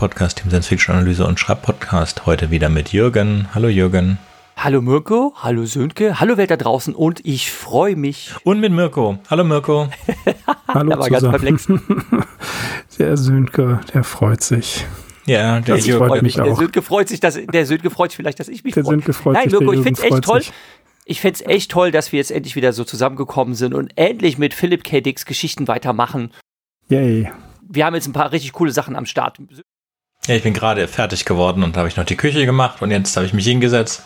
Podcast, dem Science Fiction Analyse und Schreibpodcast. Heute wieder mit Jürgen. Hallo Jürgen. Hallo Mirko, hallo Sönke, hallo Welt da draußen und ich freue mich. Und mit Mirko. Hallo Mirko. hallo war ganz perplex. der Sönke, der freut sich. Ja, der, Jürgen freut mich auch. Der Sönke freut sich, dass der Sönke freut sich vielleicht, dass ich mich der freue. Sönke freut Nein, sich, Mirko, ich finde es echt toll. Sich. Ich fände es echt toll, dass wir jetzt endlich wieder so zusammengekommen sind und endlich mit Philip K. Dicks Geschichten weitermachen. Yay. Wir haben jetzt ein paar richtig coole Sachen am Start. Ja, ich bin gerade fertig geworden und habe ich noch die Küche gemacht und jetzt habe ich mich hingesetzt,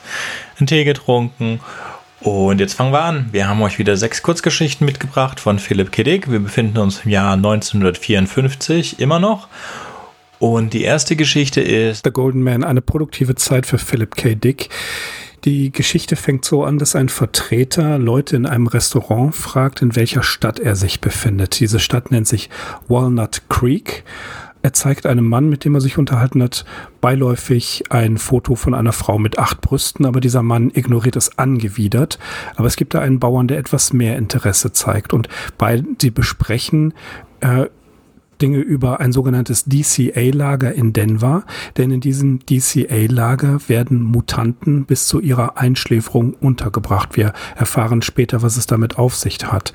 einen Tee getrunken und jetzt fangen wir an. Wir haben euch wieder sechs Kurzgeschichten mitgebracht von Philipp K. Dick. Wir befinden uns im Jahr 1954 immer noch. Und die erste Geschichte ist The Golden Man, eine produktive Zeit für Philip K. Dick. Die Geschichte fängt so an, dass ein Vertreter Leute in einem Restaurant fragt, in welcher Stadt er sich befindet. Diese Stadt nennt sich Walnut Creek. Er zeigt einem Mann, mit dem er sich unterhalten hat, beiläufig ein Foto von einer Frau mit acht Brüsten, aber dieser Mann ignoriert es angewidert. Aber es gibt da einen Bauern, der etwas mehr Interesse zeigt. Und beide, sie besprechen äh, Dinge über ein sogenanntes DCA-Lager in Denver, denn in diesem DCA-Lager werden Mutanten bis zu ihrer Einschläferung untergebracht. Wir erfahren später, was es damit auf sich hat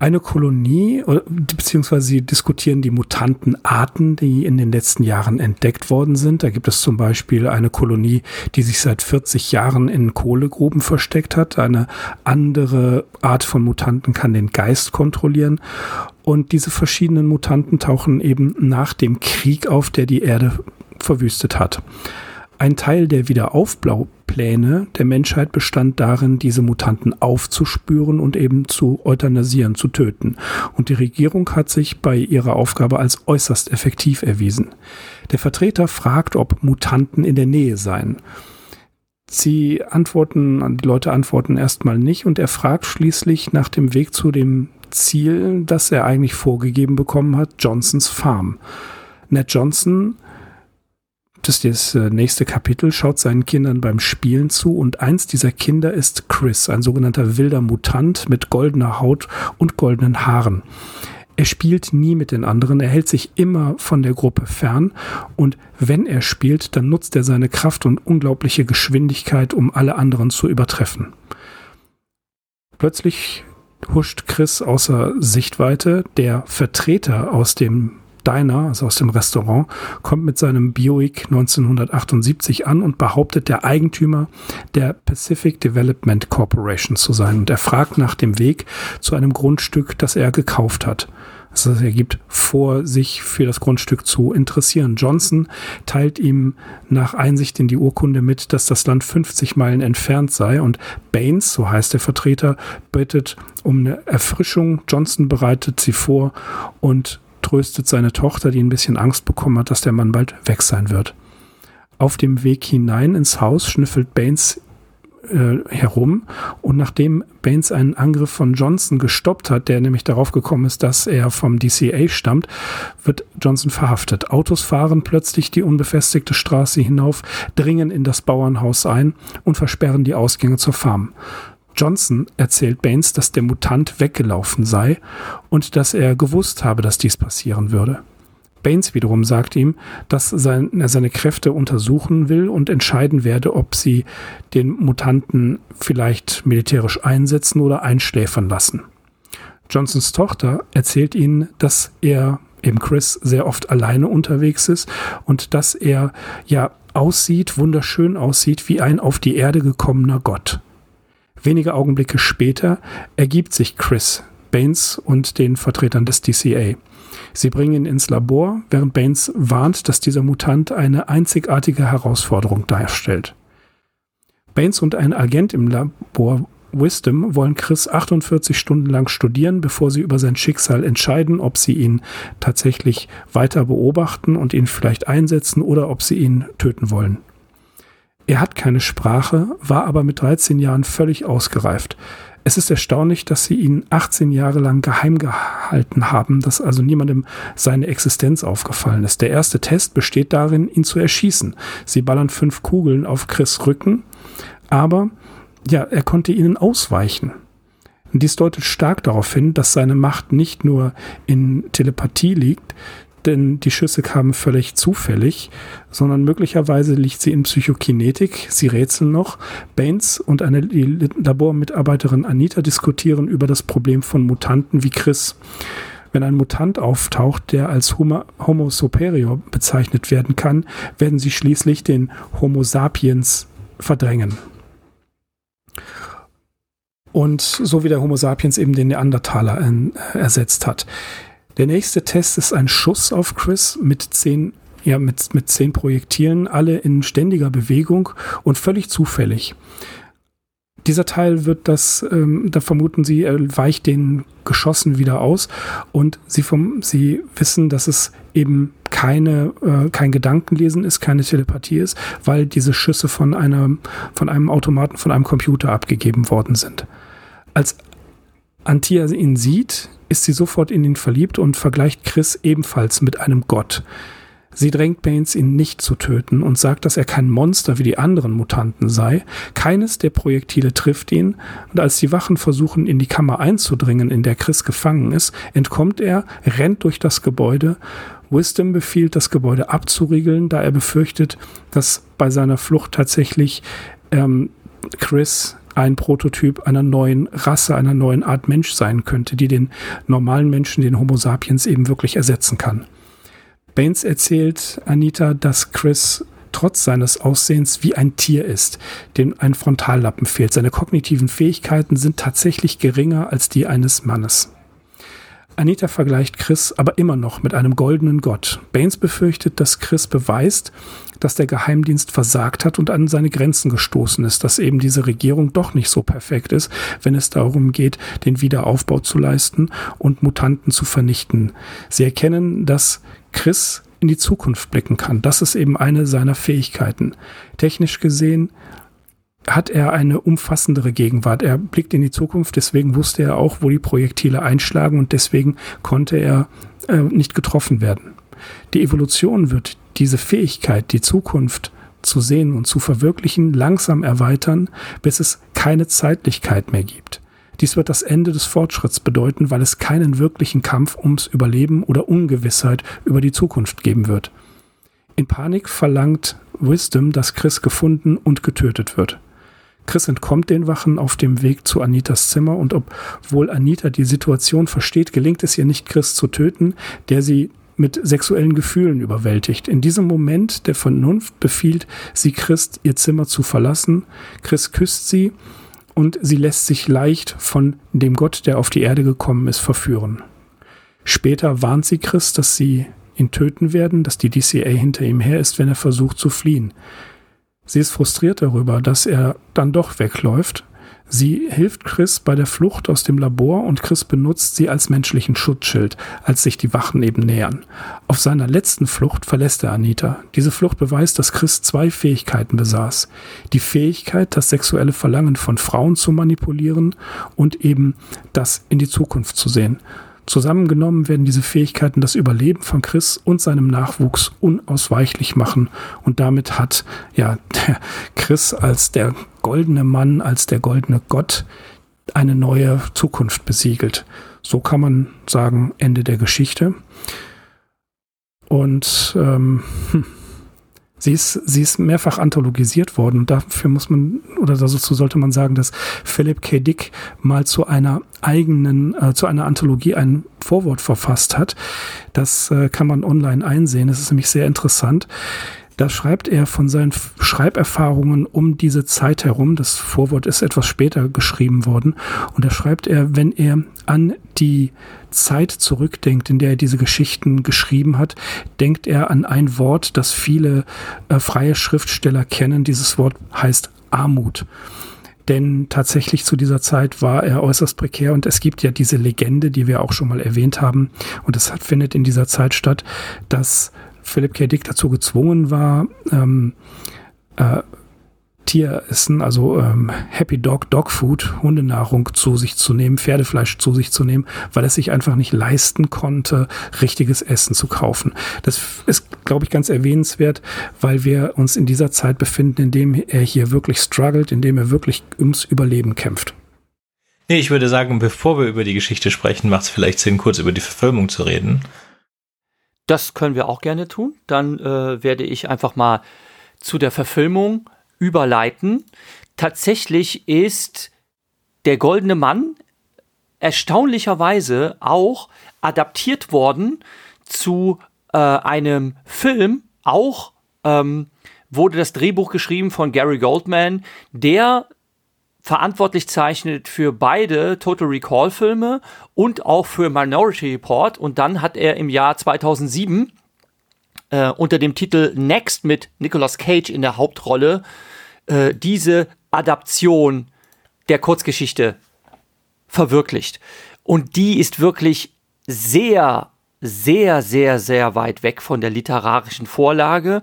eine Kolonie, beziehungsweise sie diskutieren die Mutantenarten, die in den letzten Jahren entdeckt worden sind. Da gibt es zum Beispiel eine Kolonie, die sich seit 40 Jahren in Kohlegruben versteckt hat. Eine andere Art von Mutanten kann den Geist kontrollieren. Und diese verschiedenen Mutanten tauchen eben nach dem Krieg auf, der die Erde verwüstet hat. Ein Teil der Wiederaufbaupläne der Menschheit bestand darin, diese Mutanten aufzuspüren und eben zu euthanasieren, zu töten. Und die Regierung hat sich bei ihrer Aufgabe als äußerst effektiv erwiesen. Der Vertreter fragt, ob Mutanten in der Nähe seien. Sie antworten, die Leute antworten erstmal nicht und er fragt schließlich nach dem Weg zu dem Ziel, das er eigentlich vorgegeben bekommen hat, Johnsons Farm. Ned Johnson das das äh, nächste Kapitel, schaut seinen Kindern beim Spielen zu und eins dieser Kinder ist Chris, ein sogenannter wilder Mutant mit goldener Haut und goldenen Haaren. Er spielt nie mit den anderen, er hält sich immer von der Gruppe fern und wenn er spielt, dann nutzt er seine Kraft und unglaubliche Geschwindigkeit, um alle anderen zu übertreffen. Plötzlich huscht Chris außer Sichtweite. Der Vertreter aus dem Diner, also aus dem Restaurant, kommt mit seinem Buick 1978 an und behauptet, der Eigentümer der Pacific Development Corporation zu sein. Und er fragt nach dem Weg zu einem Grundstück, das er gekauft hat. Also er gibt vor, sich für das Grundstück zu interessieren. Johnson teilt ihm nach Einsicht in die Urkunde mit, dass das Land 50 Meilen entfernt sei und Baines, so heißt der Vertreter, bittet um eine Erfrischung. Johnson bereitet sie vor und tröstet seine Tochter, die ein bisschen Angst bekommen hat, dass der Mann bald weg sein wird. Auf dem Weg hinein ins Haus schnüffelt Baines äh, herum und nachdem Baines einen Angriff von Johnson gestoppt hat, der nämlich darauf gekommen ist, dass er vom DCA stammt, wird Johnson verhaftet. Autos fahren plötzlich die unbefestigte Straße hinauf, dringen in das Bauernhaus ein und versperren die Ausgänge zur Farm. Johnson erzählt Baines, dass der Mutant weggelaufen sei und dass er gewusst habe, dass dies passieren würde. Baines wiederum sagt ihm, dass sein, er seine Kräfte untersuchen will und entscheiden werde, ob sie den Mutanten vielleicht militärisch einsetzen oder einschläfern lassen. Johnsons Tochter erzählt ihnen, dass er, eben Chris, sehr oft alleine unterwegs ist und dass er ja aussieht, wunderschön aussieht, wie ein auf die Erde gekommener Gott. Wenige Augenblicke später ergibt sich Chris, Baines und den Vertretern des DCA. Sie bringen ihn ins Labor, während Baines warnt, dass dieser Mutant eine einzigartige Herausforderung darstellt. Baines und ein Agent im Labor Wisdom wollen Chris 48 Stunden lang studieren, bevor sie über sein Schicksal entscheiden, ob sie ihn tatsächlich weiter beobachten und ihn vielleicht einsetzen oder ob sie ihn töten wollen. Er hat keine Sprache, war aber mit 13 Jahren völlig ausgereift. Es ist erstaunlich, dass sie ihn 18 Jahre lang geheim gehalten haben, dass also niemandem seine Existenz aufgefallen ist. Der erste Test besteht darin, ihn zu erschießen. Sie ballern fünf Kugeln auf Chris Rücken, aber ja, er konnte ihnen ausweichen. Dies deutet stark darauf hin, dass seine Macht nicht nur in Telepathie liegt, denn die Schüsse kamen völlig zufällig, sondern möglicherweise liegt sie in Psychokinetik. Sie rätseln noch. Baines und eine Labormitarbeiterin Anita diskutieren über das Problem von Mutanten wie Chris. Wenn ein Mutant auftaucht, der als Homo superior bezeichnet werden kann, werden sie schließlich den Homo sapiens verdrängen. Und so wie der Homo sapiens eben den Neandertaler äh, ersetzt hat. Der nächste Test ist ein Schuss auf Chris mit zehn, ja, mit, mit zehn Projektilen, alle in ständiger Bewegung und völlig zufällig. Dieser Teil wird das, ähm, da vermuten sie, er weicht den Geschossen wieder aus und sie, vom, sie wissen, dass es eben keine, äh, kein Gedankenlesen ist, keine Telepathie ist, weil diese Schüsse von, einer, von einem Automaten, von einem Computer abgegeben worden sind. Als Antia ihn sieht, ist sie sofort in ihn verliebt und vergleicht Chris ebenfalls mit einem Gott. Sie drängt Baines, ihn nicht zu töten und sagt, dass er kein Monster wie die anderen Mutanten sei. Keines der Projektile trifft ihn und als die Wachen versuchen, in die Kammer einzudringen, in der Chris gefangen ist, entkommt er, rennt durch das Gebäude. Wisdom befiehlt, das Gebäude abzuriegeln, da er befürchtet, dass bei seiner Flucht tatsächlich ähm, Chris ein Prototyp einer neuen Rasse, einer neuen Art Mensch sein könnte, die den normalen Menschen, den Homo sapiens eben wirklich ersetzen kann. Baines erzählt Anita, dass Chris trotz seines Aussehens wie ein Tier ist, dem ein Frontallappen fehlt. Seine kognitiven Fähigkeiten sind tatsächlich geringer als die eines Mannes. Anita vergleicht Chris aber immer noch mit einem goldenen Gott. Baines befürchtet, dass Chris beweist, dass der Geheimdienst versagt hat und an seine Grenzen gestoßen ist, dass eben diese Regierung doch nicht so perfekt ist, wenn es darum geht, den Wiederaufbau zu leisten und Mutanten zu vernichten. Sie erkennen, dass Chris in die Zukunft blicken kann. Das ist eben eine seiner Fähigkeiten. Technisch gesehen hat er eine umfassendere Gegenwart. Er blickt in die Zukunft, deswegen wusste er auch, wo die Projektile einschlagen und deswegen konnte er äh, nicht getroffen werden. Die Evolution wird diese Fähigkeit, die Zukunft zu sehen und zu verwirklichen, langsam erweitern, bis es keine Zeitlichkeit mehr gibt. Dies wird das Ende des Fortschritts bedeuten, weil es keinen wirklichen Kampf ums Überleben oder Ungewissheit über die Zukunft geben wird. In Panik verlangt Wisdom, dass Chris gefunden und getötet wird. Chris entkommt den Wachen auf dem Weg zu Anitas Zimmer und obwohl Anita die Situation versteht, gelingt es ihr nicht, Chris zu töten, der sie mit sexuellen Gefühlen überwältigt. In diesem Moment der Vernunft befiehlt sie Christ, ihr Zimmer zu verlassen. Chris küsst sie und sie lässt sich leicht von dem Gott, der auf die Erde gekommen ist, verführen. Später warnt sie Chris, dass sie ihn töten werden, dass die DCA hinter ihm her ist, wenn er versucht zu fliehen. Sie ist frustriert darüber, dass er dann doch wegläuft Sie hilft Chris bei der Flucht aus dem Labor und Chris benutzt sie als menschlichen Schutzschild, als sich die Wachen eben nähern. Auf seiner letzten Flucht verlässt er Anita. Diese Flucht beweist, dass Chris zwei Fähigkeiten besaß. Die Fähigkeit, das sexuelle Verlangen von Frauen zu manipulieren und eben das in die Zukunft zu sehen. Zusammengenommen werden diese Fähigkeiten das Überleben von Chris und seinem Nachwuchs unausweichlich machen. Und damit hat ja Chris als der goldene Mann, als der goldene Gott eine neue Zukunft besiegelt. So kann man sagen, Ende der Geschichte. Und ähm, hm, Sie ist, sie ist mehrfach anthologisiert worden und dafür muss man, oder dazu sollte man sagen, dass Philip K. Dick mal zu einer eigenen, äh, zu einer Anthologie ein Vorwort verfasst hat. Das äh, kann man online einsehen. Das ist nämlich sehr interessant. Da schreibt er von seinen Schreiberfahrungen um diese Zeit herum. Das Vorwort ist etwas später geschrieben worden. Und da schreibt er, wenn er an die Zeit zurückdenkt, in der er diese Geschichten geschrieben hat, denkt er an ein Wort, das viele äh, freie Schriftsteller kennen. Dieses Wort heißt Armut denn tatsächlich zu dieser Zeit war er äußerst prekär und es gibt ja diese Legende, die wir auch schon mal erwähnt haben und es findet in dieser Zeit statt, dass Philipp K. Dick dazu gezwungen war, ähm, äh, Tieressen, also ähm, Happy Dog Dog Food, Hundenahrung zu sich zu nehmen, Pferdefleisch zu sich zu nehmen, weil es sich einfach nicht leisten konnte, richtiges Essen zu kaufen. Das ist, glaube ich, ganz erwähnenswert, weil wir uns in dieser Zeit befinden, in dem er hier wirklich struggelt, in dem er wirklich ums Überleben kämpft. Nee, ich würde sagen, bevor wir über die Geschichte sprechen, macht es vielleicht Sinn, kurz über die Verfilmung zu reden. Das können wir auch gerne tun. Dann äh, werde ich einfach mal zu der Verfilmung überleiten. Tatsächlich ist der Goldene Mann erstaunlicherweise auch adaptiert worden zu äh, einem Film. Auch ähm, wurde das Drehbuch geschrieben von Gary Goldman, der verantwortlich zeichnet für beide Total Recall Filme und auch für Minority Report. Und dann hat er im Jahr 2007 äh, unter dem Titel Next mit Nicolas Cage in der Hauptrolle äh, diese Adaption der Kurzgeschichte verwirklicht. Und die ist wirklich sehr, sehr, sehr, sehr weit weg von der literarischen Vorlage.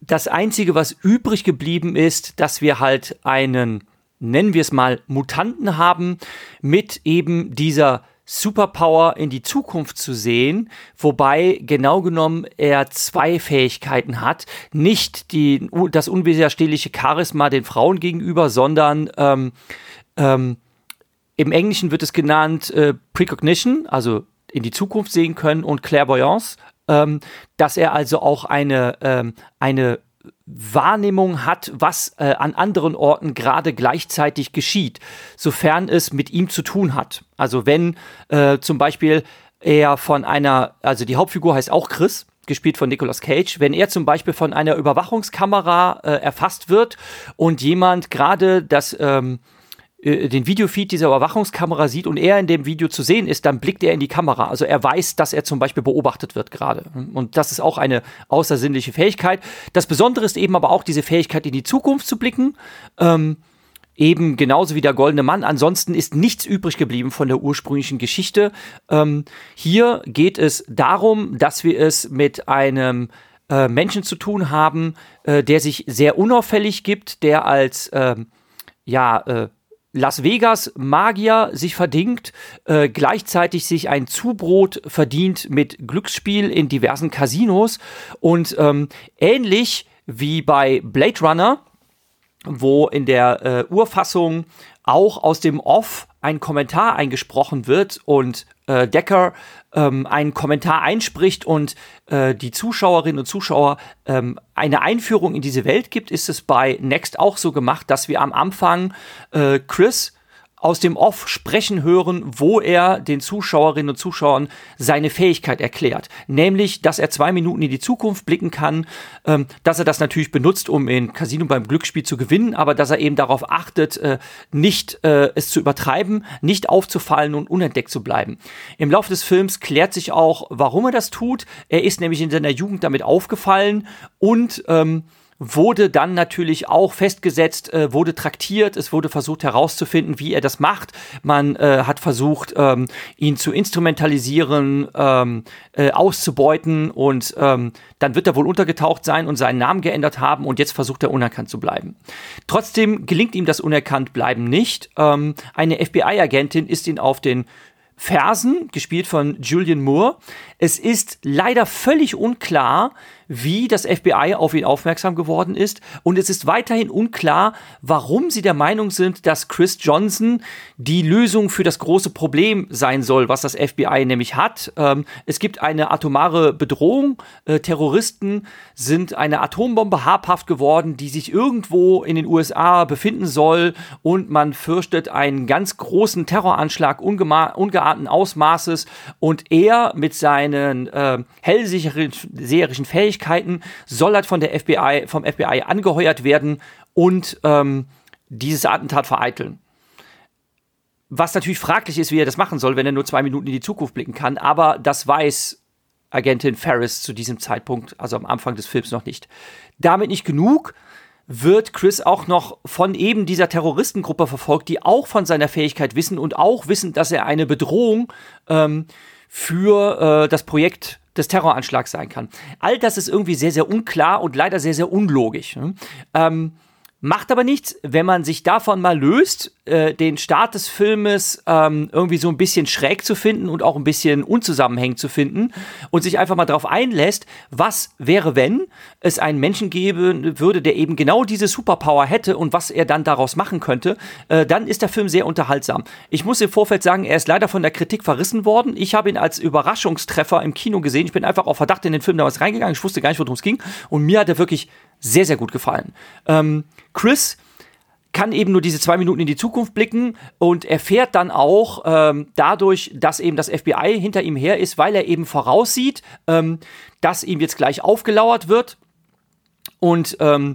Das Einzige, was übrig geblieben ist, dass wir halt einen, nennen wir es mal, Mutanten haben mit eben dieser Superpower in die Zukunft zu sehen, wobei genau genommen er zwei Fähigkeiten hat. Nicht die, das unwiderstehliche Charisma den Frauen gegenüber, sondern ähm, ähm, im Englischen wird es genannt äh, Precognition, also in die Zukunft sehen können und Clairvoyance, ähm, dass er also auch eine, ähm, eine Wahrnehmung hat, was äh, an anderen Orten gerade gleichzeitig geschieht, sofern es mit ihm zu tun hat. Also wenn äh, zum Beispiel er von einer, also die Hauptfigur heißt auch Chris, gespielt von Nicolas Cage, wenn er zum Beispiel von einer Überwachungskamera äh, erfasst wird und jemand gerade das ähm, äh, den Videofeed dieser Überwachungskamera sieht und er in dem Video zu sehen ist, dann blickt er in die Kamera. Also er weiß, dass er zum Beispiel beobachtet wird gerade. Und das ist auch eine außersinnliche Fähigkeit. Das Besondere ist eben aber auch diese Fähigkeit, in die Zukunft zu blicken. Ähm, eben genauso wie der goldene Mann. Ansonsten ist nichts übrig geblieben von der ursprünglichen Geschichte. Ähm, hier geht es darum, dass wir es mit einem äh, Menschen zu tun haben, äh, der sich sehr unauffällig gibt, der als ähm, ja, äh, Las Vegas Magier sich verdingt, äh, gleichzeitig sich ein Zubrot verdient mit Glücksspiel in diversen Casinos und ähm, ähnlich wie bei Blade Runner, wo in der äh, Urfassung auch aus dem Off ein Kommentar eingesprochen wird und äh, Decker ähm, einen Kommentar einspricht und äh, die Zuschauerinnen und Zuschauer ähm, eine Einführung in diese Welt gibt, ist es bei Next auch so gemacht, dass wir am Anfang äh, Chris aus dem Off sprechen hören, wo er den Zuschauerinnen und Zuschauern seine Fähigkeit erklärt. Nämlich, dass er zwei Minuten in die Zukunft blicken kann, ähm, dass er das natürlich benutzt, um in Casino beim Glücksspiel zu gewinnen, aber dass er eben darauf achtet, äh, nicht äh, es zu übertreiben, nicht aufzufallen und unentdeckt zu bleiben. Im Laufe des Films klärt sich auch, warum er das tut. Er ist nämlich in seiner Jugend damit aufgefallen und ähm, wurde dann natürlich auch festgesetzt, äh, wurde traktiert, es wurde versucht herauszufinden, wie er das macht. Man äh, hat versucht, ähm, ihn zu instrumentalisieren, ähm, äh, auszubeuten und ähm, dann wird er wohl untergetaucht sein und seinen Namen geändert haben und jetzt versucht er unerkannt zu bleiben. Trotzdem gelingt ihm das unerkannt bleiben nicht. Ähm, eine FBI-Agentin ist ihn auf den Fersen, gespielt von Julian Moore. Es ist leider völlig unklar, wie das FBI auf ihn aufmerksam geworden ist. Und es ist weiterhin unklar, warum sie der Meinung sind, dass Chris Johnson die Lösung für das große Problem sein soll, was das FBI nämlich hat. Ähm, es gibt eine atomare Bedrohung. Äh, Terroristen sind eine Atombombe habhaft geworden, die sich irgendwo in den USA befinden soll. Und man fürchtet einen ganz großen Terroranschlag ungeahnten Ausmaßes. Und er mit seinen äh, hellseherischen Fähigkeiten Fähigkeiten, soll halt von der FBI, vom FBI angeheuert werden und ähm, dieses Attentat vereiteln. Was natürlich fraglich ist, wie er das machen soll, wenn er nur zwei Minuten in die Zukunft blicken kann, aber das weiß Agentin Ferris zu diesem Zeitpunkt, also am Anfang des Films noch nicht. Damit nicht genug, wird Chris auch noch von eben dieser Terroristengruppe verfolgt, die auch von seiner Fähigkeit wissen und auch wissen, dass er eine Bedrohung ähm, für äh, das Projekt des Terroranschlags sein kann. All das ist irgendwie sehr, sehr unklar und leider sehr, sehr unlogisch. Ne? Ähm, Macht aber nichts, wenn man sich davon mal löst, äh, den Start des Filmes ähm, irgendwie so ein bisschen schräg zu finden und auch ein bisschen unzusammenhängend zu finden und sich einfach mal darauf einlässt, was wäre, wenn es einen Menschen geben würde, der eben genau diese Superpower hätte und was er dann daraus machen könnte, äh, dann ist der Film sehr unterhaltsam. Ich muss im Vorfeld sagen, er ist leider von der Kritik verrissen worden. Ich habe ihn als Überraschungstreffer im Kino gesehen. Ich bin einfach auf Verdacht in den Film damals reingegangen. Ich wusste gar nicht, worum es ging. Und mir hat er wirklich sehr, sehr gut gefallen. Ähm, Chris kann eben nur diese zwei Minuten in die Zukunft blicken und erfährt dann auch ähm, dadurch, dass eben das FBI hinter ihm her ist, weil er eben voraussieht, ähm, dass ihm jetzt gleich aufgelauert wird und ähm,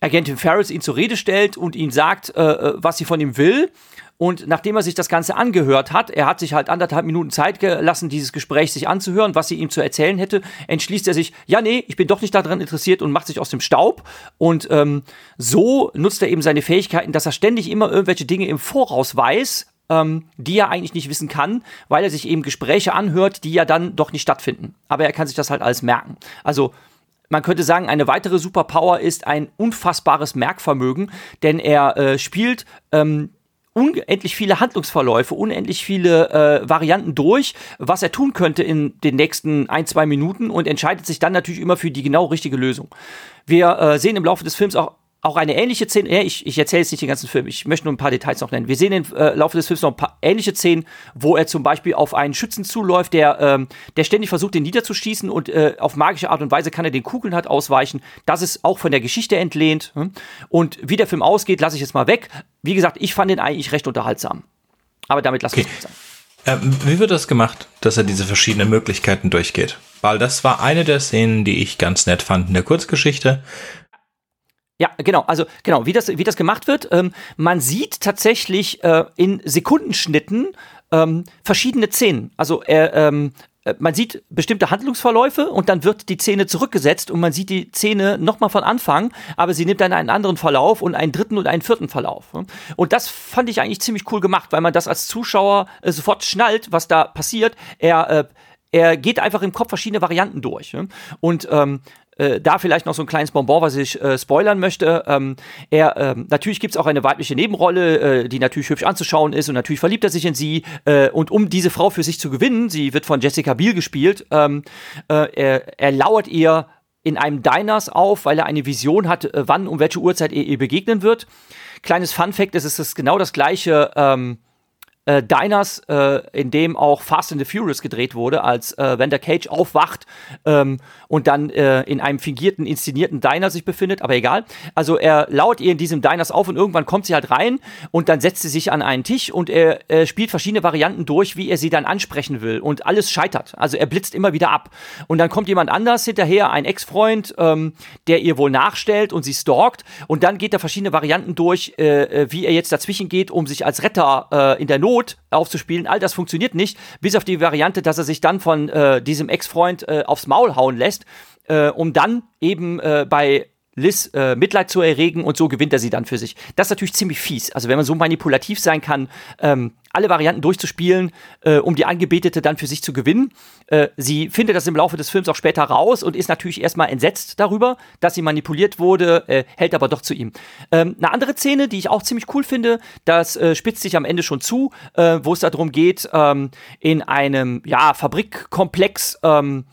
Agentin Ferris ihn zur Rede stellt und ihm sagt, äh, äh was sie von ihm will. Und nachdem er sich das Ganze angehört hat, er hat sich halt anderthalb Minuten Zeit gelassen, dieses Gespräch sich anzuhören, was sie ihm zu erzählen hätte, entschließt er sich, ja, nee, ich bin doch nicht daran interessiert und macht sich aus dem Staub. Und ähm, so nutzt er eben seine Fähigkeiten, dass er ständig immer irgendwelche Dinge im Voraus weiß, ähm, die er eigentlich nicht wissen kann, weil er sich eben Gespräche anhört, die ja dann doch nicht stattfinden. Aber er kann sich das halt alles merken. Also man könnte sagen, eine weitere Superpower ist ein unfassbares Merkvermögen, denn er äh, spielt ähm, unendlich viele Handlungsverläufe, unendlich viele äh, Varianten durch, was er tun könnte in den nächsten ein, zwei Minuten und entscheidet sich dann natürlich immer für die genau richtige Lösung. Wir äh, sehen im Laufe des Films auch auch eine ähnliche Szene, ja, ich, ich erzähle jetzt nicht den ganzen Film, ich möchte nur ein paar Details noch nennen. Wir sehen im äh, Laufe des Films noch ein paar ähnliche Szenen, wo er zum Beispiel auf einen Schützen zuläuft, der, ähm, der ständig versucht, den niederzuschießen und äh, auf magische Art und Weise kann er den Kugeln halt ausweichen. Das ist auch von der Geschichte entlehnt. Hm? Und wie der Film ausgeht, lasse ich jetzt mal weg. Wie gesagt, ich fand den eigentlich recht unterhaltsam. Aber damit lassen wir okay. es sein. Ähm, wie wird das gemacht, dass er diese verschiedenen Möglichkeiten durchgeht? Weil das war eine der Szenen, die ich ganz nett fand in der Kurzgeschichte. Ja, genau. Also genau, wie das, wie das gemacht wird. Ähm, man sieht tatsächlich äh, in Sekundenschnitten ähm, verschiedene Szenen. Also er, ähm, äh, man sieht bestimmte Handlungsverläufe und dann wird die Szene zurückgesetzt und man sieht die Szene nochmal von Anfang, aber sie nimmt dann einen anderen Verlauf und einen dritten und einen vierten Verlauf. Und das fand ich eigentlich ziemlich cool gemacht, weil man das als Zuschauer äh, sofort schnallt, was da passiert. Er äh, er geht einfach im Kopf verschiedene Varianten durch. Und ähm, äh, da vielleicht noch so ein kleines Bonbon, was ich äh, spoilern möchte. Ähm, er, ähm, natürlich gibt es auch eine weibliche Nebenrolle, äh, die natürlich hübsch anzuschauen ist und natürlich verliebt er sich in sie. Äh, und um diese Frau für sich zu gewinnen, sie wird von Jessica Biel gespielt, ähm, äh, er, er lauert ihr in einem Diners auf, weil er eine Vision hat, äh, wann um welche Uhrzeit er ihr begegnen wird. Kleines Fun Fact, es ist genau das gleiche ähm, äh, Diners, äh, in dem auch Fast and the Furious gedreht wurde, als äh, Vander Cage aufwacht ähm, und dann äh, in einem fingierten, inszenierten Diner sich befindet, aber egal. Also er laut ihr in diesem Diners auf und irgendwann kommt sie halt rein und dann setzt sie sich an einen Tisch und er, er spielt verschiedene Varianten durch, wie er sie dann ansprechen will und alles scheitert. Also er blitzt immer wieder ab. Und dann kommt jemand anders hinterher, ein Ex-Freund, ähm, der ihr wohl nachstellt und sie stalkt und dann geht er verschiedene Varianten durch, äh, äh wie er jetzt dazwischen geht, um sich als Retter äh, in der Not Not aufzuspielen. All das funktioniert nicht, bis auf die Variante, dass er sich dann von äh, diesem Ex-Freund äh, aufs Maul hauen lässt, äh, um dann eben äh, bei Liz äh, Mitleid zu erregen und so gewinnt er sie dann für sich. Das ist natürlich ziemlich fies. Also wenn man so manipulativ sein kann, ähm, alle Varianten durchzuspielen, äh, um die Angebetete dann für sich zu gewinnen. Äh, sie findet das im Laufe des Films auch später raus und ist natürlich erstmal entsetzt darüber, dass sie manipuliert wurde, äh, hält aber doch zu ihm. Ähm, eine andere Szene, die ich auch ziemlich cool finde, das äh, spitzt sich am Ende schon zu, äh, wo es darum geht, ähm, in einem ja, Fabrikkomplex ähm,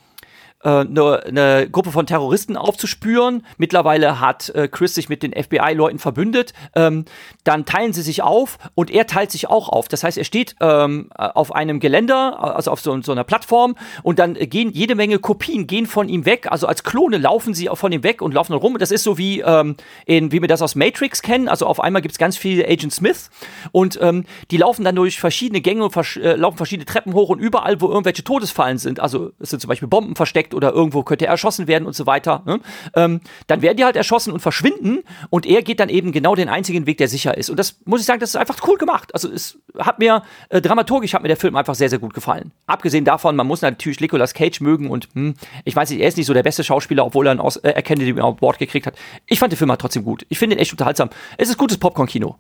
eine, äh, eine Gruppe von Terroristen aufzuspüren. Mittlerweile hat äh, Chris sich mit den FBI-Leuten verbündet. Ähm, dann teilen sie sich auf und er teilt sich auch auf. Das heißt, er steht ähm, auf einem Geländer, also auf so, so, einer Plattform und dann gehen jede Menge Kopien gehen von ihm weg. Also als Klone laufen sie auch von ihm weg und laufen rum. Das ist so wie, ähm, in, wie wir das aus Matrix kennen. Also auf einmal gibt es ganz viele Agent Smith und ähm, die laufen dann durch verschiedene Gänge und vers äh, laufen verschiedene Treppen hoch und überall, wo irgendwelche Todesfallen sind. Also es sind zum Beispiel Bomben versteckt oder irgendwo könnte er erschossen werden und so weiter. Ne? Ähm, dann werden die halt erschossen und verschwinden und er geht dann eben genau den einzigen Weg, der sicher ist. Und das muss ich sagen, das ist einfach cool gemacht. Also es hat mir äh, dramaturgisch hat mir der Film einfach sehr, sehr gut gefallen. Abgesehen davon, man muss natürlich Nicolas Cage mögen und hm, ich weiß nicht, er ist nicht so der beste Schauspieler, obwohl er einen Aus äh, Academy Award gekriegt hat. Ich fand den Film halt trotzdem gut. Ich finde ihn echt unterhaltsam. Es ist gutes Popcorn-Kino.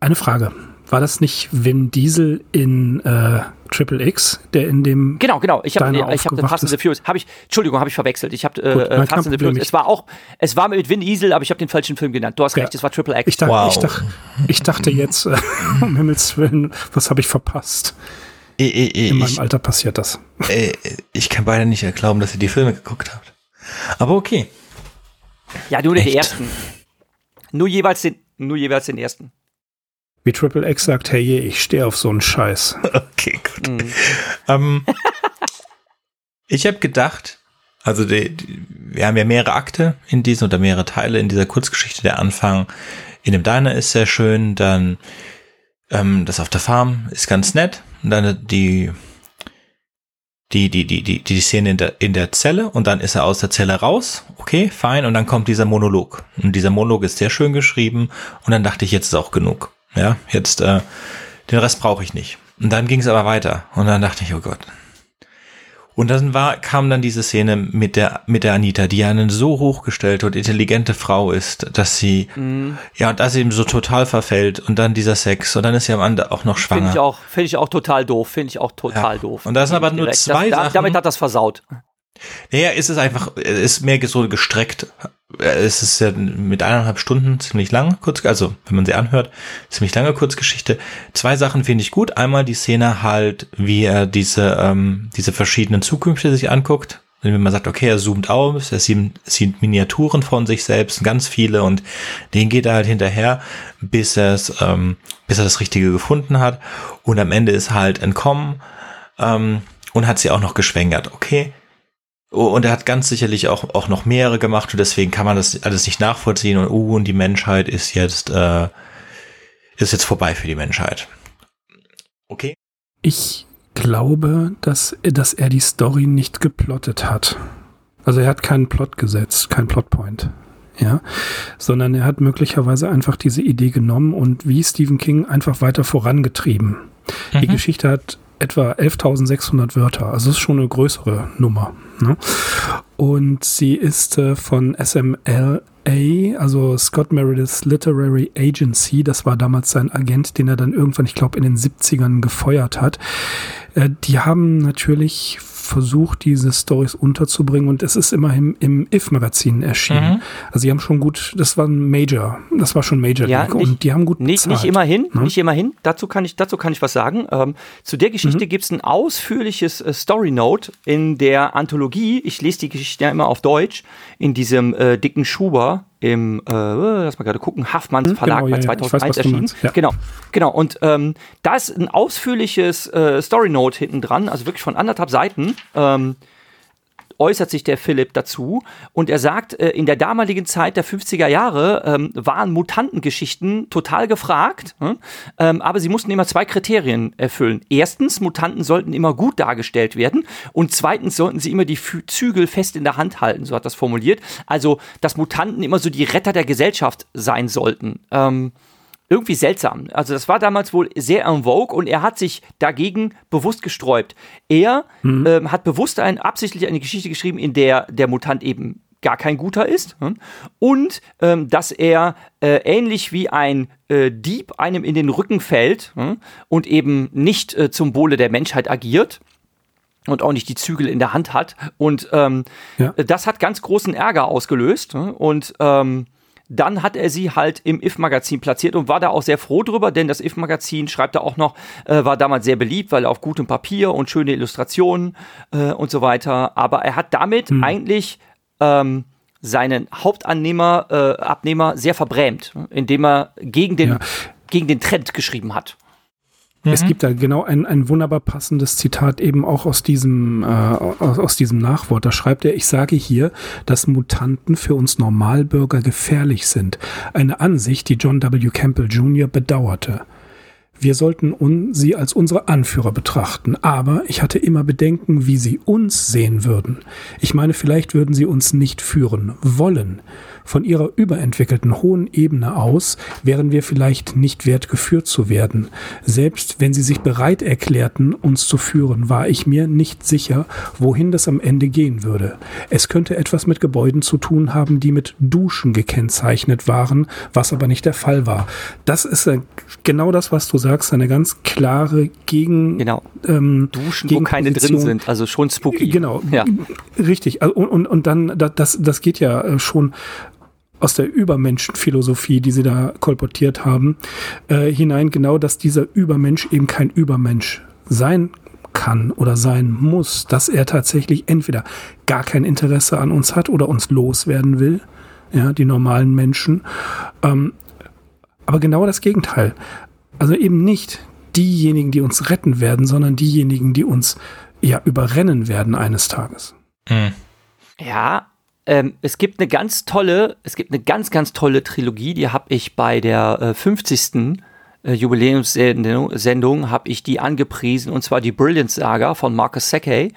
eine Frage. War das nicht Vin Diesel in äh, Triple X, der in dem Genau, genau. Ich habe Diner ich habe Fast and the? Furious, habe ich Entschuldigung, habe ich verwechselt. Ich habe äh, kein Fast and the. Furious. Es war auch es war mit Vin Diesel, aber ich habe den falschen Film genannt. Du hast Ja. recht, es war Triple X. Ich dachte, Wow. ich dachte, ich dachte jetzt, äh, um Himmels Willen, was habe ich verpasst? Ich, ich, In meinem ich, Alter passiert das. äh, ich kann beide nicht glauben, dass ihr die Filme geguckt habt. Aber okay. ja, nur die Echt? ersten. Nur jeweils den nur jeweils den ersten. Wie Triple X sagt, hey, je, ich stehe auf so einen Scheiß. Okay, gut. Mhm. Ähm, ich habe gedacht, also die, die, wir haben ja mehrere Akte in diesen oder mehrere Teile in dieser Kurzgeschichte. Der Anfang in dem Diner ist sehr schön, dann ähm, das auf der Farm ist ganz nett, und dann die die die die die die Szene in der in der Zelle und dann ist er aus der Zelle raus. Okay, fein und dann kommt dieser Monolog und dieser Monolog ist sehr schön geschrieben und dann dachte ich jetzt ist auch genug. Ja, jetzt äh, den Rest brauche ich nicht. Und dann ging es aber weiter. Und dann dachte ich, oh Gott. Und dann war, kam dann diese Szene mit der, mit der Anita, die ja eine so hochgestellte und intelligente Frau ist, dass sie, Mhm. ja, dass sie ihm so total verfällt und dann dieser Sex und dann ist sie am Ende auch noch Finde ich schwanger. auch, finde ich auch total doof, finde ich auch total Ja. doof. Und da sind aber nur recht. zwei das, da, Sachen. Damit hat das versaut. Naja, ist es einfach, ist mehr so gestreckt. Es ist ja mit eineinhalb Stunden ziemlich lang, kurz, also wenn man sie anhört, ziemlich lange Kurzgeschichte. Zwei Sachen finde ich gut. Einmal die Szene halt, wie er diese, ähm, diese verschiedenen Zukünfte sich anguckt. Wenn man sagt, okay, er zoomt aus, er sieht, sieht Miniaturen von sich selbst, ganz viele, und den geht er halt hinterher, bis er es, ähm, bis er das Richtige gefunden hat. Und am Ende ist halt entkommen ähm, und hat sie auch noch geschwängert. Okay, und er hat ganz sicherlich auch, auch noch mehrere gemacht und deswegen kann man das alles nicht nachvollziehen und uh, und die Menschheit ist jetzt, äh, ist jetzt vorbei für die Menschheit. Okay. Ich glaube, dass, dass er die Story nicht geplottet hat. Also er hat keinen Plot gesetzt, keinen Plotpoint. Ja, sondern er hat möglicherweise einfach diese Idee genommen und wie Stephen King einfach weiter vorangetrieben. Die Mhm. Geschichte hat etwa 11.600 Wörter, also ist schon eine größere Nummer. Ne? Und sie ist äh, von SMLA, also Scott Meredith's Literary Agency, das war damals sein Agent, den er dann irgendwann, ich glaube, in den 70ern gefeuert hat. Äh, die haben natürlich versucht, diese Stories unterzubringen und es ist immerhin im If-Magazin erschienen. Mhm. Also sie haben schon gut, das war ein Major, das war schon Major Ja, nicht- und die haben gut Nicht, bezahlt. nicht immerhin, ne? nicht immerhin. Dazu kann ich, dazu kann ich was sagen. Ähm, zu der Geschichte Mhm. gibt's ein ausführliches äh, Story Note in der Anthologie. Ich lese die Geschichte ja immer auf Deutsch in diesem äh, dicken Schuber im, äh, lass mal gerade gucken, Haffmanns Hm, Verlag genau, bei ja, ja. Ich weiß, 2001 was du erschienen. ja. Genau, genau. Und ähm, da ist ein ausführliches äh, Story Note hinten dran, also wirklich von anderthalb Seiten. Ähm, äußert sich der Philipp dazu und er sagt, äh, in der damaligen Zeit der 50er Jahre ähm, waren Mutantengeschichten total gefragt, hm? ähm, aber sie mussten immer zwei Kriterien erfüllen. Erstens, Mutanten sollten immer gut dargestellt werden und zweitens sollten sie immer die Zügel fest in der Hand halten, so hat das formuliert. Also, dass Mutanten immer so die Retter der Gesellschaft sein sollten. Ähm, irgendwie seltsam. Also das war damals wohl sehr en vogue und er hat sich dagegen bewusst gesträubt. Er ähm, hat bewusst ein, absichtlich eine Geschichte geschrieben, in der der Mutant eben gar kein guter ist hm? und ähm, dass er äh, ähnlich wie ein äh, Dieb einem in den Rücken fällt hm? und eben nicht äh, zum Wohle der Menschheit agiert und auch nicht die Zügel in der Hand hat und ähm, Ja. das hat ganz großen Ärger ausgelöst hm? und ähm, dann hat er sie halt im If-Magazin platziert und war da auch sehr froh drüber, denn das If-Magazin, schreibt er auch noch, äh, war damals sehr beliebt, weil er auf gutem Papier und schöne Illustrationen äh, und so weiter. Aber er hat damit eigentlich ähm, seinen Hauptannehmer, äh, Abnehmer sehr verbrämt, indem er gegen den, Ja. gegen den Trend geschrieben hat. Es gibt da genau ein, ein wunderbar passendes Zitat eben auch aus diesem, äh, aus, aus diesem Nachwort. Da schreibt er, ich sage hier, dass Mutanten für uns Normalbürger gefährlich sind. Eine Ansicht, die John W. Campbell Jr. bedauerte. Wir sollten un sie als unsere Anführer betrachten, aber ich hatte immer Bedenken, wie sie uns sehen würden. Ich meine, vielleicht würden sie uns nicht führen wollen. Von ihrer überentwickelten hohen Ebene aus wären wir vielleicht nicht wert geführt zu werden. Selbst wenn sie sich bereit erklärten, uns zu führen, war ich mir nicht sicher, wohin das am Ende gehen würde. Es könnte etwas mit Gebäuden zu tun haben, die mit Duschen gekennzeichnet waren, was aber nicht der Fall war. Das ist genau das, was du sagst, eine ganz klare Gegen... Genau. Ähm, Duschen, wo keine drin sind, also schon spooky. Genau, ja. richtig. Und, und, und dann, das, das geht ja äh, schon aus der Übermenschenphilosophie, die sie da kolportiert haben, äh, hinein genau, dass dieser Übermensch eben kein Übermensch sein kann oder sein muss, dass er tatsächlich entweder gar kein Interesse an uns hat oder uns loswerden will, ja, die normalen Menschen, ähm, aber genau das Gegenteil. Also eben nicht diejenigen, die uns retten werden, sondern diejenigen, die uns ja überrennen werden eines Tages. Hm. Ja, ähm, es gibt eine ganz tolle, es gibt eine ganz, ganz tolle Trilogie, die habe ich bei der äh, 50. Äh, Jubiläumssendung, habe ich die angepriesen, und zwar die Brilliant Saga von Marcus Seckey.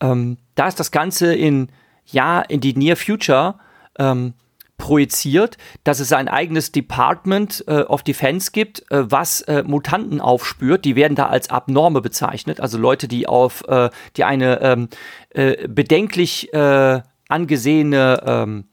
Ähm, da ist das Ganze in, ja, in die Near Future ähm, projiziert, dass es ein eigenes Department äh, of Defense gibt, äh, was äh, Mutanten aufspürt. Die werden da als Abnorme bezeichnet, also Leute, die auf, äh, die eine ähm, äh, bedenklich äh, angesehene, ähm,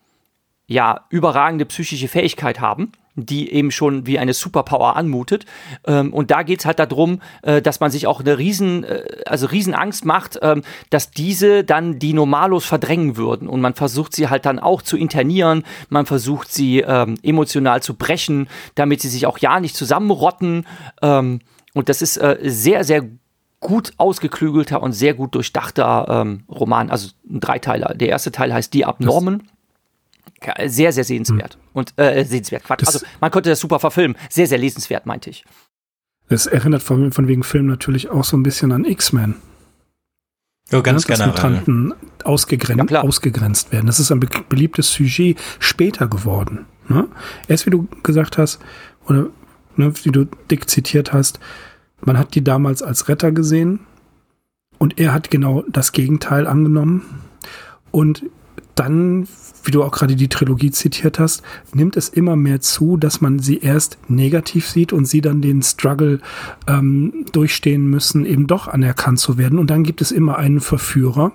ja, überragende psychische Fähigkeit haben, die eben schon wie eine Superpower anmutet. Ähm, und da geht es halt darum, äh, dass man sich auch eine riesen, äh, also riesen Angst macht, ähm, dass diese dann die Normalos verdrängen würden. Und man versucht sie halt dann auch zu internieren, man versucht sie ähm, emotional zu brechen, damit sie sich auch ja nicht zusammenrotten. Ähm, und das ist äh, sehr, sehr gut ausgeklügelter und sehr gut durchdachter ähm, Roman, also ein Dreiteiler. Der erste Teil heißt Die Abnormen. Das sehr, sehr sehenswert. Hm. Und äh, sehenswert, Quatsch. also man konnte das super verfilmen. Sehr, sehr lesenswert, meinte ich. Es erinnert von, von wegen Film natürlich auch so ein bisschen an X-Men. Ja, ganz ja, dass Mutanten ausgegrenzt, ja, ausgegrenzt werden. Das ist ein be beliebtes Sujet später geworden. Ne? Erst wie du gesagt hast, oder ne, wie du dick zitiert hast, man hat die damals als Retter gesehen und er hat genau das Gegenteil angenommen. Und dann, wie du auch gerade die Trilogie zitiert hast, nimmt es immer mehr zu, dass man sie erst negativ sieht und sie dann den Struggle ähm, durchstehen müssen, eben doch anerkannt zu werden. Und dann gibt es immer einen Verführer,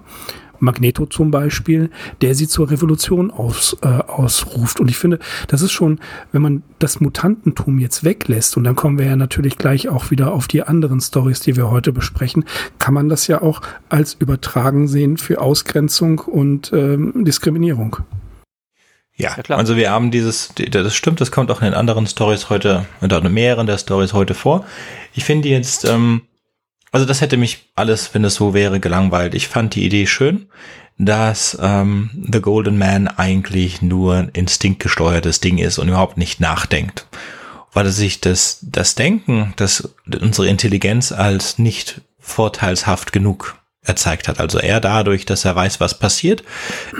Magneto zum Beispiel, der sie zur Revolution aus, äh, ausruft. Und ich finde, das ist schon, wenn man das Mutantentum jetzt weglässt, und dann kommen wir ja natürlich gleich auch wieder auf die anderen Stories, die wir heute besprechen, kann man das ja auch als übertragen sehen für Ausgrenzung und ähm, Diskriminierung. Ja, ja also wir haben dieses, das stimmt, das kommt auch in den anderen Stories heute, oder in mehreren der Stories heute vor. Ich finde jetzt, ähm, also das hätte mich alles, wenn es so wäre, gelangweilt. Ich fand die Idee schön, dass ähm, The Golden Man eigentlich nur ein instinktgesteuertes Ding ist und überhaupt nicht nachdenkt. Weil er sich das, das Denken, dass unsere Intelligenz als nicht vorteilshaft genug erzeigt hat. Also er dadurch, dass er weiß, was passiert,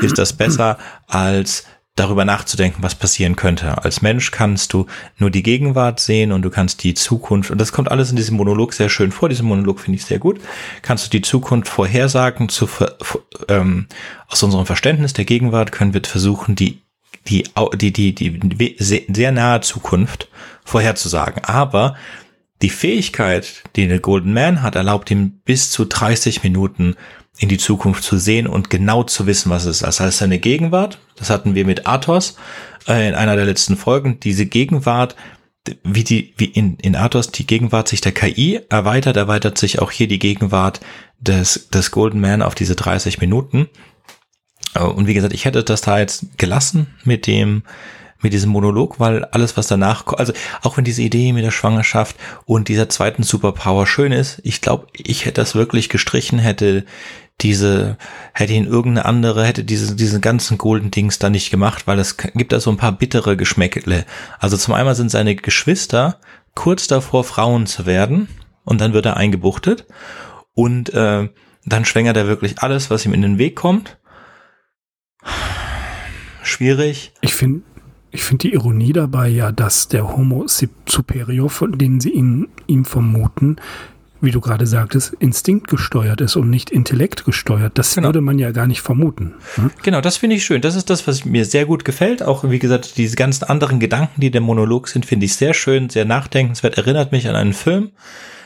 ist das besser als darüber nachzudenken, was passieren könnte. Als Mensch kannst du nur die Gegenwart sehen und du kannst die Zukunft, und das kommt alles in diesem Monolog sehr schön vor, diesen Monolog finde ich sehr gut, kannst du die Zukunft vorhersagen, zu, ähm, aus unserem Verständnis der Gegenwart können wir versuchen, die, die, die, die, die sehr nahe Zukunft vorherzusagen. Aber die Fähigkeit, die der Golden Man hat, erlaubt ihm bis zu 30 Minuten in die Zukunft zu sehen und genau zu wissen, was es ist. Das heißt, seine Gegenwart, das hatten wir mit Athos äh, in einer der letzten Folgen, diese Gegenwart, wie die, wie in, in Athos die Gegenwart sich der KI erweitert, erweitert sich auch hier die Gegenwart des, des Golden Man auf diese 30 Minuten. Äh, und wie gesagt, ich hätte das da jetzt gelassen mit dem, mit diesem Monolog, weil alles, was danach, also auch wenn diese Idee mit der Schwangerschaft und dieser zweiten Superpower schön ist, ich glaube, ich hätte das wirklich gestrichen, hätte diese, hätte ihn irgendeine andere, hätte diese, diesen ganzen Golden Dings da nicht gemacht, weil es gibt da so ein paar bittere Geschmäckle. Also zum einen sind seine Geschwister kurz davor, Frauen zu werden und dann wird er eingebuchtet und äh, dann schwängert er wirklich alles, was ihm in den Weg kommt. Schwierig. Ich finde, ich finde die Ironie dabei ja, dass der Homo superior, von dem sie ihn, ihm vermuten, wie du gerade sagtest, instinktgesteuert ist und nicht intellektgesteuert. Das genau. würde man ja gar nicht vermuten. Ne? Genau, das finde ich schön. Das ist das, was mir sehr gut gefällt. Auch, wie gesagt, diese ganzen anderen Gedanken, die der Monolog sind, finde ich sehr schön, sehr nachdenkenswert. Erinnert mich an einen Film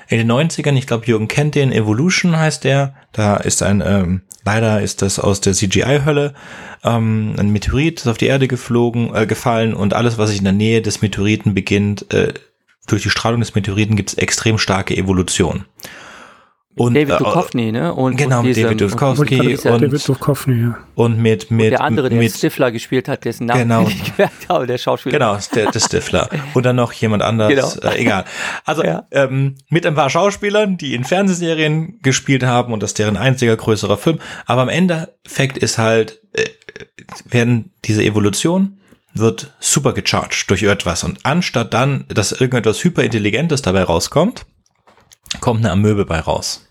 in den 90ern. Ich glaube, Jürgen kennt den. Evolution heißt der. Da ist ein, ähm, leider ist das aus der CGI-Hölle, ähm, ein Meteorit ist auf die Erde geflogen, äh, gefallen und alles, was sich in der Nähe des Meteoriten beginnt, äh, durch die Strahlung des Meteoriten gibt es extrem starke Evolution. Und, David äh, Duchovny, ne? Und, genau, mit David Duchovny und, und, David Duchovny, ja. Und mit, mit, und der andere, der mit, Stifler gespielt hat, dessen Namen genau, ich nicht gemerkt habe, der Schauspieler. Genau, der, der Stifler. und dann noch jemand anders, genau. äh, egal. Also ja. ähm, mit ein paar Schauspielern, die in Fernsehserien gespielt haben und das deren einziger größerer Film. Aber am Endeffekt ist halt, äh, werden diese Evolution wird super gecharged durch etwas. Und anstatt dann, dass irgendetwas hyperintelligentes dabei rauskommt, kommt eine Amöbe bei raus.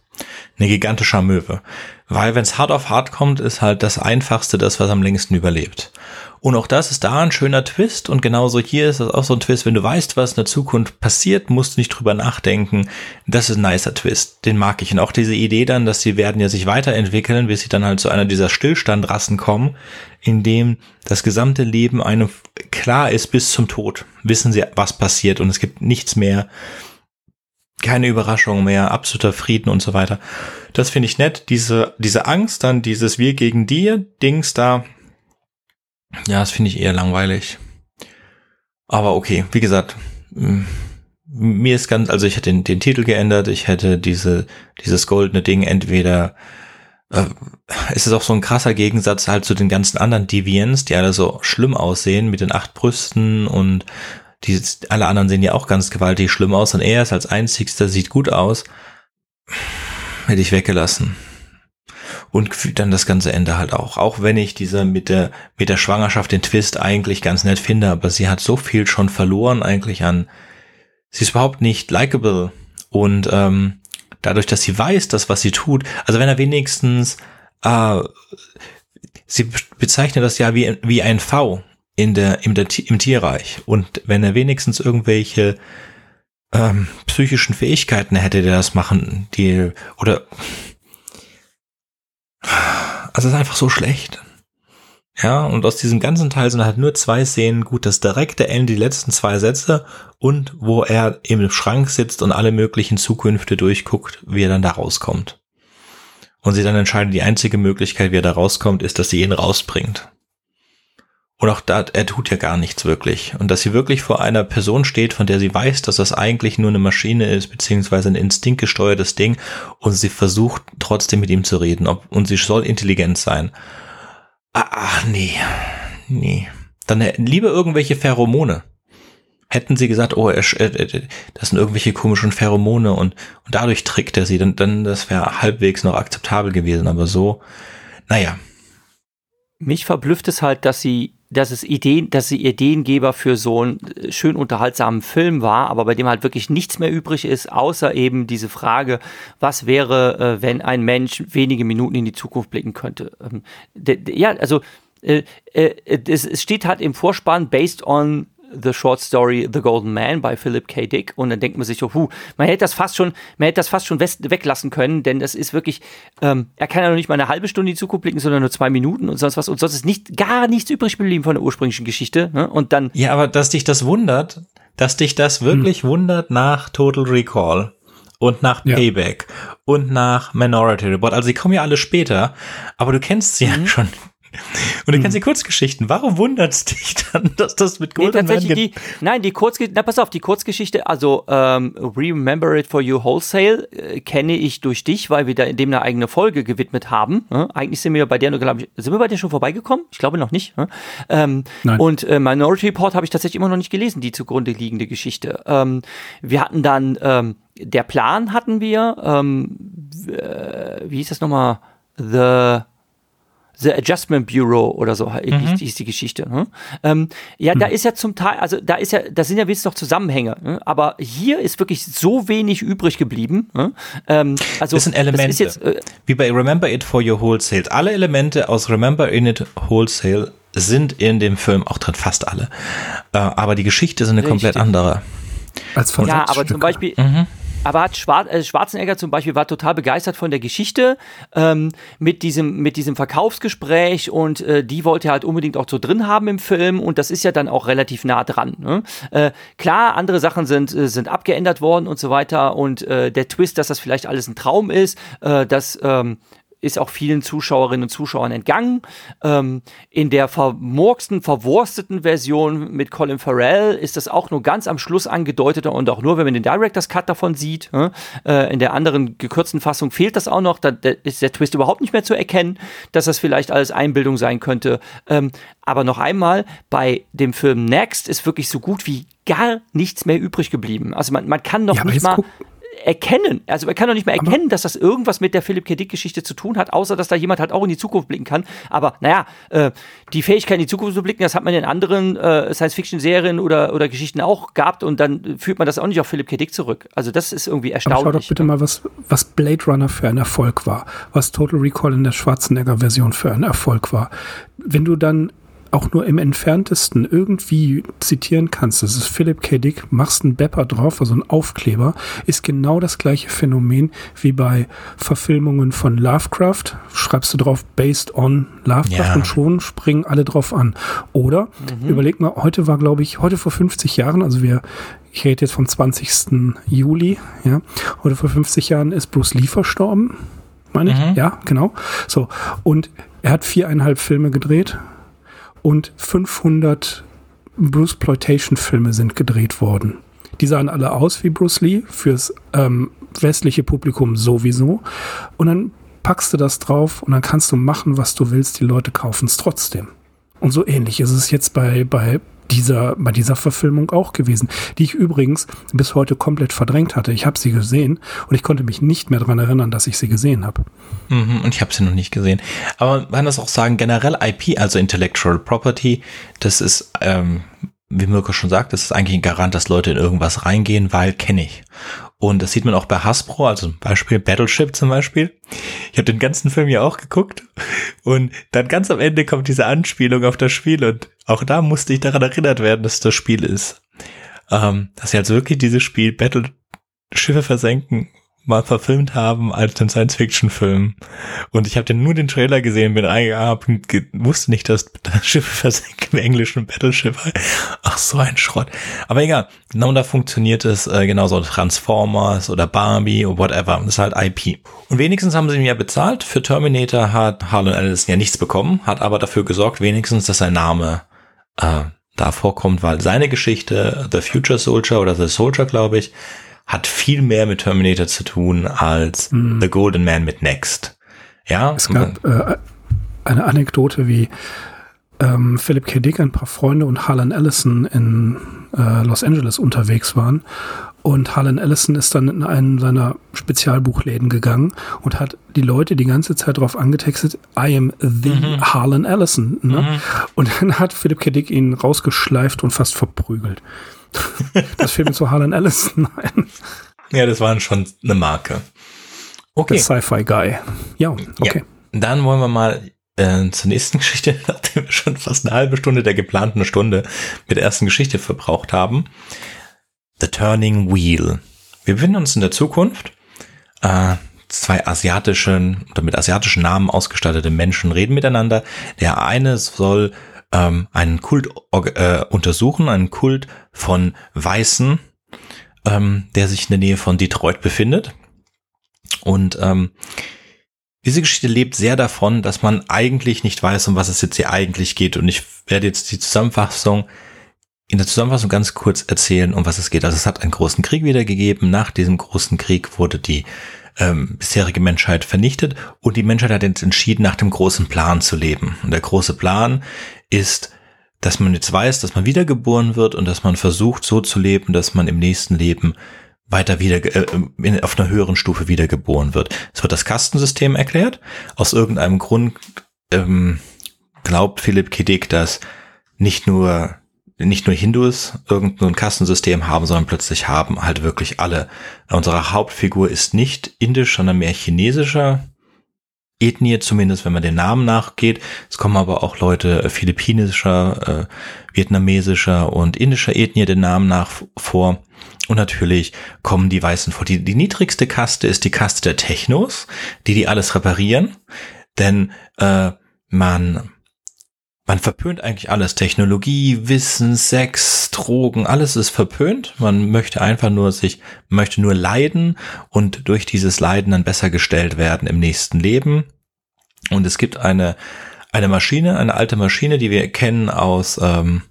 Eine gigantische Amöbe. Weil wenn es hart auf hart kommt, ist halt das Einfachste das, was am längsten überlebt. Und auch das ist da ein schöner Twist und genauso hier ist das auch so ein Twist. Wenn du weißt, was in der Zukunft passiert, musst du nicht drüber nachdenken. Das ist ein nicer Twist. Den mag ich. Und auch diese Idee dann, dass sie werden ja sich weiterentwickeln, bis sie dann halt zu einer dieser Stillstandrassen kommen, in dem das gesamte Leben einem klar ist bis zum Tod. Wissen sie, was passiert und es gibt nichts mehr, keine Überraschung mehr, absoluter Frieden und so weiter. Das finde ich nett. Diese, diese Angst, dann dieses Wir gegen dir Dings da, ja, das finde ich eher langweilig. Aber okay, wie gesagt, mir ist ganz, also ich hätte den, den Titel geändert, ich hätte diese, dieses goldene Ding entweder, äh, es ist auch so ein krasser Gegensatz halt zu den ganzen anderen Deviants, die alle so schlimm aussehen mit den acht Brüsten und die, alle anderen sehen ja auch ganz gewaltig schlimm aus und er ist als einzigster, sieht gut aus. Hätte ich weggelassen und dann das ganze Ende halt auch. Auch wenn ich diese mit der, mit der Schwangerschaft den Twist eigentlich ganz nett finde, aber sie hat so viel schon verloren eigentlich an, sie ist überhaupt nicht likable und ähm, dadurch, dass sie weiß, dass was sie tut, also wenn er wenigstens, äh, sie bezeichnet das ja wie, wie ein V in der, im, der, im Tierreich und wenn er wenigstens irgendwelche ähm, psychischen Fähigkeiten hätte, der das machen, die, oder also es ist einfach so schlecht. Ja, und aus diesem ganzen Teil sind halt nur zwei Szenen gut. Das direkte Ende, die letzten zwei Sätze und wo er im Schrank sitzt und alle möglichen Zukünfte durchguckt, wie er dann da rauskommt. Und sie dann entscheiden, die einzige Möglichkeit, wie er da rauskommt, ist, dass sie ihn rausbringt. Und auch da, er tut ja gar nichts wirklich. Und dass sie wirklich vor einer Person steht, von der sie weiß, dass das eigentlich nur eine Maschine ist, beziehungsweise ein instinktgesteuertes Ding, und sie versucht trotzdem mit ihm zu reden. Ob, und sie soll intelligent sein. Ah, ach, nee. Nee. Dann lieber irgendwelche Pheromone. Hätten sie gesagt, oh, er, äh, das sind irgendwelche komischen Pheromone und, und dadurch trickt er sie, dann, dann das wäre halbwegs noch akzeptabel gewesen. Aber so, naja. Mich verblüfft es halt, dass sie dass es Ideen, dass sie Ideengeber für so einen äh, schön unterhaltsamen Film war, aber bei dem halt wirklich nichts mehr übrig ist, außer eben diese Frage, was wäre, äh, wenn ein Mensch wenige Minuten in die Zukunft blicken könnte. Ähm, ja, also äh, es steht halt im Vorspann based on The Short Story The Golden Man bei Philip K. Dick und dann denkt man sich so, huh, man hätte das fast schon, man hätte das fast schon weglassen können, denn das ist wirklich, ähm, er kann ja noch nicht mal eine halbe Stunde in die Zukunft blicken, sondern nur zwei Minuten und sonst was und sonst ist nicht gar nichts übrig geblieben von der ursprünglichen Geschichte ne? und dann. Ja, aber dass dich das wundert, dass dich das wirklich hm. wundert nach Total Recall und nach ja. Payback und nach Minority Report. Also die kommen ja alle später, aber du kennst sie mhm. ja schon und du kennst die Kurzgeschichten. Warum wundert es dich dann, dass das mit Golden nee, Man die, Nein, die Kurzgeschichte, na pass auf, die Kurzgeschichte, also ähm, Remember It For You Wholesale äh, kenne ich durch dich, weil wir da in dem eine eigene Folge gewidmet haben. Äh? Eigentlich sind wir bei der, glaube ich, sind wir bei der schon vorbeigekommen? Ich glaube noch nicht. Äh? Ähm, nein. Und äh, Minority Report habe ich tatsächlich immer noch nicht gelesen, die zugrunde liegende Geschichte. Ähm, wir hatten dann, ähm, der Plan hatten wir, ähm, äh, wie hieß das nochmal? The The Adjustment Bureau oder so mhm. hieß die Geschichte. Ne? Ähm, ja, mhm. da ist ja zum Teil, also da ist ja, da sind ja wenigstens noch Zusammenhänge, ne? aber hier ist wirklich so wenig übrig geblieben. Ne? Ähm, also das sind Elemente, das jetzt, äh, wie bei Remember It for Your Wholesale. Alle Elemente aus Remember In It Wholesale sind in dem Film auch drin, fast alle. Äh, aber die Geschichte ist eine Richtig. komplett andere. Als Ja, aber zum Beispiel, Mhm. Aber hat äh, Schwarzenegger zum Beispiel war total begeistert von der Geschichte ähm, mit diesem mit diesem Verkaufsgespräch und äh, die wollte er halt unbedingt auch so drin haben im Film und das ist ja dann auch relativ nah dran. Ne? Äh, klar, andere Sachen sind äh, sind abgeändert worden und so weiter und äh, der Twist, dass das vielleicht alles ein Traum ist, äh, das ähm, ist auch vielen Zuschauerinnen und Zuschauern entgangen. Ähm, in der vermurksten, verwursteten Version mit Colin Farrell ist das auch nur ganz am Schluss angedeutet und auch nur, wenn man den Director's Cut davon sieht. ne? Äh, in der anderen gekürzten Fassung fehlt das auch noch. Da, da ist der Twist überhaupt nicht mehr zu erkennen, dass das vielleicht alles Einbildung sein könnte. Ähm, aber noch einmal, bei dem Film Next ist wirklich so gut wie gar nichts mehr übrig geblieben. Also man, man kann noch Ja, nicht mal erkennen. Also man kann doch nicht mehr erkennen, dass das irgendwas mit der Philipp K. Dick Geschichte zu tun hat, außer dass da jemand halt auch in die Zukunft blicken kann. Aber naja, äh, die Fähigkeit in die Zukunft zu blicken, das hat man in anderen äh, Science-Fiction-Serien oder, oder Geschichten auch gehabt und dann führt man das auch nicht auf Philipp K. Dick zurück. Also das ist irgendwie Aber schau erstaunlich. doch bitte mal, was, was Blade Runner für ein Erfolg war, was Total Recall in der Schwarzenegger-Version für ein Erfolg war. Wenn du dann auch nur im entferntesten irgendwie zitieren kannst, das ist Philip K. Dick, machst einen Bepper drauf, also einen Aufkleber, ist genau das gleiche Phänomen wie bei Verfilmungen von Lovecraft. Schreibst du drauf based on Lovecraft Ja. und schon springen alle drauf an. Oder überleg mal, heute war, glaube ich, heute vor 50 Jahren, also wir, ich rede jetzt vom 20. Juli, ja, heute vor 50 Jahren ist Bruce Lee verstorben, meine ich, ja, genau. So, und er hat viereinhalb Filme gedreht und 500 Bruce Ploitation Filme sind gedreht worden. Die sahen alle aus wie Bruce Lee, fürs ähm, westliche Publikum sowieso. Und dann packst du das drauf und dann kannst du machen, was du willst. Die Leute kaufen es trotzdem. Und so ähnlich ist es jetzt bei, bei dieser, bei dieser Verfilmung auch gewesen, die ich übrigens bis heute komplett verdrängt hatte. Ich habe sie gesehen und ich konnte mich nicht mehr daran erinnern, dass ich sie gesehen habe. Mhm, und ich habe sie noch nicht gesehen. Aber man kann das auch sagen, generell IP, also Intellectual Property, das ist, ähm, wie Mirko schon sagt, das ist eigentlich ein Garant, dass Leute in irgendwas reingehen, weil kenne ich. Und das sieht man auch bei Hasbro, also zum Beispiel Battleship zum Beispiel. Ich habe den ganzen Film ja auch geguckt und dann ganz am Ende kommt diese Anspielung auf das Spiel und auch da musste ich daran erinnert werden, dass das Spiel ist. Ähm, dass sie also wirklich dieses Spiel Battleshiffe versenken mal verfilmt haben als einen Science-Fiction-Film. Und ich habe dann nur den Trailer gesehen, bin reingehabt und wusste nicht, dass Schiffe versenken im Englischen Battleship. Ach, so ein Schrott. Aber egal, genau da funktioniert es äh, genauso Transformers oder Barbie oder whatever. Das ist halt IP. Und wenigstens haben sie ihn ja bezahlt. Für Terminator hat Harlan Ellison ja nichts bekommen, hat aber dafür gesorgt, wenigstens, dass sein Name äh, da vorkommt, weil seine Geschichte, The Future Soldier oder The Soldier, glaube ich, hat viel mehr mit Terminator zu tun als The Golden Man mit Next. Ja, Es gab äh, eine Anekdote, wie ähm, Philip K. Dick, ein paar Freunde und Harlan Ellison in äh, Los Angeles unterwegs waren. Und Harlan Ellison ist dann in einen seiner Spezialbuchläden gegangen und hat die Leute die ganze Zeit darauf angetextet, I am the Harlan Ellison. Ne? Und dann hat Philip K. Dick ihn rausgeschleift und fast verprügelt. Das mir zu Harlan Ellison ein. ja, das waren schon eine Marke. Der Okay, Sci-Fi-Guy. Ja, okay. ja. dann wollen wir mal äh, zur nächsten Geschichte, nachdem wir schon fast eine halbe Stunde der geplanten Stunde mit der ersten Geschichte verbraucht haben. The Turning Wheel. Wir befinden uns in der Zukunft. Äh, zwei asiatischen oder mit asiatischen Namen ausgestattete Menschen reden miteinander. Der eine soll ähm, einen Kult äh, untersuchen, einen Kult von Weißen, ähm, der sich in der Nähe von Detroit befindet. Und ähm, diese Geschichte lebt sehr davon, dass man eigentlich nicht weiß, um was es jetzt hier eigentlich geht. Und ich werde jetzt die Zusammenfassung in der Zusammenfassung ganz kurz erzählen, um was es geht. Also es hat einen großen Krieg wieder gegeben. Nach diesem großen Krieg wurde die ähm, bisherige Menschheit vernichtet und die Menschheit hat jetzt entschieden, nach dem großen Plan zu leben. Und der große Plan ist, dass man jetzt weiß, dass man wiedergeboren wird und dass man versucht, so zu leben, dass man im nächsten Leben weiter wieder äh, in, auf einer höheren Stufe wiedergeboren wird. Es wird das Kastensystem erklärt. Aus irgendeinem Grund ähm, glaubt Philipp K. Dick, dass nicht nur nicht nur Hindus irgendein Kastensystem haben, sondern plötzlich haben halt wirklich alle. Unsere Hauptfigur ist nicht indisch, sondern mehr chinesischer Ethnie, zumindest wenn man den Namen nachgeht. Es kommen aber auch Leute philippinischer, äh, vietnamesischer und indischer Ethnie den Namen nach vor. Und natürlich kommen die Weißen vor. Die, die niedrigste Kaste ist die Kaste der Technos, die die alles reparieren. Denn äh, man man verpönt eigentlich alles. Technologie, Wissen, Sex, Drogen, alles ist verpönt. Man möchte einfach nur sich, möchte nur leiden und durch dieses Leiden dann besser gestellt werden im nächsten Leben. Und es gibt eine, eine Maschine, eine alte Maschine, die wir kennen aus, ähm,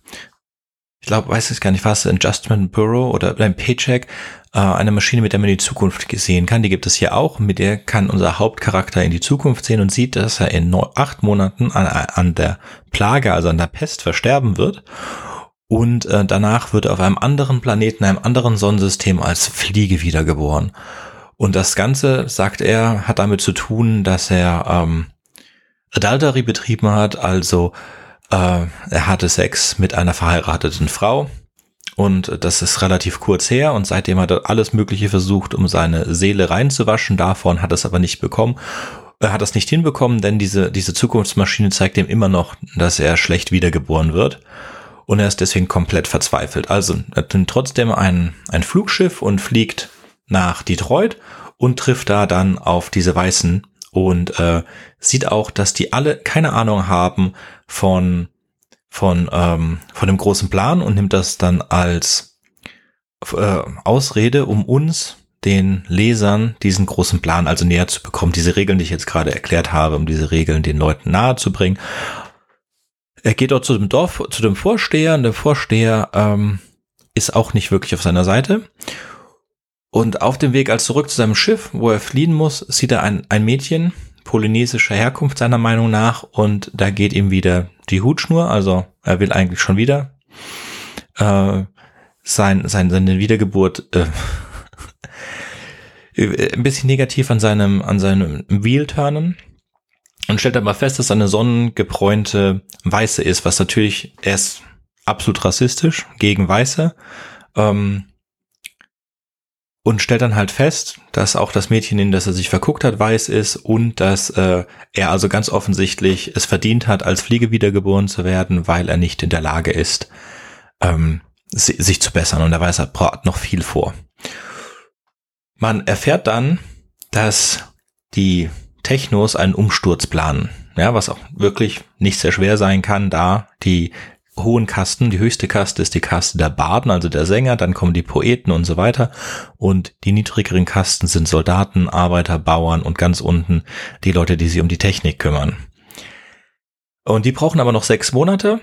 ich glaube, weiß ich gar nicht was, Adjustment Bureau oder ein Paycheck, äh, eine Maschine, mit der man die Zukunft sehen kann. Die gibt es hier auch. Mit der kann unser Hauptcharakter in die Zukunft sehen und sieht, dass er in acht Monaten an, an der Plage, also an der Pest, versterben wird. Und äh, danach wird er auf einem anderen Planeten, einem anderen Sonnensystem als Fliege wiedergeboren. Und das Ganze, sagt er, hat damit zu tun, dass er ähm, Adultery betrieben hat, also äh, er hatte Sex mit einer verheirateten Frau und das ist relativ kurz her und seitdem hat er alles Mögliche versucht, um seine Seele reinzuwaschen. Davon hat er es aber nicht bekommen. Er hat es nicht hinbekommen, denn diese, diese Zukunftsmaschine zeigt ihm immer noch, dass er schlecht wiedergeboren wird. Und er ist deswegen komplett verzweifelt. Also er nimmt trotzdem ein, ein Flugschiff und fliegt nach Detroit und trifft da dann auf diese Weißen und äh, sieht auch, dass die alle keine Ahnung haben von von, ähm, von dem großen Plan und nimmt das dann als äh, Ausrede, um uns, den Lesern, diesen großen Plan also näher zu bekommen. Diese Regeln, die ich jetzt gerade erklärt habe, um diese Regeln den Leuten nahe zu bringen. Er geht dort zu dem Dorf, zu dem Vorsteher und der Vorsteher ähm, ist auch nicht wirklich auf seiner Seite. Und auf dem Weg als zurück zu seinem Schiff, wo er fliehen muss, sieht er ein, ein Mädchen, polynesischer Herkunft seiner Meinung nach und da geht ihm wieder die Hutschnur, also er will eigentlich schon wieder äh, sein, sein, seine Wiedergeburt äh, ein bisschen negativ an seinem, an seinem Wheel turnen und stellt aber fest, dass eine sonnengebräunte Weiße ist, was natürlich, er ist absolut rassistisch gegen Weiße. Ähm, und stellt dann halt fest, dass auch das Mädchen, in das er sich verguckt hat, weiß ist und dass äh, er also ganz offensichtlich es verdient hat, als Fliege wiedergeboren zu werden, weil er nicht in der Lage ist, ähm, sich zu bessern. Und er weiß, er braucht noch viel vor. Man erfährt dann, dass die Technos einen Umsturz planen. Ja, was auch wirklich nicht sehr schwer sein kann, da die hohen Kasten. Die höchste Kaste ist die Kaste der Baden, also der Sänger, dann kommen die Poeten und so weiter. Und die niedrigeren Kasten sind Soldaten, Arbeiter, Bauern und ganz unten die Leute, die sich um die Technik kümmern. Und die brauchen aber noch sechs Monate.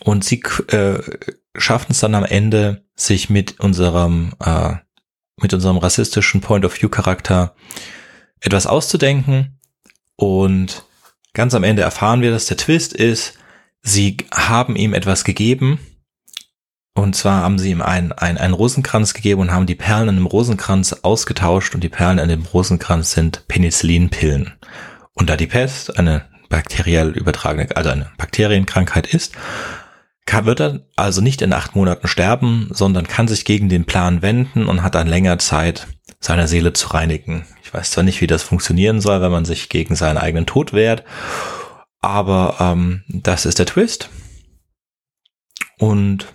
Und sie äh, schaffen es dann am Ende, sich mit unserem, äh, mit unserem rassistischen Point-of-View-Charakter etwas auszudenken. Und ganz am Ende erfahren wir, dass der Twist ist, Sie haben ihm etwas gegeben. Und zwar haben sie ihm einen, einen, einen Rosenkranz gegeben und haben die Perlen in dem Rosenkranz ausgetauscht und die Perlen in dem Rosenkranz sind Penicillinpillen. Und da die Pest eine bakteriell übertragene, also eine Bakterienkrankheit ist, kann, wird er also nicht in acht Monaten sterben, sondern kann sich gegen den Plan wenden und hat dann länger Zeit, seine Seele zu reinigen. Ich weiß zwar nicht, wie das funktionieren soll, wenn man sich gegen seinen eigenen Tod wehrt aber ähm, das ist der Twist. Und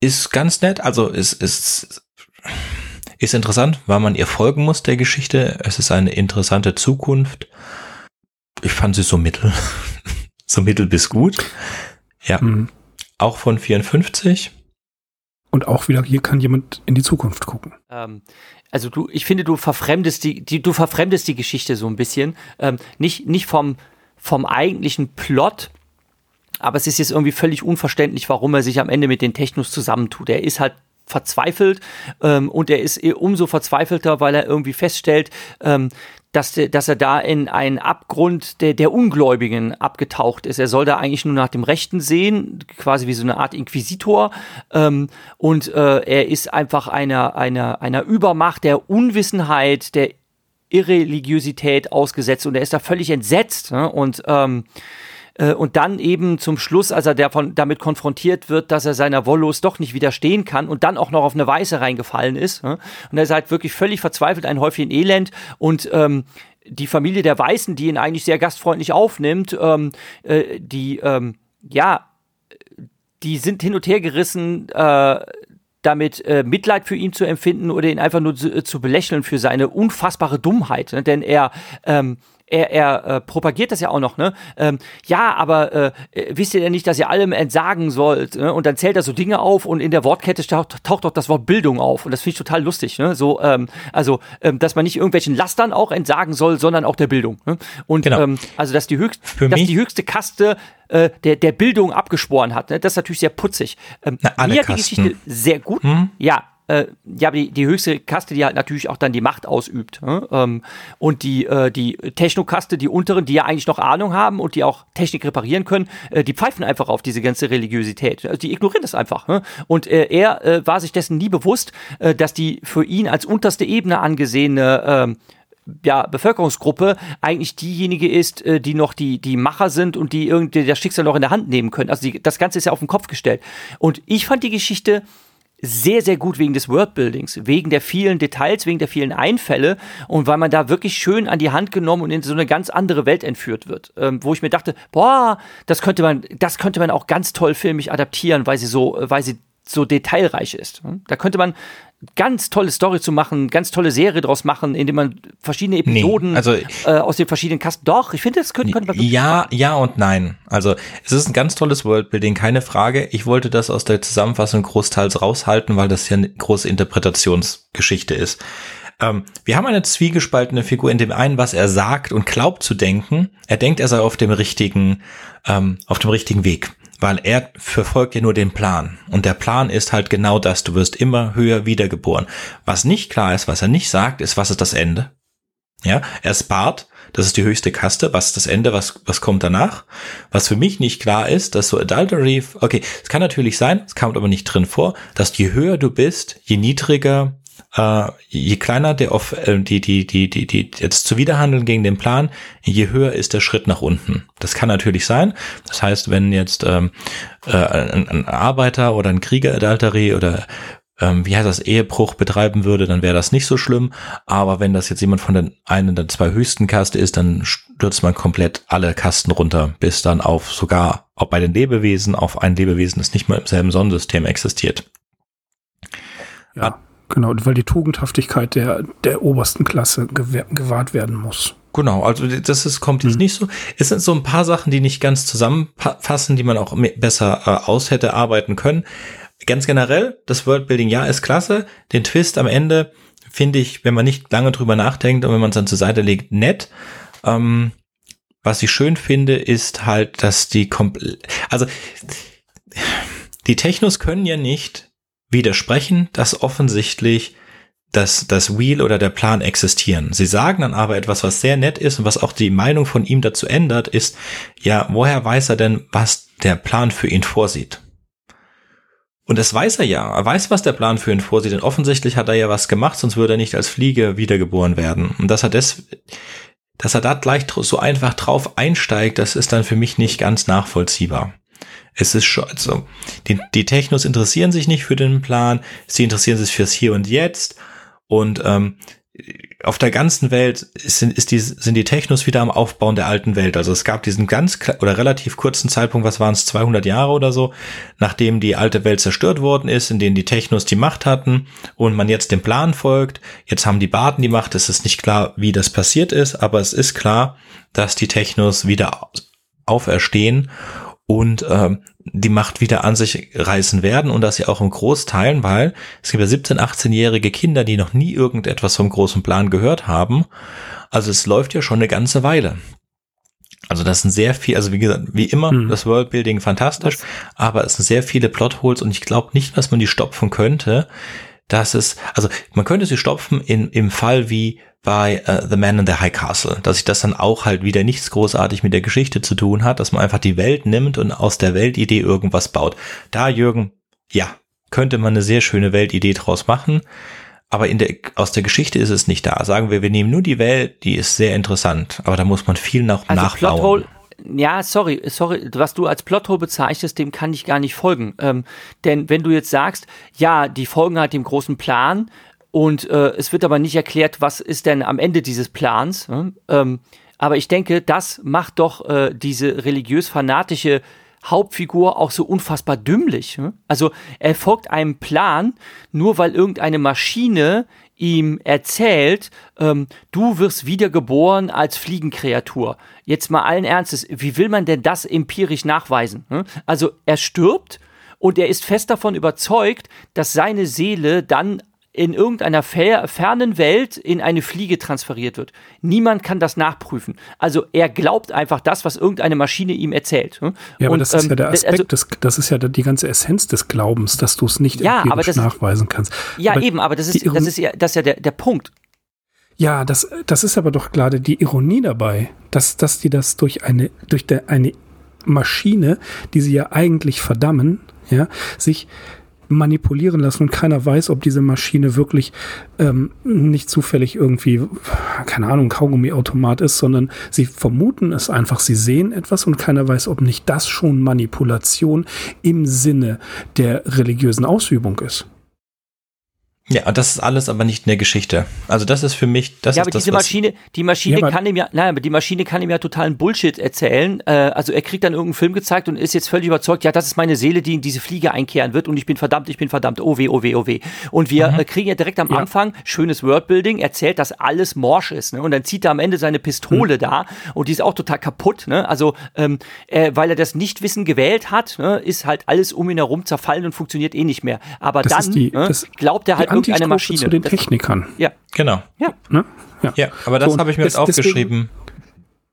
ist ganz nett. Also ist, ist, ist interessant, weil man ihr folgen muss, der Geschichte. Es ist eine interessante Zukunft. Ich fand sie so mittel. so mittel bis gut. Ja. Mhm. Auch von 54. Und auch wieder, hier kann jemand in die Zukunft gucken. Ähm, also du, ich finde, du verfremdest die, die, du verfremdest die Geschichte so ein bisschen. Ähm, nicht, nicht vom, vom eigentlichen Plot. Aber es ist jetzt irgendwie völlig unverständlich, warum er sich am Ende mit den Technos zusammentut. Er ist halt verzweifelt ähm, und er ist umso verzweifelter, weil er irgendwie feststellt, ähm, dass, dass er da in einen Abgrund der, der Ungläubigen abgetaucht ist. Er soll da eigentlich nur nach dem Rechten sehen, quasi wie so eine Art Inquisitor. Ähm, und äh, er ist einfach einer, einer, einer Übermacht der Unwissenheit, der Irreligiosität ausgesetzt und er ist da völlig entsetzt ne? und ähm, äh, und dann eben zum Schluss, als er davon, damit konfrontiert wird, dass er seiner Wollust doch nicht widerstehen kann und dann auch noch auf eine Weiße reingefallen ist. Ne? Und er ist halt wirklich völlig verzweifelt, ein Häufchen Elend und ähm, die Familie der Weißen, die ihn eigentlich sehr gastfreundlich aufnimmt, ähm, äh, die, ähm, ja, die sind hin und her gerissen, äh, damit äh, Mitleid für ihn zu empfinden oder ihn einfach nur zu, äh, zu belächeln für seine unfassbare Dummheit. Ne? Denn er, ähm, er, er äh, propagiert das ja auch noch, ne? Ähm, ja, aber äh, äh, wisst ihr denn nicht, dass ihr allem entsagen sollt? Ne? Und dann zählt er so Dinge auf und in der Wortkette taucht, taucht auch das Wort Bildung auf. Und das finde ich total lustig, ne? So, ähm, also, ähm, dass man nicht irgendwelchen Lastern auch entsagen soll, sondern auch der Bildung. Ne? Und genau. ähm, also, dass die, höchst, dass die höchste Kaste äh, der, der Bildung abgeschworen hat. Ne? Das ist natürlich sehr putzig. Ähm, Na, mir hat die Geschichte sehr gut. Hm? Ja, äh, ja, die, die höchste Kaste, die halt natürlich auch dann die Macht ausübt. Ne? Ähm, und die, äh, die Technokaste, die unteren, die ja eigentlich noch Ahnung haben und die auch Technik reparieren können, äh, die pfeifen einfach auf diese ganze Religiosität. Also die ignorieren das einfach. Ne? Und äh, er äh, war sich dessen nie bewusst, äh, dass die für ihn als unterste Ebene angesehene ähm, ja, Bevölkerungsgruppe eigentlich diejenige ist, die noch die, die Macher sind und die irgendwie das Schicksal noch in der Hand nehmen können. Also die, das Ganze ist ja auf den Kopf gestellt. Und ich fand die Geschichte sehr, sehr gut wegen des Worldbuildings, wegen der vielen Details, wegen der vielen Einfälle und weil man da wirklich schön an die Hand genommen und in so eine ganz andere Welt entführt wird, ähm, wo ich mir dachte, boah, das könnte man, das könnte man auch ganz toll filmisch adaptieren, weil sie so, weil sie so detailreich ist. Da könnte man ganz tolle Story zu machen, ganz tolle Serie draus machen, indem man verschiedene Episoden nee, also, äh, aus den verschiedenen Kasten. Doch, ich finde, das könnte, könnte man. Ja, machen. ja und nein. Also es ist ein ganz tolles Worldbuilding, keine Frage. Ich wollte das aus der Zusammenfassung großteils raushalten, weil das ja eine große Interpretationsgeschichte ist. Ähm, wir haben eine zwiegespaltene Figur in dem einen, was er sagt und glaubt zu denken. Er denkt, er sei auf dem richtigen, ähm, auf dem richtigen Weg weil er verfolgt ja nur den Plan. Und der Plan ist halt genau das, du wirst immer höher wiedergeboren. Was nicht klar ist, was er nicht sagt, ist, was ist das Ende? Ja, er ist Bart, das ist die höchste Kaste, was ist das Ende, was, was kommt danach? Was für mich nicht klar ist, dass so Adultery, okay, es kann natürlich sein, es kommt aber nicht drin vor, dass je höher du bist, je niedriger äh, je kleiner der auf äh, die die die die die jetzt zuwiderhandeln gegen den Plan, je höher ist der Schritt nach unten. Das kann natürlich sein. Das heißt, wenn jetzt ähm, äh, ein, ein Arbeiter oder ein Krieger Adultery oder ähm, wie heißt das, Ehebruch betreiben würde, dann wäre das nicht so schlimm. Aber wenn das jetzt jemand von den einen der zwei höchsten Kaste ist, dann stürzt man komplett alle Kasten runter, bis dann auf sogar, auch bei den Lebewesen, auf ein Lebewesen, das nicht mal im selben Sonnensystem existiert. Ja. Genau, weil die Tugendhaftigkeit der, der obersten Klasse gewahrt werden muss. Genau, also das ist, kommt jetzt mhm. nicht so. Es sind so ein paar Sachen, die nicht ganz zusammenfassen, die man auch besser äh, aus hätte arbeiten können. Ganz generell, das Worldbuilding, ja, ist klasse. Den Twist am Ende finde ich, wenn man nicht lange drüber nachdenkt und wenn man es dann zur Seite legt, nett. Ähm, was ich schön finde, ist halt, dass die, also die Technos können ja nicht widersprechen, dass offensichtlich dass das Wheel oder der Plan existieren. Sie sagen dann aber etwas, was sehr nett ist und was auch die Meinung von ihm dazu ändert, ist, ja, woher weiß er denn, was der Plan für ihn vorsieht? Und das weiß er ja. Er weiß, was der Plan für ihn vorsieht. Denn offensichtlich hat er ja was gemacht, sonst würde er nicht als Fliege wiedergeboren werden. Und dass er das, dass er da gleich so einfach drauf einsteigt, das ist dann für mich nicht ganz nachvollziehbar. Es ist schon, also, die, die Technos interessieren sich nicht für den Plan, sie interessieren sich fürs Hier und Jetzt und ähm, auf der ganzen Welt sind, ist die, sind die Technos wieder am Aufbauen der alten Welt. Also es gab diesen ganz oder relativ kurzen Zeitpunkt, was waren es, 200 Jahre oder so, nachdem die alte Welt zerstört worden ist, in denen die Technos die Macht hatten und man jetzt dem Plan folgt. Jetzt haben die Baden die Macht. Es ist nicht klar, wie das passiert ist, aber es ist klar, dass die Technos wieder auferstehen und ähm, die Macht wieder an sich reißen werden und dass sie auch im Großteilen, weil es gibt ja 17-, 18-jährige Kinder, die noch nie irgendetwas vom großen Plan gehört haben. Also es läuft ja schon eine ganze Weile. Also das sind sehr viel, also wie gesagt, wie immer, hm. das Worldbuilding fantastisch, aber es sind sehr viele Plotholes und ich glaube nicht, dass man die stopfen könnte. Dass es, also man könnte sie stopfen in, im Fall wie bei uh, The Man in the High Castle, dass sich das dann auch halt wieder nichts großartig mit der Geschichte zu tun hat, dass man einfach die Welt nimmt und aus der Weltidee irgendwas baut. Da, Jürgen, ja, könnte man eine sehr schöne Weltidee draus machen, aber in der, aus der Geschichte ist es nicht da. Sagen wir, wir nehmen nur die Welt, die ist sehr interessant, aber da muss man viel noch also nachbauen. Plothole ja, sorry, sorry, was du als Plothole bezeichnest, dem kann ich gar nicht folgen. Ähm, denn wenn du jetzt sagst, ja, die folgen halt dem großen Plan und äh, es wird aber nicht erklärt, was ist denn am Ende dieses Plans. Ne? Ähm, aber ich denke, das macht doch äh, diese religiös-fanatische Hauptfigur auch so unfassbar dümmlich. Ne? Also er folgt einem Plan, nur weil irgendeine Maschine ihm erzählt, ähm, du wirst wiedergeboren als Fliegenkreatur. Jetzt mal allen Ernstes, wie will man denn das empirisch nachweisen? Ne? Also er stirbt und er ist fest davon überzeugt, dass seine Seele dann in irgendeiner fernen Welt in eine Fliege transferiert wird. Niemand kann das nachprüfen. Also er glaubt einfach das, was irgendeine Maschine ihm erzählt. Ne? Ja, aber Und, das ist ja ähm, der Aspekt, also, des, das ist ja die ganze Essenz des Glaubens, dass du es nicht ja, empirisch nachweisen kannst. Ja, aber eben, aber das ist, das ist ja, das ist ja der, der Punkt. Ja, das, das ist aber doch gerade die Ironie dabei, dass, dass die das durch eine, durch der, eine Maschine, die sie ja eigentlich verdammen, ja, sich manipulieren lassen und keiner weiß, ob diese Maschine wirklich ähm, nicht zufällig irgendwie, keine Ahnung, Kaugummiautomat ist, sondern sie vermuten es einfach, sie sehen etwas und keiner weiß, ob nicht das schon Manipulation im Sinne der religiösen Ausübung ist. Ja, und das ist alles aber nicht in der Geschichte. Also das ist für mich, das ja, ist aber das, diese Maschine, die Maschine ja, kann ihm ja, nein, aber die Maschine kann ihm ja totalen Bullshit erzählen. Äh, also er kriegt dann irgendeinen Film gezeigt und ist jetzt völlig überzeugt, ja, das ist meine Seele, die in diese Fliege einkehren wird und ich bin verdammt, ich bin verdammt, oh weh, oh weh, oh weh. Und wir mhm. äh, kriegen ja direkt am ja. Anfang schönes Worldbuilding, erzählt, dass alles morsch ist, ne? Und dann zieht er am Ende seine Pistole mhm. da und die ist auch total kaputt, ne? Also ähm, äh, weil er das Nichtwissen gewählt hat, ne, ist halt alles um ihn herum zerfallen und funktioniert eh nicht mehr. Aber das dann die, ne, glaubt er halt irgendeine Maschine den Technikern. Ja. Genau. Ja. Ne? Ja. ja. aber das so, habe ich mir jetzt aufgeschrieben.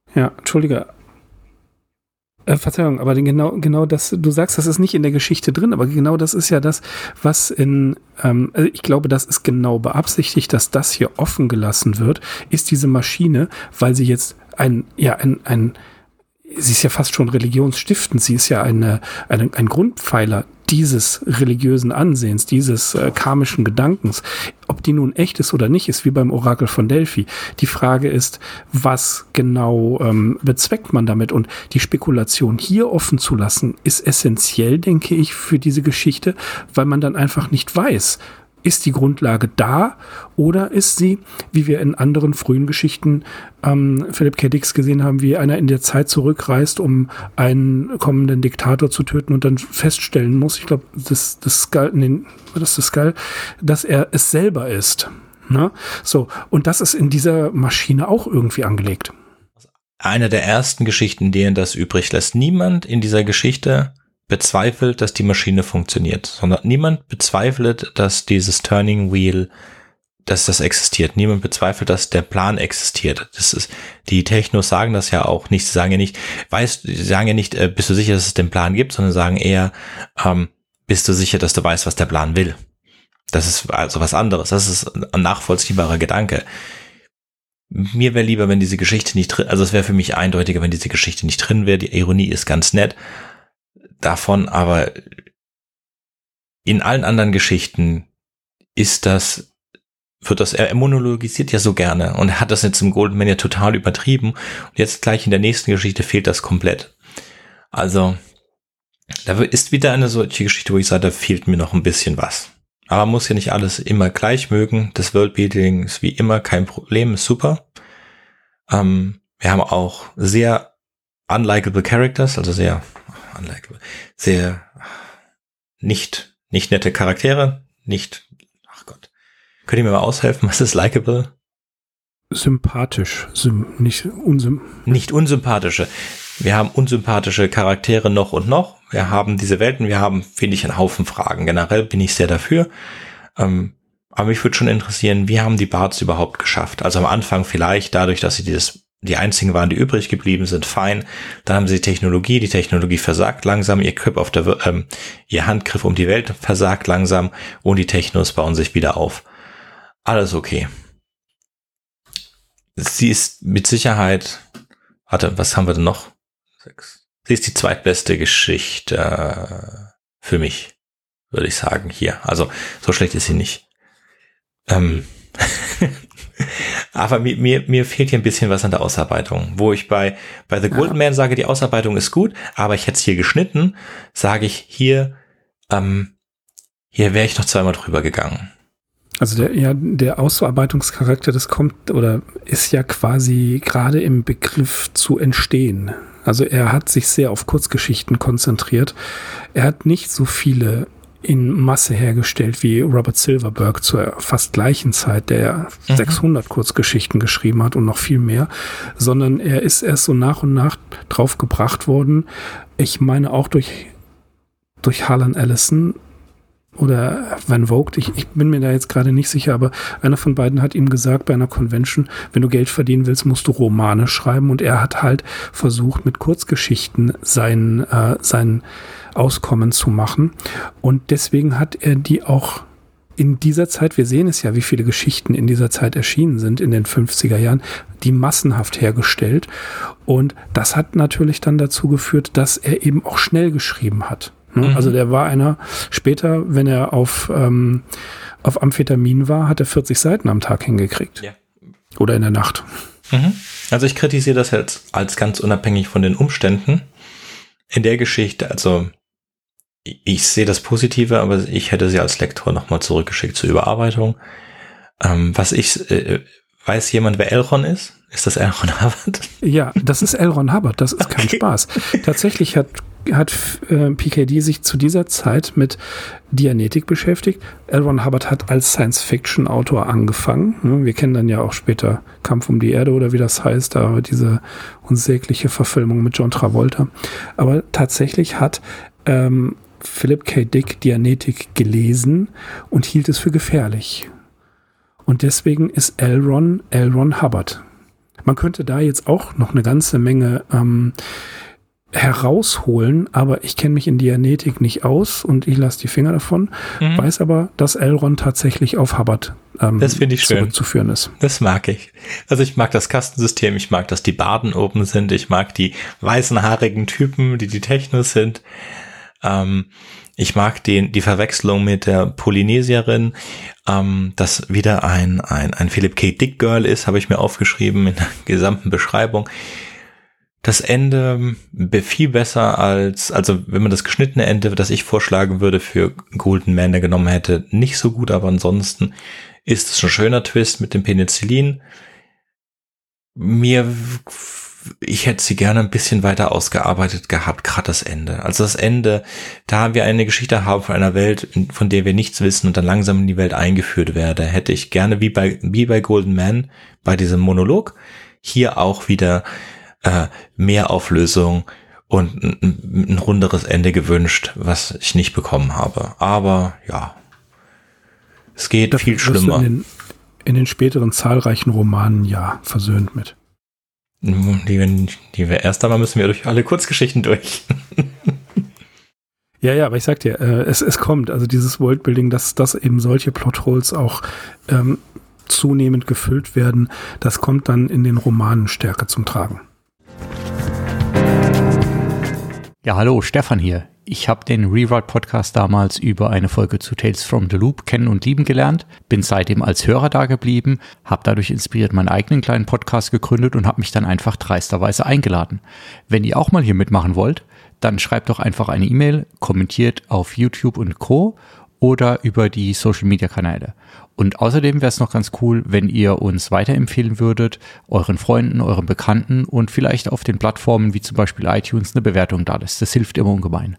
Deswegen, ja, Entschuldige. Äh, Verzeihung, aber genau, genau das, du sagst, das ist nicht in der Geschichte drin, aber genau das ist ja das, was in, ähm, also ich glaube, das ist genau beabsichtigt, dass das hier offen gelassen wird, ist diese Maschine, weil sie jetzt ein, ja, ein, ein, sie ist ja fast schon religionsstiftend, sie ist ja eine, eine, ein Grundpfeiler dieses religiösen Ansehens, dieses äh, karmischen Gedankens, ob die nun echt ist oder nicht, ist wie beim Orakel von Delphi. Die Frage ist, was genau ähm, bezweckt man damit? Und die Spekulation hier offen zu lassen, ist essentiell, denke ich, für diese Geschichte, weil man dann einfach nicht weiß, ist die Grundlage da oder ist sie, wie wir in anderen frühen Geschichten ähm, Philip K. Dix gesehen haben, wie einer in der Zeit zurückreist, um einen kommenden Diktator zu töten und dann feststellen muss, ich glaube, das, das Skull, nee, das ist Skull, dass er es selber ist. Ne? So, und das ist in dieser Maschine auch irgendwie angelegt. Eine der ersten Geschichten, denen das übrig lässt. Niemand in dieser Geschichte bezweifelt, dass die Maschine funktioniert, sondern niemand bezweifelt, dass dieses Turning Wheel, dass das existiert. Niemand bezweifelt, dass der Plan existiert. Das ist, die Technos sagen das ja auch nicht. Sie sagen ja nicht, weißt, sie sagen ja nicht, äh, bist du sicher, dass es den Plan gibt, sondern sagen eher, ähm, bist du sicher, dass du weißt, was der Plan will. Das ist also was anderes. Das ist ein nachvollziehbarer Gedanke. Mir wäre lieber, wenn diese Geschichte nicht drin, also es wäre für mich eindeutiger, wenn diese Geschichte nicht drin wäre. Die Ironie ist ganz nett, davon, aber in allen anderen Geschichten ist das, wird das, er monologisiert ja so gerne und hat das jetzt im Golden ja total übertrieben und jetzt gleich in der nächsten Geschichte fehlt das komplett. Also, da ist wieder eine solche Geschichte, wo ich sage, da fehlt mir noch ein bisschen was. Aber man muss ja nicht alles immer gleich mögen. Das Worldbuilding ist wie immer kein Problem, ist super. Ähm, wir haben auch sehr unlikable Characters, also sehr unlikable, sehr nicht, nicht nette Charaktere, nicht, ach Gott. Könnt ihr mir mal aushelfen, was ist likable? Sympathisch, sym, nicht unsym. Nicht unsympathische. Wir haben unsympathische Charaktere noch und noch. Wir haben diese Welten, wir haben, finde ich, einen Haufen Fragen. Generell bin ich sehr dafür. Ähm, aber mich würde schon interessieren, wie haben die Barts überhaupt geschafft? Also am Anfang vielleicht dadurch, dass sie dieses die einzigen waren, die übrig geblieben sind, fein. Dann haben sie Technologie, die Technologie versagt langsam, ihr Grip auf der, ähm, ihr Handgriff um die Welt versagt langsam und die Technos bauen sich wieder auf. Alles okay. Sie ist mit Sicherheit, warte, was haben wir denn noch? Sechs. Sie ist die zweitbeste Geschichte äh, für mich, würde ich sagen, hier. Also, so schlecht ist sie nicht. Ähm, Aber mir, mir, mir fehlt hier ein bisschen was an der Ausarbeitung. Wo ich bei, bei The Golden. Man sage, die Ausarbeitung ist gut, aber ich hätte es hier geschnitten, sage ich hier, ähm, hier wäre ich noch zweimal drüber gegangen. Also der, ja, der Ausarbeitungscharakter, das kommt oder ist ja quasi gerade im Begriff zu entstehen. Also er hat sich sehr auf Kurzgeschichten konzentriert. Er hat nicht so viele in Masse hergestellt wie Robert Silverberg zur fast gleichen Zeit, der mhm. 600 Kurzgeschichten geschrieben hat und noch viel mehr, sondern er ist erst so nach und nach drauf gebracht worden. Ich meine auch durch, durch Harlan Ellison oder Van Vogt, ich, ich bin mir da jetzt gerade nicht sicher, aber einer von beiden hat ihm gesagt bei einer Convention, wenn du Geld verdienen willst, musst du Romane schreiben und er hat halt versucht mit Kurzgeschichten sein, äh, sein Auskommen zu machen und deswegen hat er die auch in dieser Zeit, wir sehen es ja, wie viele Geschichten in dieser Zeit erschienen sind, in den 50er Jahren, die massenhaft hergestellt. Und das hat natürlich dann dazu geführt, dass er eben auch schnell geschrieben hat. Ne? Mhm. Also der war einer, später, wenn er auf, ähm, auf Amphetamin war, hat er 40 Seiten am Tag hingekriegt. Ja. Oder in der Nacht. Mhm. Also ich kritisiere das jetzt als ganz unabhängig von den Umständen. In der Geschichte, also ich sehe das Positive, aber ich hätte sie als Lektor nochmal zurückgeschickt zur Überarbeitung. Ähm, was ich, äh, weiß jemand, wer Elron ist? Ist das Elron Hubbard? Ja, das ist Elron Hubbard, das ist okay. kein Spaß. Tatsächlich hat hat äh, PKD sich zu dieser Zeit mit Dianetik beschäftigt. L. Ron Hubbard hat als Science-Fiction-Autor angefangen. Ne? Wir kennen dann ja auch später Kampf um die Erde oder wie das heißt, da diese unsägliche Verfilmung mit John Travolta. Aber tatsächlich hat ähm, Philip K. Dick Dianetik gelesen und hielt es für gefährlich. Und deswegen ist L. Ron L. Ron Hubbard. Man könnte da jetzt auch noch eine ganze Menge ähm, herausholen, aber ich kenne mich in Dianetik nicht aus und ich lasse die Finger davon, mhm. weiß aber, dass Elrond tatsächlich auf Hubbard ähm, das ich zurückzuführen schön. ist. Das mag ich. Also ich mag das Kastensystem, ich mag, dass die Baden oben sind, ich mag die weißen haarigen Typen, die die Technos sind. Ähm, ich mag den, die Verwechslung mit der Polynesierin, ähm, das wieder ein, ein, ein Philip K. Dick Girl ist, habe ich mir aufgeschrieben in der gesamten Beschreibung das Ende viel besser als, also wenn man das geschnittene Ende, das ich vorschlagen würde für Golden Man, genommen hätte, nicht so gut, aber ansonsten ist es ein schöner Twist mit dem Penicillin. Mir, ich hätte sie gerne ein bisschen weiter ausgearbeitet gehabt, gerade das Ende. Also das Ende, da wir eine Geschichte haben von einer Welt, von der wir nichts wissen und dann langsam in die Welt eingeführt werde, hätte ich gerne wie bei, wie bei Golden Man, bei diesem Monolog, hier auch wieder äh, mehr Auflösung und ein, ein runderes Ende gewünscht, was ich nicht bekommen habe. Aber ja, es geht das viel schlimmer. In den, in den, späteren zahlreichen Romanen ja versöhnt mit. Die, die wir erst einmal müssen wir durch alle Kurzgeschichten durch. Ja, ja, aber ich sag dir, äh, es, es kommt, also dieses Worldbuilding, dass, dass eben solche Plotholes auch ähm, zunehmend gefüllt werden, das kommt dann in den Romanen stärker zum Tragen. Ja, hallo, Stefan hier. Ich habe den Rewrite Podcast damals über eine Folge zu Tales from the Loop kennen und lieben gelernt, bin seitdem als Hörer da geblieben, habe dadurch inspiriert meinen eigenen kleinen Podcast gegründet und habe mich dann einfach dreisterweise eingeladen. Wenn ihr auch mal hier mitmachen wollt, dann schreibt doch einfach eine E-Mail, kommentiert auf YouTube und Co. oder über die Social Media Kanäle. Und außerdem wäre es noch ganz cool, wenn ihr uns weiterempfehlen würdet, euren Freunden, euren Bekannten und vielleicht auf den Plattformen wie zum Beispiel iTunes eine Bewertung da lässt. Das hilft immer ungemein.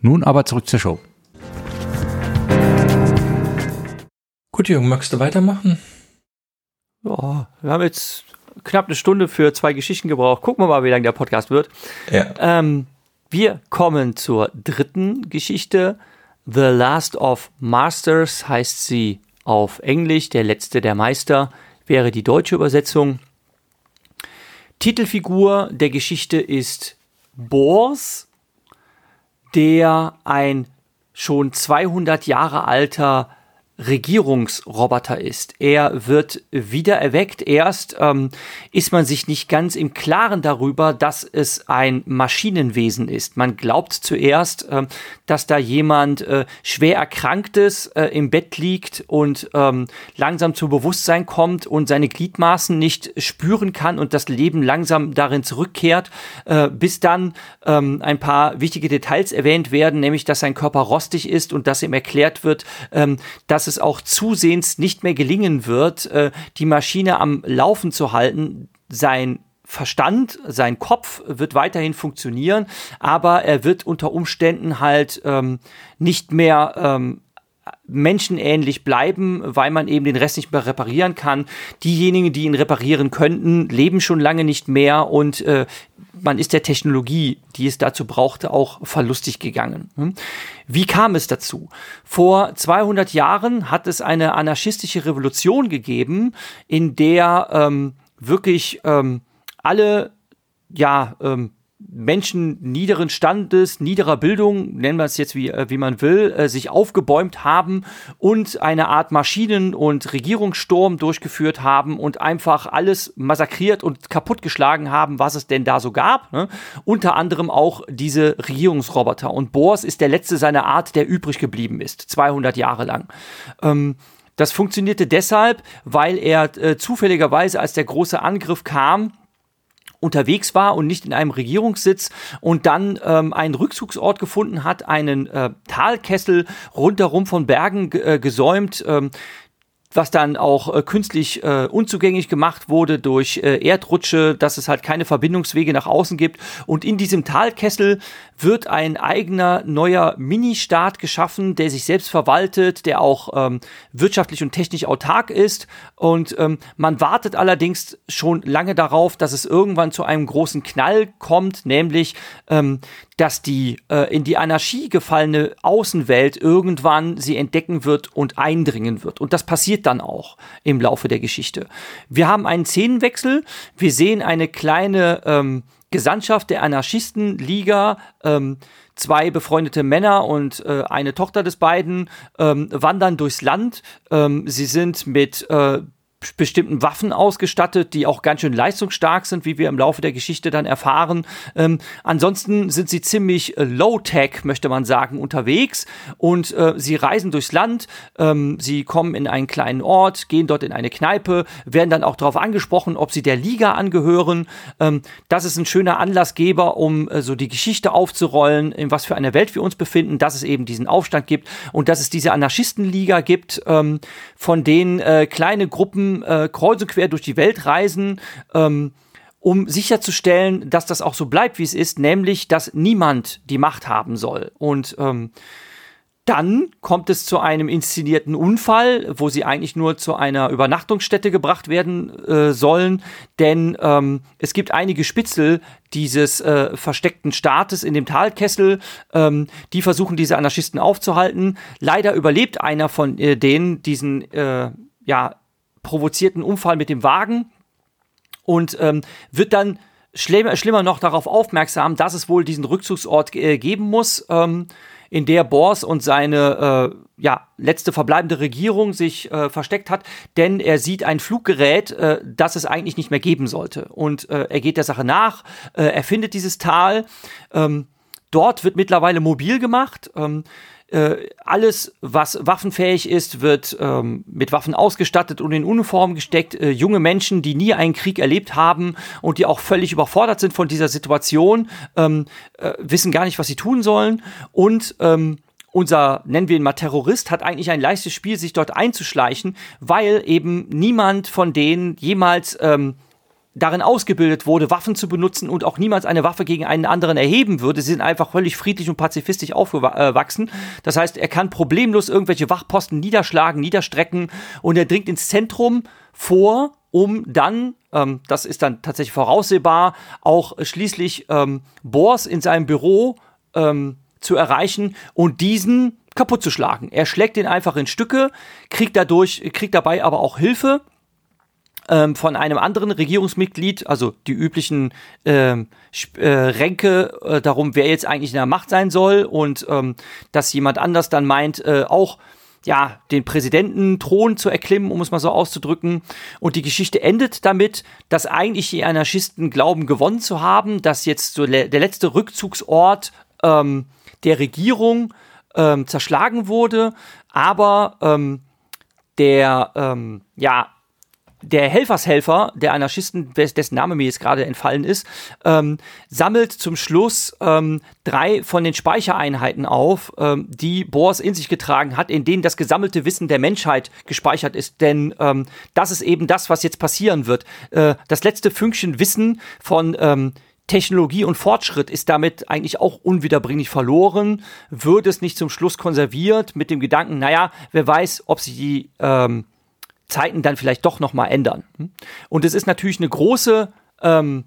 Nun aber zurück zur Show. Gut, Jürgen, magst du weitermachen? Ja, wir haben jetzt knapp eine Stunde für zwei Geschichten gebraucht. Gucken wir mal, wie lang der Podcast wird. Ja. Ähm, wir kommen zur dritten Geschichte. The Last of Masters heißt sie auf Englisch, der letzte der Meister, wäre die deutsche Übersetzung. Titelfigur der Geschichte ist Bors, der ein schon 200 Jahre alter Regierungsroboter ist. Er wird wieder erweckt. Erst ähm, ist man sich nicht ganz im Klaren darüber, dass es ein Maschinenwesen ist. Man glaubt zuerst, äh, dass da jemand äh, schwer erkranktes äh, im Bett liegt und ähm, langsam zu Bewusstsein kommt und seine Gliedmaßen nicht spüren kann und das Leben langsam darin zurückkehrt, äh, bis dann ähm, ein paar wichtige Details erwähnt werden, nämlich dass sein Körper rostig ist und dass ihm erklärt wird, ähm, dass dass es auch zusehends nicht mehr gelingen wird, äh, die Maschine am Laufen zu halten. Sein Verstand, sein Kopf wird weiterhin funktionieren, aber er wird unter Umständen halt ähm, nicht mehr ähm, menschenähnlich bleiben, weil man eben den Rest nicht mehr reparieren kann. Diejenigen, die ihn reparieren könnten, leben schon lange nicht mehr und äh, man ist der Technologie, die es dazu brauchte, auch verlustig gegangen. Hm? Wie kam es dazu? Vor 200 Jahren hat es eine anarchistische Revolution gegeben, in der ähm, wirklich ähm, alle ja ähm, Menschen niederen Standes, niederer Bildung, nennen wir es jetzt wie, äh, wie man will, äh, sich aufgebäumt haben und eine Art Maschinen- und Regierungssturm durchgeführt haben und einfach alles massakriert und kaputtgeschlagen haben, was es denn da so gab. Ne? Unter anderem auch diese Regierungsroboter. Und Bohr ist der letzte seiner Art, der übrig geblieben ist, 200 Jahre lang. Ähm, das funktionierte deshalb, weil er äh, zufälligerweise, als der große Angriff kam, unterwegs war und nicht in einem Regierungssitz und dann ähm, einen Rückzugsort gefunden hat, einen äh, Talkessel rundherum von Bergen äh, gesäumt. Ähm, was dann auch äh, künstlich äh, unzugänglich gemacht wurde durch äh, Erdrutsche, dass es halt keine Verbindungswege nach außen gibt. Und in diesem Talkessel wird ein eigener neuer Mini-Staat geschaffen, der sich selbst verwaltet, der auch ähm, wirtschaftlich und technisch autark ist. Und ähm, man wartet allerdings schon lange darauf, dass es irgendwann zu einem großen Knall kommt, nämlich ähm, dass die äh, in die Anarchie gefallene Außenwelt irgendwann sie entdecken wird und eindringen wird. Und das passiert dann auch im Laufe der Geschichte. Wir haben einen Szenenwechsel. Wir sehen eine kleine ähm, Gesandtschaft der Anarchistenliga. Ähm, zwei befreundete Männer und äh, eine Tochter des beiden ähm, wandern durchs Land. Ähm, sie sind mit äh, bestimmten Waffen ausgestattet, die auch ganz schön leistungsstark sind, wie wir im Laufe der Geschichte dann erfahren. Ähm, ansonsten sind sie ziemlich äh, low-tech, möchte man sagen, unterwegs und äh, sie reisen durchs Land. Ähm, sie kommen in einen kleinen Ort, gehen dort in eine Kneipe, werden dann auch darauf angesprochen, ob sie der Liga angehören. Ähm, das ist ein schöner Anlassgeber, um äh, so die Geschichte aufzurollen, in was für einer Welt wir uns befinden, dass es eben diesen Aufstand gibt und dass es diese Anarchistenliga gibt, ähm, von denen äh, kleine Gruppen äh, kreuz und quer durch die Welt reisen, ähm, um sicherzustellen, dass das auch so bleibt, wie es ist, nämlich, dass niemand die Macht haben soll. Und ähm, dann kommt es zu einem inszenierten Unfall, wo sie eigentlich nur zu einer Übernachtungsstätte gebracht werden äh, sollen, denn ähm, es gibt einige Spitzel dieses äh, versteckten Staates in dem Talkessel, ähm, die versuchen diese Anarchisten aufzuhalten. Leider überlebt einer von äh, denen diesen äh, ja provozierten Unfall mit dem Wagen und ähm, wird dann schlimmer, schlimmer noch darauf aufmerksam, dass es wohl diesen Rückzugsort äh, geben muss, ähm, in der Bors und seine äh, ja, letzte verbleibende Regierung sich äh, versteckt hat, denn er sieht ein Fluggerät, äh, das es eigentlich nicht mehr geben sollte. Und äh, er geht der Sache nach, äh, er findet dieses Tal. Ähm, dort wird mittlerweile mobil gemacht. Ähm, äh, alles, was waffenfähig ist, wird ähm, mit Waffen ausgestattet und in Uniform gesteckt. Äh, junge Menschen, die nie einen Krieg erlebt haben und die auch völlig überfordert sind von dieser Situation, ähm, äh, wissen gar nicht, was sie tun sollen. Und ähm, unser, nennen wir ihn mal Terrorist, hat eigentlich ein leichtes Spiel, sich dort einzuschleichen, weil eben niemand von denen jemals ähm, darin ausgebildet wurde, Waffen zu benutzen und auch niemals eine Waffe gegen einen anderen erheben würde. Sie sind einfach völlig friedlich und pazifistisch aufgewachsen. Das heißt, er kann problemlos irgendwelche Wachposten niederschlagen, niederstrecken und er dringt ins Zentrum vor, um dann, ähm, das ist dann tatsächlich voraussehbar, auch schließlich ähm, Bors in seinem Büro ähm, zu erreichen und diesen kaputt zu schlagen. Er schlägt ihn einfach in Stücke, kriegt dadurch, kriegt dabei aber auch Hilfe ähm, von einem anderen Regierungsmitglied, also die üblichen ähm, äh, Ränke äh, darum, wer jetzt eigentlich in der Macht sein soll und ähm, dass jemand anders dann meint, äh, auch ja, den Präsidententhron zu erklimmen, um es mal so auszudrücken. Und die Geschichte endet damit, dass eigentlich die Anarchisten glauben, gewonnen zu haben, dass jetzt so der letzte Rückzugsort ähm, der Regierung ähm, zerschlagen wurde, aber ähm, der ähm, ja der Helfershelfer der Anarchisten, dessen Name mir jetzt gerade entfallen ist, ähm, sammelt zum Schluss ähm, drei von den Speichereinheiten auf, ähm, die Bohr in sich getragen hat, in denen das gesammelte Wissen der Menschheit gespeichert ist. Denn ähm, das ist eben das, was jetzt passieren wird. Äh, das letzte Fünkchen Wissen von ähm, Technologie und Fortschritt ist damit eigentlich auch unwiederbringlich verloren, wird es nicht zum Schluss konserviert mit dem Gedanken, naja, wer weiß, ob sich die ähm, Zeiten dann vielleicht doch nochmal ändern. Und es ist natürlich eine große ähm,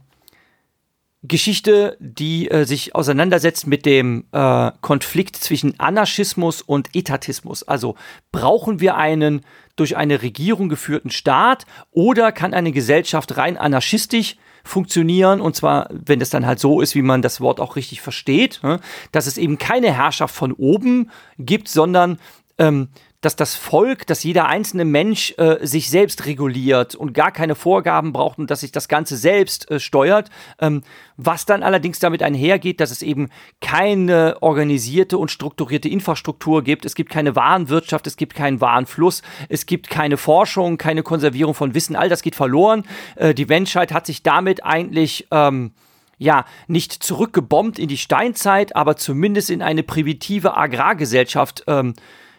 Geschichte, die äh, sich auseinandersetzt mit dem äh, Konflikt zwischen Anarchismus und Etatismus. Also brauchen wir einen durch eine Regierung geführten Staat oder kann eine Gesellschaft rein anarchistisch funktionieren und zwar, wenn es dann halt so ist, wie man das Wort auch richtig versteht, ne, dass es eben keine Herrschaft von oben gibt, sondern ähm, dass das Volk, dass jeder einzelne Mensch äh, sich selbst reguliert und gar keine Vorgaben braucht und dass sich das Ganze selbst äh, steuert. Ähm, was dann allerdings damit einhergeht, dass es eben keine organisierte und strukturierte Infrastruktur gibt. Es gibt keine Warenwirtschaft, es gibt keinen Warenfluss, es gibt keine Forschung, keine Konservierung von Wissen. All das geht verloren. Äh, die Menschheit hat sich damit eigentlich ähm, ja, nicht zurückgebombt in die Steinzeit, aber zumindest in eine primitive Agrargesellschaft ähm,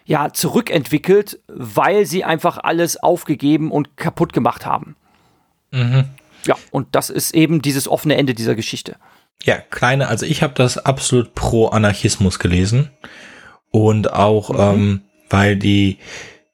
ja, zurückentwickelt, weil sie einfach alles aufgegeben und kaputt gemacht haben. Mhm. Ja, und das ist eben dieses offene Ende dieser Geschichte. Ja, kleine, also ich habe das absolut pro Anarchismus gelesen und auch, mhm. ähm, weil die,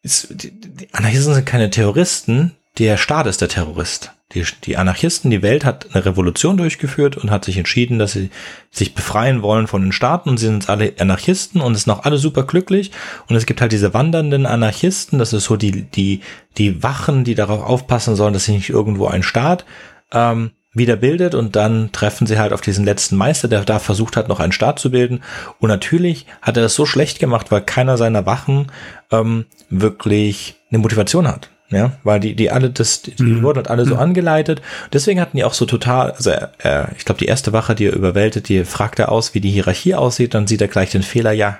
die, die Anarchisten sind keine Terroristen, der Staat ist der Terrorist. Die, die Anarchisten, die Welt hat eine Revolution durchgeführt und hat sich entschieden, dass sie sich befreien wollen von den Staaten und sie sind alle Anarchisten und sind auch alle super glücklich und es gibt halt diese wandernden Anarchisten, das ist so die, die, die Wachen, die darauf aufpassen sollen, dass sich nicht irgendwo ein Staat ähm, wieder bildet und dann treffen sie halt auf diesen letzten Meister, der da versucht hat, noch einen Staat zu bilden. Und natürlich hat er das so schlecht gemacht, weil keiner seiner Wachen ähm, wirklich eine Motivation hat ja, weil die, die alle, das, die mhm. wurden halt alle so mhm. angeleitet. Deswegen hatten die auch so total, also äh, ich glaube, die erste Wache, die er überwältigt, die fragt er aus, wie die Hierarchie aussieht, dann sieht er gleich den Fehler, ja,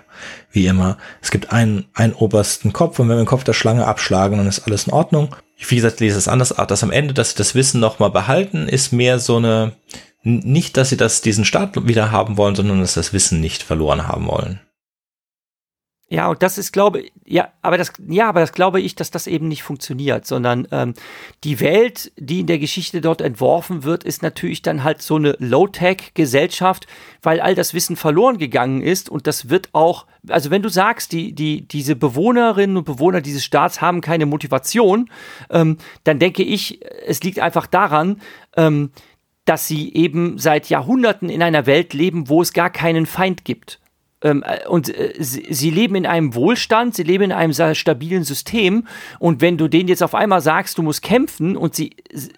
wie immer. Es gibt einen, einen obersten Kopf und wenn wir den Kopf der Schlange abschlagen, dann ist alles in Ordnung. Wie gesagt, lese es anders, dass am Ende, dass sie das Wissen nochmal behalten, ist mehr so eine, nicht, dass sie das, diesen Staat wieder haben wollen, sondern dass sie das Wissen nicht verloren haben wollen. Ja, und das ist, glaube ich, ja, aber das, ja, aber das glaube ich, dass das eben nicht funktioniert, sondern ähm, die Welt, die in der Geschichte dort entworfen wird, ist natürlich dann halt so eine Low-Tech-Gesellschaft, weil all das Wissen verloren gegangen ist und das wird auch, also wenn du sagst, die, die, diese Bewohnerinnen und Bewohner dieses Staats haben keine Motivation, ähm, dann denke ich, es liegt einfach daran, ähm, dass sie eben seit Jahrhunderten in einer Welt leben, wo es gar keinen Feind gibt. Ähm, äh, und äh, sie, sie, leben in einem Wohlstand, sie leben in einem stabilen System. Und wenn du denen jetzt auf einmal sagst, du musst kämpfen und sie,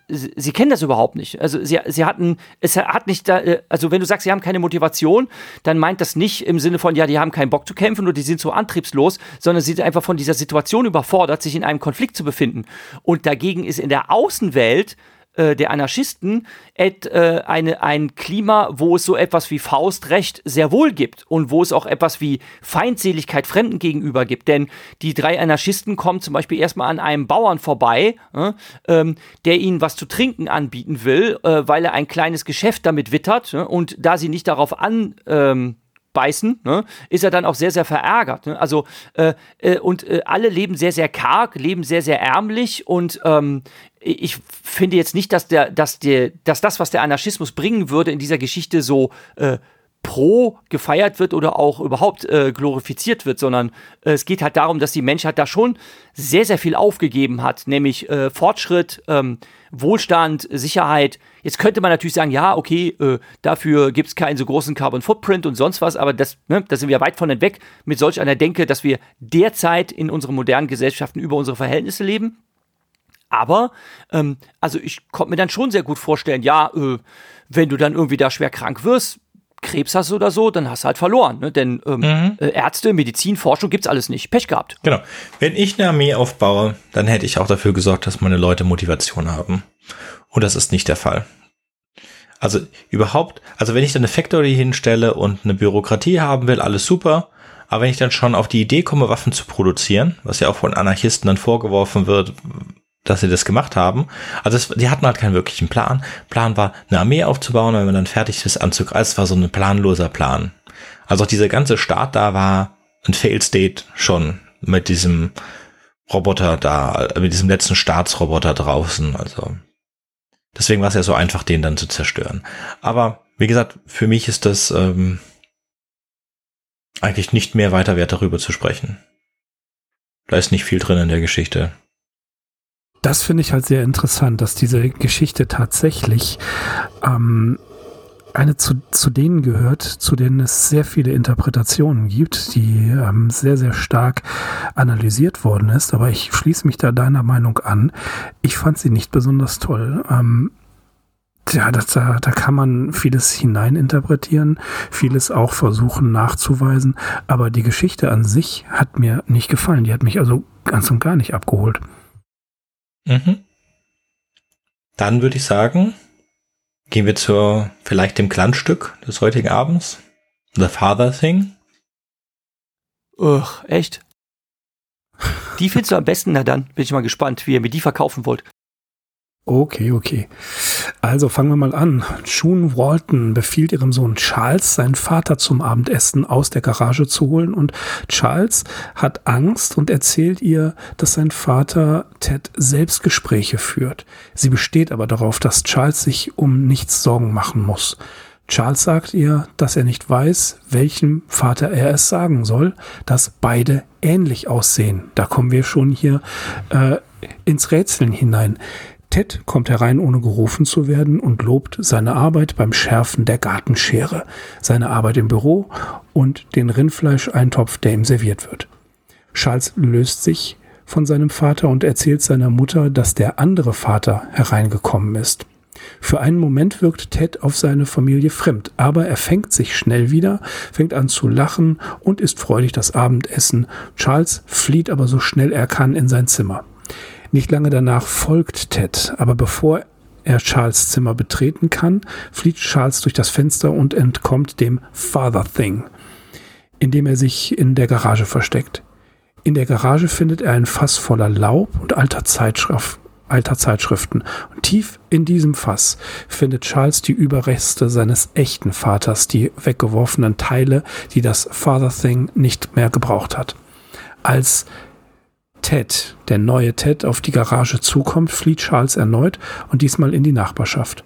sie, sie kennen das überhaupt nicht. Also sie, sie hatten, es hat nicht, da, äh, also wenn du sagst, sie haben keine Motivation, dann meint das nicht im Sinne von, ja, die haben keinen Bock zu kämpfen oder die sind so antriebslos, sondern sie sind einfach von dieser Situation überfordert, sich in einem Konflikt zu befinden. Und dagegen ist in der Außenwelt äh, der Anarchisten et, äh, eine, ein Klima, wo es so etwas wie Faustrecht sehr wohl gibt und wo es auch etwas wie Feindseligkeit Fremden gegenüber gibt. Denn die drei Anarchisten kommen zum Beispiel erstmal an einem Bauern vorbei, äh, ähm, der ihnen was zu trinken anbieten will, äh, weil er ein kleines Geschäft damit wittert. und da sie nicht darauf an ähm, beißen, ne, ist er dann auch sehr, sehr verärgert. Ne? Also, äh, äh, und äh, alle leben sehr, sehr karg, leben sehr, sehr ärmlich und ähm, ich finde jetzt nicht, dass, der, dass, der, dass das, was der Anarchismus bringen würde, in dieser Geschichte so äh, pro gefeiert wird oder auch überhaupt äh, glorifiziert wird, sondern äh, es geht halt darum, dass die Menschheit da schon sehr, sehr viel aufgegeben hat, nämlich äh, Fortschritt, ähm, Wohlstand, Sicherheit. Jetzt könnte man natürlich sagen, ja, okay, äh, dafür gibt es keinen so großen Carbon Footprint und sonst was, aber das, ne, da sind wir weit von entweg mit solch einer Denke, dass wir derzeit in unseren modernen Gesellschaften über unsere Verhältnisse leben. Aber, ähm, also ich konnte mir dann schon sehr gut vorstellen, ja, äh, wenn du dann irgendwie da schwer krank wirst, Krebs hast oder so, dann hast du halt verloren. Ne? Denn ähm, mhm. äh, Ärzte, Medizin, Forschung gibt's alles nicht. Pech gehabt. Genau. Wenn ich eine Armee aufbaue, dann hätte ich auch dafür gesorgt, dass meine Leute Motivation haben. Und das ist nicht der Fall. Also überhaupt, also wenn ich dann eine Factory hinstelle und eine Bürokratie haben will, alles super. Aber wenn ich dann schon auf die Idee komme, Waffen zu produzieren, was ja auch von Anarchisten dann vorgeworfen wird, dass sie das gemacht haben. Also es, die hatten halt keinen wirklichen Plan. Plan war, eine Armee aufzubauen, wenn man dann fertig ist, anzugreifen. Es war so ein planloser Plan. Also auch dieser ganze Start da war ein Fail State schon mit diesem Roboter da, mit diesem letzten Staatsroboter draußen. Also deswegen war es ja so einfach, den dann zu zerstören. Aber wie gesagt, für mich ist das ähm, eigentlich nicht mehr weiter wert, darüber zu sprechen. Da ist nicht viel drin in der Geschichte. Das finde ich halt sehr interessant, dass diese Geschichte tatsächlich ähm, eine zu, zu denen gehört, zu denen es sehr viele Interpretationen gibt, die ähm, sehr, sehr stark analysiert worden ist. Aber ich schließe mich da deiner Meinung an. Ich fand sie nicht besonders toll. Ähm, ja, das, da, da kann man vieles hineininterpretieren, vieles auch versuchen nachzuweisen, aber die Geschichte an sich hat mir nicht gefallen. Die hat mich also ganz und gar nicht abgeholt. Mhm. Dann würde ich sagen, gehen wir zu vielleicht dem Glanzstück des heutigen Abends. The Father Thing. Ugh, echt? Die findest du am besten? Na dann bin ich mal gespannt, wie ihr mir die verkaufen wollt. Okay, okay. Also fangen wir mal an. June Walton befiehlt ihrem Sohn Charles, seinen Vater zum Abendessen aus der Garage zu holen und Charles hat Angst und erzählt ihr, dass sein Vater Ted Selbstgespräche führt. Sie besteht aber darauf, dass Charles sich um nichts Sorgen machen muss. Charles sagt ihr, dass er nicht weiß, welchem Vater er es sagen soll, dass beide ähnlich aussehen. Da kommen wir schon hier äh, ins Rätseln hinein. Ted kommt herein, ohne gerufen zu werden und lobt seine Arbeit beim Schärfen der Gartenschere, seine Arbeit im Büro und den Rindfleischeintopf, der ihm serviert wird. Charles löst sich von seinem Vater und erzählt seiner Mutter, dass der andere Vater hereingekommen ist. Für einen Moment wirkt Ted auf seine Familie fremd, aber er fängt sich schnell wieder, fängt an zu lachen und isst freudig das Abendessen. Charles flieht aber so schnell er kann in sein Zimmer. Nicht lange danach folgt Ted, aber bevor er Charles Zimmer betreten kann, flieht Charles durch das Fenster und entkommt dem Father Thing, indem er sich in der Garage versteckt. In der Garage findet er ein Fass voller Laub und alter, Zeitschrift, alter Zeitschriften. Und tief in diesem Fass findet Charles die Überreste seines echten Vaters, die weggeworfenen Teile, die das Father Thing nicht mehr gebraucht hat. Als Ted, der neue Ted, auf die Garage zukommt, flieht Charles erneut und diesmal in die Nachbarschaft.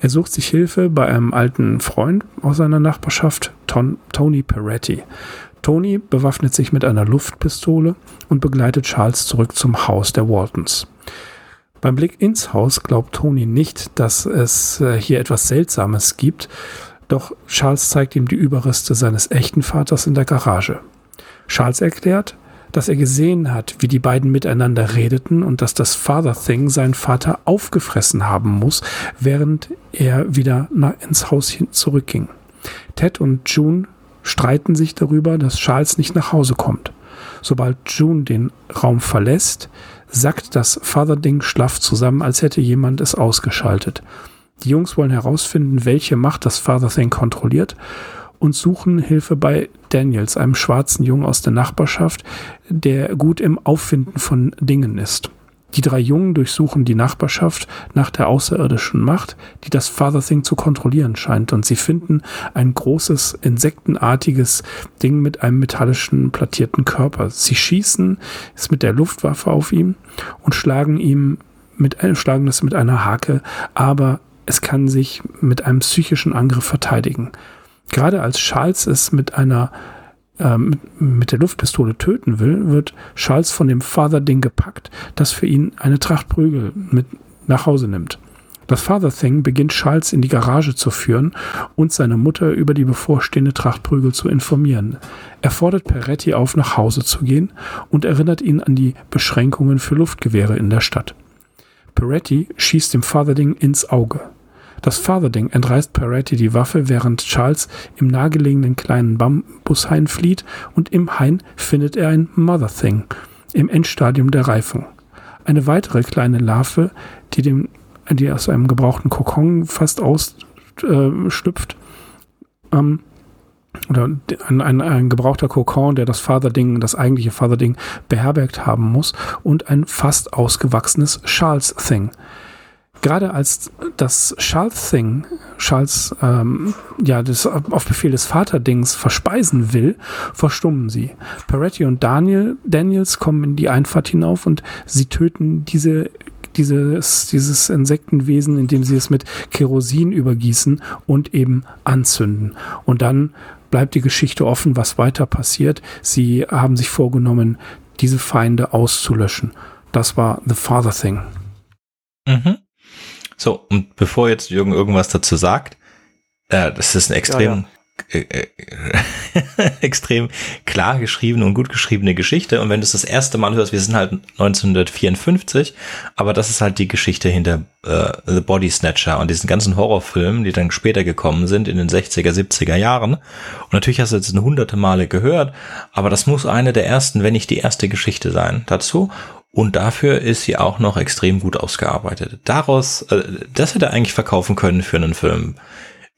Er sucht sich Hilfe bei einem alten Freund aus seiner Nachbarschaft, Ton, Tony Peretti. Tony bewaffnet sich mit einer Luftpistole und begleitet Charles zurück zum Haus der Waltons. Beim Blick ins Haus glaubt Tony nicht, dass es äh, hier etwas Seltsames gibt, doch Charles zeigt ihm die Überreste seines echten Vaters in der Garage. Charles erklärt, dass er gesehen hat, wie die beiden miteinander redeten und dass das Father Thing seinen Vater aufgefressen haben muss, während er wieder nach, ins Haus hin zurückging. Ted und June streiten sich darüber, dass Charles nicht nach Hause kommt. Sobald June den Raum verlässt, sackt das Father-Ding schlaff zusammen, als hätte jemand es ausgeschaltet. Die Jungs wollen herausfinden, welche Macht das Father-Thing kontrolliert und suchen Hilfe bei Daniels, einem schwarzen Jungen aus der Nachbarschaft, der gut im Auffinden von Dingen ist. Die drei Jungen durchsuchen die Nachbarschaft nach der außerirdischen Macht, die das Father Thing zu kontrollieren scheint, und sie finden ein großes, insektenartiges Ding mit einem metallischen, plattierten Körper. Sie schießen es mit der Luftwaffe auf ihn und schlagen ihm mit, schlagen es mit einer Hake, aber es kann sich mit einem psychischen Angriff verteidigen. Gerade als Charles es mit einer äh, mit, der Luftpistole töten will, wird Charles von dem Father-Ding gepackt, das für ihn eine Tracht Prügel mit nach Hause nimmt. Das Father Thing beginnt Charles in die Garage zu führen und seine Mutter über die bevorstehende Tracht Prügel zu informieren. Er fordert Peretti auf, nach Hause zu gehen und erinnert ihn an die Beschränkungen für Luftgewehre in der Stadt. Peretti schießt dem Father Ding ins Auge. Das Fatherding entreißt Peretti die Waffe, während Charles im nahegelegenen kleinen Bambushain flieht und im Hain findet er ein Mother Thing im Endstadium der Reifung. Eine weitere kleine Larve, die, dem, die aus einem gebrauchten Kokon fast ausschlüpft, äh, ähm, oder ein, ein, ein gebrauchter Kokon, der das Father-Ding, das eigentliche Father-Ding beherbergt haben muss und ein fast ausgewachsenes Charles-Thing. Gerade als das Charles-Thing, Charles, ähm, ja, das auf Befehl des Vaterdings verspeisen will, verstummen sie. Peretti und Daniel, Daniels kommen in die Einfahrt hinauf und sie töten diese dieses, dieses Insektenwesen, indem sie es mit Kerosin übergießen und eben anzünden. Und dann bleibt die Geschichte offen, was weiter passiert. Sie haben sich vorgenommen, diese Feinde auszulöschen. Das war The Father Thing. Mhm. So, und bevor jetzt Jürgen irgendwas dazu sagt, äh, das ist ein extrem, ja, ja. Äh, äh, extrem klar geschriebene und gut geschriebene Geschichte. Und wenn du es das erste Mal hörst, wir sind halt 1954, aber das ist halt die Geschichte hinter äh, The Body Snatcher und diesen ganzen Horrorfilmen, die dann später gekommen sind in den 60er, 70er Jahren. Und natürlich hast du jetzt hunderte Male gehört, aber das muss eine der ersten, wenn nicht die erste Geschichte sein dazu. Und dafür ist sie auch noch extrem gut ausgearbeitet. Daraus, äh, das hätte er eigentlich verkaufen können für einen Film.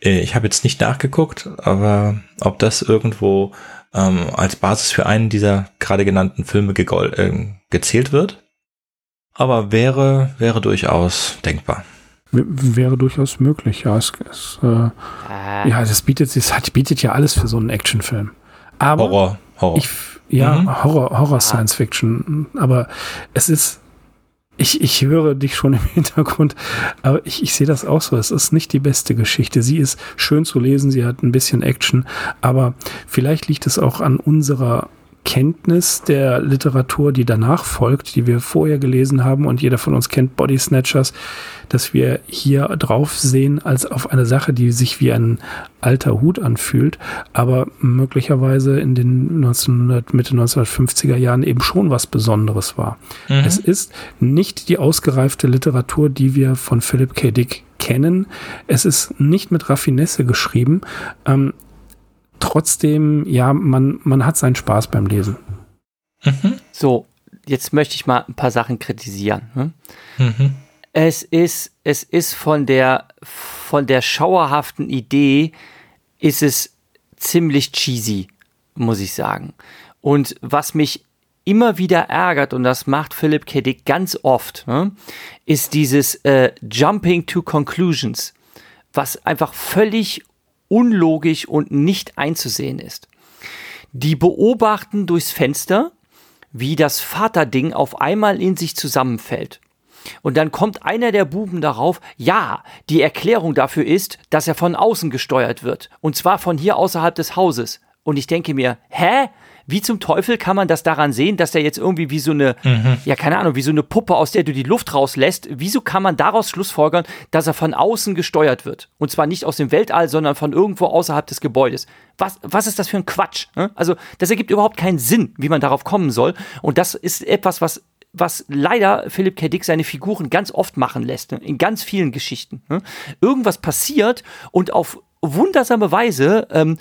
Äh, ich habe jetzt nicht nachgeguckt, aber ob das irgendwo ähm, als Basis für einen dieser gerade genannten Filme äh, gezählt wird. Aber wäre, wäre durchaus denkbar. wäre durchaus möglich, ja. Es, es äh, ah. ja, das bietet, es hat, bietet ja alles für so einen Actionfilm. Aber Horror, Horror. Ich, ja, mhm. Horror, Horror Science Fiction. Aber es ist, ich, ich höre dich schon im Hintergrund, aber ich, ich sehe das auch so. Es ist nicht die beste Geschichte. Sie ist schön zu lesen, sie hat ein bisschen Action, aber vielleicht liegt es auch an unserer Kenntnis der Literatur, die danach folgt, die wir vorher gelesen haben und jeder von uns kennt Body Snatchers, dass wir hier drauf sehen als auf eine Sache, die sich wie ein alter Hut anfühlt, aber möglicherweise in den 1900, Mitte 1950er Jahren eben schon was Besonderes war. Mhm. Es ist nicht die ausgereifte Literatur, die wir von Philip K. Dick kennen. Es ist nicht mit Raffinesse geschrieben. Ähm, trotzdem, ja, man, man hat seinen Spaß beim Lesen. Mhm. So, jetzt möchte ich mal ein paar Sachen kritisieren. Hm? Mhm. Es ist, es ist von der, von der schauerhaften Idee, ist es ziemlich cheesy, muss ich sagen. Und was mich immer wieder ärgert, und das macht Philip K. Dick ganz oft, ne, ist dieses äh, Jumping to Conclusions, was einfach völlig unlogisch und nicht einzusehen ist. Die beobachten durchs Fenster, wie das Vaterding auf einmal in sich zusammenfällt. Und dann kommt einer der Buben darauf, ja, die Erklärung dafür ist, dass er von außen gesteuert wird. Und zwar von hier außerhalb des Hauses. Und ich denke mir, hä? Wie zum Teufel kann man das daran sehen, dass der jetzt irgendwie wie so eine, mhm. ja, keine Ahnung, wie so eine Puppe, aus der du die Luft rauslässt? Wieso kann man daraus schlussfolgern, dass er von außen gesteuert wird? Und zwar nicht aus dem Weltall, sondern von irgendwo außerhalb des Gebäudes. Was, was ist das für ein Quatsch? Ne? Also, das ergibt überhaupt keinen Sinn, wie man darauf kommen soll. Und das ist etwas, was was leider Philipp K. Dick seine Figuren ganz oft machen lässt, ne? in ganz vielen Geschichten. Ne? Irgendwas passiert und auf wundersame Weise ähm,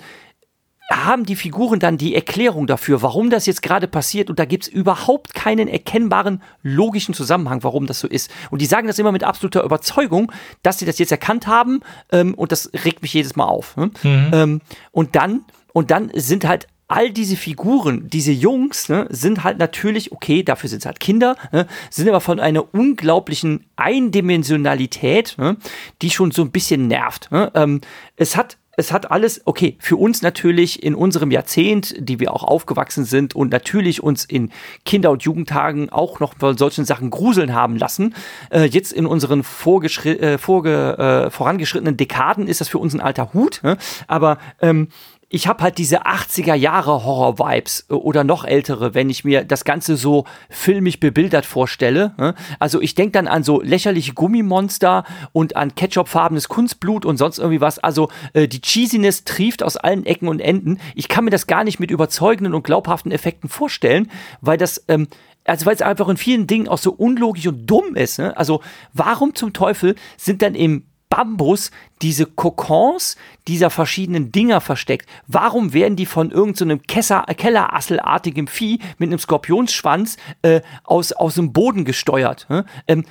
haben die Figuren dann die Erklärung dafür, warum das jetzt gerade passiert und da gibt es überhaupt keinen erkennbaren logischen Zusammenhang, warum das so ist. Und die sagen das immer mit absoluter Überzeugung, dass sie das jetzt erkannt haben ähm, und das regt mich jedes Mal auf. Ne? Mhm. Ähm, und dann und dann sind halt all diese Figuren, diese Jungs, ne, sind halt natürlich, okay, dafür sind es halt Kinder, ne, sind aber von einer unglaublichen Eindimensionalität, ne, die schon so ein bisschen nervt. Ne. Ähm, es hat es hat alles, okay, für uns natürlich in unserem Jahrzehnt, die wir auch aufgewachsen sind und natürlich uns in Kinder- und Jugendtagen auch noch von solchen Sachen gruseln haben lassen. Äh, jetzt in unseren äh, vorge äh, vorangeschrittenen Dekaden ist das für uns ein alter Hut. Ne? Aber ähm, ich habe halt diese 80er Jahre Horror-Vibes äh, oder noch ältere, wenn ich mir das Ganze so filmisch bebildert vorstelle. Ne? Also ich denke dann an so lächerliche Gummimonster und an ketchupfarbenes Kunstblut und sonst irgendwie was. Also äh, die Cheesiness trieft aus allen Ecken und Enden. Ich kann mir das gar nicht mit überzeugenden und glaubhaften Effekten vorstellen, weil das ähm, also weil es einfach in vielen Dingen auch so unlogisch und dumm ist. Ne? Also warum zum Teufel sind dann im Bambus diese Kokons dieser verschiedenen Dinger versteckt? Warum werden die von irgendeinem so Kellerasselartigem Vieh mit einem Skorpionsschwanz äh, aus, aus dem Boden gesteuert? Ne? Ähm,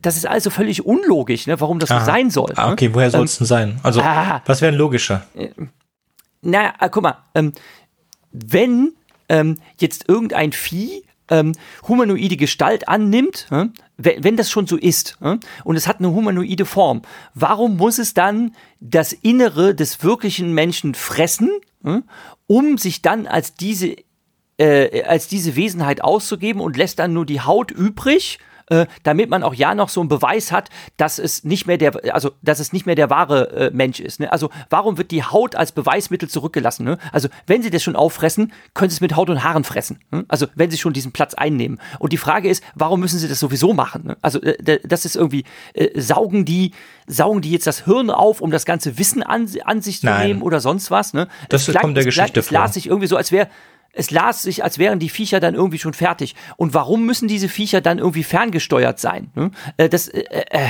das ist also völlig unlogisch, ne? warum das Aha. so sein soll. Ah, okay, woher soll es ähm, denn sein? Also, ah, was wäre logischer? Äh, naja, äh, guck mal, ähm, wenn ähm, jetzt irgendein Vieh ähm, humanoide Gestalt annimmt, äh, wenn, das schon so ist äh, und es hat eine humanoide Form, warum muss es dann das Innere des wirklichen Menschen fressen, äh, um sich dann als diese äh, als diese Wesenheit auszugeben und lässt dann nur die Haut übrig äh, damit man auch ja noch so einen Beweis hat, dass es nicht mehr der, also dass es nicht mehr der wahre äh, Mensch ist. Ne? Also warum wird die Haut als Beweismittel zurückgelassen? Ne? Also wenn sie das schon auffressen, können sie es mit Haut und Haaren fressen. Ne? Also wenn sie schon diesen Platz einnehmen. Und die Frage ist, warum müssen sie das sowieso machen? Ne? Also äh, das ist irgendwie äh, saugen die saugen die jetzt das Hirn auf, um das ganze Wissen an, an sich zu Nein. nehmen oder sonst was? Ne? Das klang- kommt der es Geschichte klang- Es las vor. sich irgendwie so, als wäre es las sich, als wären die Viecher dann irgendwie schon fertig. Und warum müssen diese Viecher dann irgendwie ferngesteuert sein? Ne? Äh, das, äh, äh,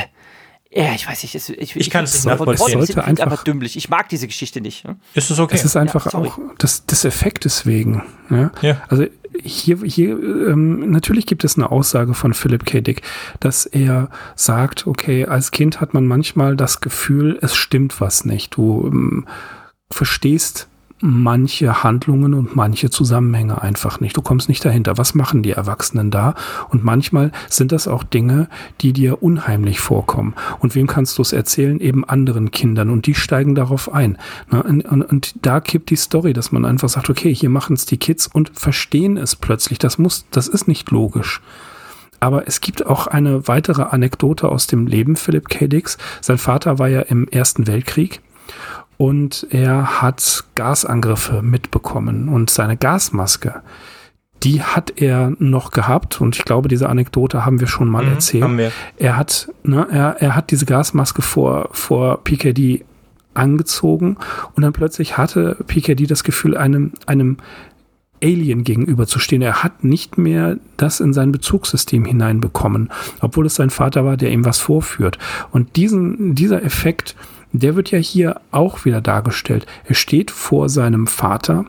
ja, ich weiß nicht. Es, ich, Ich kann's nicht von nachvollziehen. Klingt einfach- einfach dümmlich. Ich mag diese Geschichte nicht. Ne? Ist es okay? Es ist einfach sorry. auch des, des Effektes wegen. Ja? Ja. Also hier, hier ähm, natürlich gibt es eine Aussage von Philip K. Dick, dass er sagt, okay, als Kind hat man manchmal das Gefühl, es stimmt was nicht. Du ähm, verstehst manche Handlungen und manche Zusammenhänge einfach nicht. Du kommst nicht dahinter. Was machen die Erwachsenen da? Und manchmal sind das auch Dinge, die dir unheimlich vorkommen. Und wem kannst du es erzählen? Eben anderen Kindern. Und die steigen darauf ein. Ne? Und, und, und da kippt die Story, dass man einfach sagt, okay, hier machen es die Kids und verstehen es plötzlich. Das muss, das ist nicht logisch. Aber es gibt auch eine weitere Anekdote aus dem Leben Philip K. Dicks. Sein Vater war ja im Ersten Weltkrieg und er hat Gasangriffe mitbekommen und seine Gasmaske, die hat er noch gehabt und ich glaube, diese Anekdote haben wir schon mal Mhm, erzählt. Er hat, ne, er, er hat diese Gasmaske vor, vor PKD angezogen und dann plötzlich hatte PKD das Gefühl, einem, einem Alien gegenüberzustehen. Er hat nicht mehr das in sein Bezugssystem hineinbekommen, obwohl es sein Vater war, der ihm was vorführt. Und diesen, dieser Effekt, der wird ja hier auch wieder dargestellt. Er steht vor seinem Vater,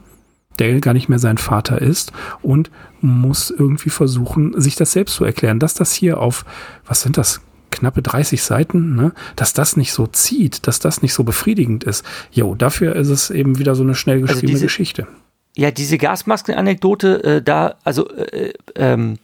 der gar nicht mehr sein Vater ist und muss irgendwie versuchen, sich das selbst zu erklären, dass das hier auf, was sind das, knappe 30 Seiten, ne, dass das nicht so zieht, dass das nicht so befriedigend ist. Jo, dafür ist es eben wieder so eine schnell geschriebene diese- Geschichte. Ja, diese Gasmasken-Anekdote, äh, da, also, äh, ähm,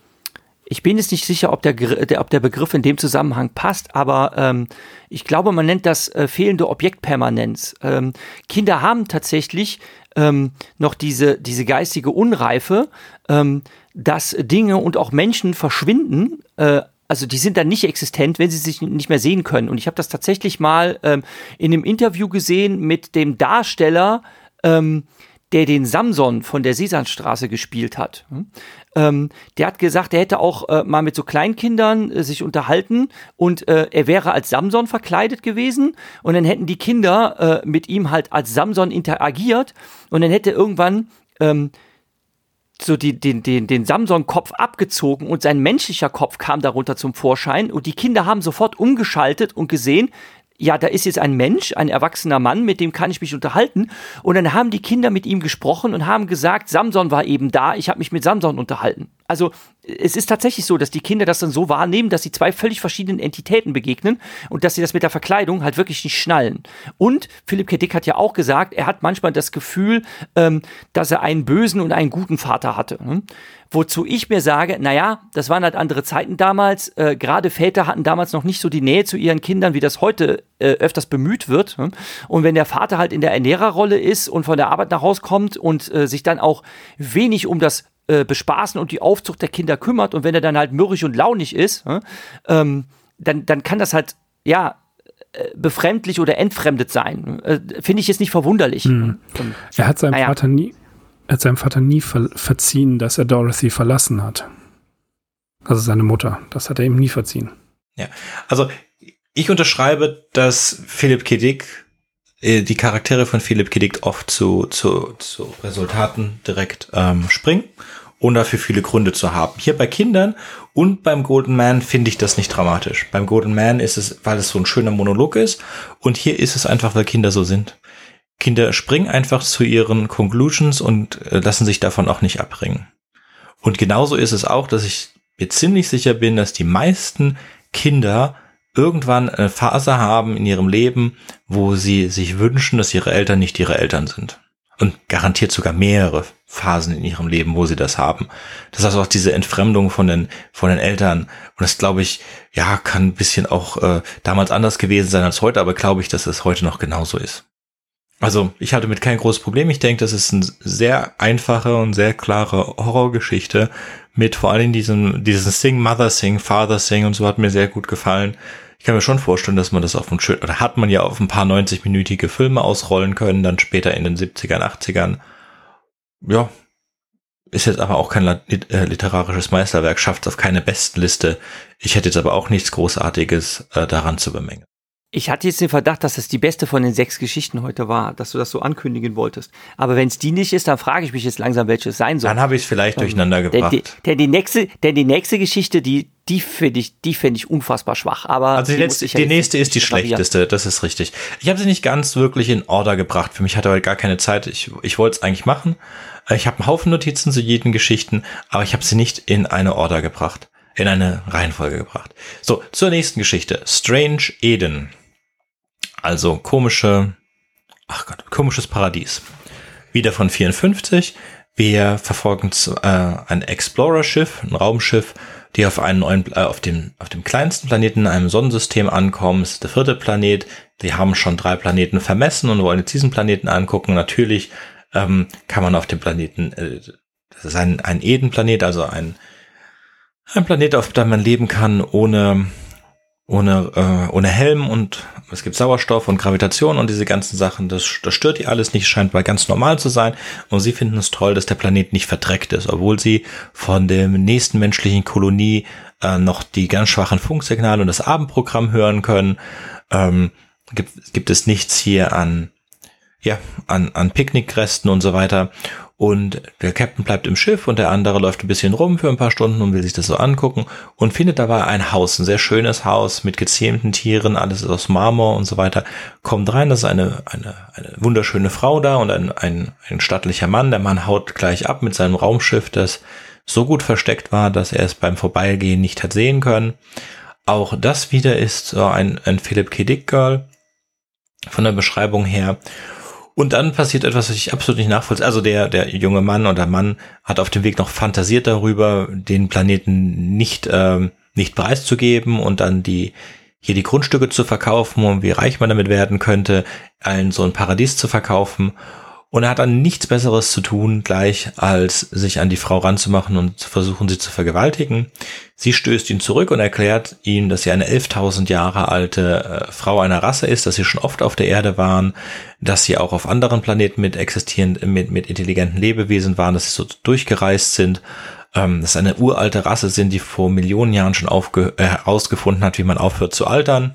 ich bin jetzt nicht sicher, ob der, der, ob der Begriff in dem Zusammenhang passt, aber ähm, ich glaube, man nennt das äh, fehlende Objektpermanenz. Ähm, Kinder haben tatsächlich ähm, noch diese, diese geistige Unreife, ähm, dass Dinge und auch Menschen verschwinden. Äh, also die sind dann nicht existent, wenn sie sich nicht mehr sehen können. Und ich habe das tatsächlich mal ähm, in einem Interview gesehen mit dem Darsteller, ähm, der den Samson von der Sesamstraße gespielt hat. Hm? Ähm, der hat gesagt, er hätte auch äh, mal mit so Kleinkindern äh, sich unterhalten und äh, er wäre als Samson verkleidet gewesen und dann hätten die Kinder äh, mit ihm halt als Samson interagiert und dann hätte irgendwann ähm, so die, den, den, den Samson-Kopf abgezogen und sein menschlicher Kopf kam darunter zum Vorschein und die Kinder haben sofort umgeschaltet und gesehen, ja, da ist jetzt ein Mensch, ein erwachsener Mann, mit dem kann ich mich unterhalten. Und dann haben die Kinder mit ihm gesprochen und haben gesagt, Samson war eben da, ich habe mich mit Samson unterhalten. Also es ist tatsächlich so, dass die Kinder das dann so wahrnehmen, dass sie zwei völlig verschiedenen Entitäten begegnen und dass sie das mit der Verkleidung halt wirklich nicht schnallen. Und Philipp K. Dick hat ja auch gesagt, er hat manchmal das Gefühl, ähm, dass er einen bösen und einen guten Vater hatte. Hm? Wozu ich mir sage, naja, das waren halt andere Zeiten damals. Äh, Gerade Väter hatten damals noch nicht so die Nähe zu ihren Kindern, wie das heute äh, öfters bemüht wird. hm? Und wenn der Vater halt in der Ernährerrolle ist und von der Arbeit nach Hause kommt und äh, sich dann auch wenig um das äh, Bespaßen und die Aufzucht der Kinder kümmert und wenn er dann halt mürrisch und launig ist, hm, ähm, dann, dann kann das halt, ja, äh, befremdlich oder entfremdet sein. Äh, Finde ich jetzt nicht verwunderlich. Und, Er hat seinem Naja. Vater nie, er hat seinem Vater nie ver verziehen, dass er Dorothy verlassen hat. Also seine Mutter. Das hat er ihm nie verziehen. Ja, also ich unterschreibe, dass Philipp K. Äh, die Charaktere von Philipp K. Dick oft zu, zu, zu Resultaten direkt ähm, springen, ohne dafür viele Gründe zu haben. Hier bei Kindern und beim Golden Man finde ich das nicht dramatisch. Beim Golden Man ist es, weil es so ein schöner Monolog ist und hier ist es einfach, weil Kinder so sind. Kinder springen einfach zu ihren Conclusions und äh, lassen sich davon auch nicht abbringen. Und genauso ist es auch, dass ich mir ziemlich sicher bin, dass die meisten Kinder irgendwann eine Phase haben in ihrem Leben, wo sie sich wünschen, dass ihre Eltern nicht ihre Eltern sind. und garantiert sogar mehrere Phasen in ihrem Leben, wo sie das haben. Das heißt auch diese Entfremdung von den, von den Eltern. Und das glaube ich, ja, kann ein bisschen auch äh, damals anders gewesen sein als heute, aber glaube ich, dass es heute noch genauso ist. Also ich hatte mit kein großes Problem. Ich denke, das ist eine sehr einfache und sehr klare Horrorgeschichte mit vor Dingen diesem, diesem Sing, Mother Sing, Father Sing und so hat mir sehr gut gefallen. Ich kann mir schon vorstellen, dass man das auf ein schön, oder hat man ja auf ein paar 90-minütige Filme ausrollen können, dann später in den 70ern, 80ern. Ja, ist jetzt aber auch kein äh, literarisches Meisterwerk, schafft es auf keine Bestenliste. Ich hätte jetzt aber auch nichts Großartiges äh, daran zu bemängeln. Ich hatte jetzt den Verdacht, dass es die beste von den sechs Geschichten heute war, dass du das so ankündigen wolltest. Aber wenn es die nicht ist, dann frage ich mich jetzt langsam, welche es sein soll. Dann habe ich es vielleicht ähm, durcheinander gebracht. Denn, denn, die nächste, denn die nächste Geschichte, die, die finde ich, die finde ich unfassbar schwach. Aber also die, letzte, die nächste ist die schlechteste, das ist richtig. Ich habe sie nicht ganz wirklich in Order gebracht. Für mich hatte heute gar keine Zeit. Ich, ich wollte es eigentlich machen. Ich habe einen Haufen Notizen zu jeden Geschichten, aber ich habe sie nicht in eine Order gebracht in eine Reihenfolge gebracht. So, zur nächsten Geschichte. Strange Eden. Also komische, ach Gott, komisches Paradies. Wieder von 54. Wir verfolgen äh, ein Explorer-Schiff, ein Raumschiff, die auf einen neuen, äh, auf dem, auf dem kleinsten Planeten in einem Sonnensystem ankommen. Das ist der vierte Planet. Die haben schon drei Planeten vermessen und wollen jetzt diesen Planeten angucken. Natürlich ähm, kann man auf dem Planeten, äh, das ist ein, ein Eden-Planet, also ein ein Planet, auf dem man leben kann ohne, ohne, äh, ohne Helm und es gibt Sauerstoff und Gravitation und diese ganzen Sachen. Das, das stört die alles nicht, scheint mal ganz normal zu sein. Und sie finden es toll, dass der Planet nicht verdreckt ist, obwohl sie von der nächsten menschlichen Kolonie äh, noch die ganz schwachen Funksignale und das Abendprogramm hören können. Ähm, gibt, gibt es nichts hier an, ja, an, an Picknickresten und so weiter. Und der Captain bleibt im Schiff und der andere läuft ein bisschen rum für ein paar Stunden und will sich das so angucken und findet dabei ein Haus, ein sehr schönes Haus mit gezähmten Tieren, alles ist aus Marmor und so weiter. Kommt rein, das ist eine, eine, eine wunderschöne Frau da und ein, ein, ein stattlicher Mann. Der Mann haut gleich ab mit seinem Raumschiff, das so gut versteckt war, dass er es beim Vorbeigehen nicht hat sehen können. Auch das wieder ist so ein, ein Philip K. Dick Girl von der Beschreibung her. Und dann passiert etwas, was ich absolut nicht nachvollziehe. Also der, der junge Mann oder Mann hat auf dem Weg noch fantasiert darüber, den Planeten nicht, ähm, nicht preiszugeben und dann die, hier die Grundstücke zu verkaufen und wie reich man damit werden könnte, allen so ein Paradies zu verkaufen. Und er hat dann nichts Besseres zu tun, gleich als sich an die Frau ranzumachen und zu versuchen, sie zu vergewaltigen. Sie stößt ihn zurück und erklärt ihm, dass sie eine 11.000 Jahre alte äh, Frau einer Rasse ist, dass sie schon oft auf der Erde waren, dass sie auch auf anderen Planeten mit existieren, mit, mit intelligenten Lebewesen waren, dass sie so durchgereist sind, ähm, dass eine uralte Rasse sind, die vor Millionen Jahren schon aufge äh, herausgefunden hat, wie man aufhört zu altern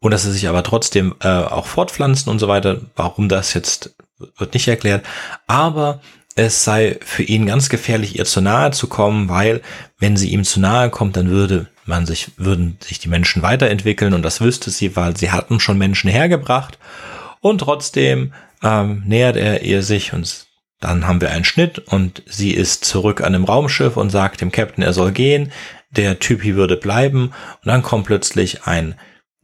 und dass sie sich aber trotzdem äh, auch fortpflanzen und so weiter. Warum das jetzt wird nicht erklärt, aber es sei für ihn ganz gefährlich, ihr zu nahe zu kommen, weil wenn sie ihm zu nahe kommt, dann würde man sich, würden sich die Menschen weiterentwickeln. Und das wüsste sie, weil sie hatten schon Menschen hergebracht. Und trotzdem ähm, nähert er ihr sich und dann haben wir einen Schnitt. Und sie ist zurück an dem Raumschiff und sagt dem Captain, er soll gehen, der Typi würde bleiben. Und dann kommt plötzlich ein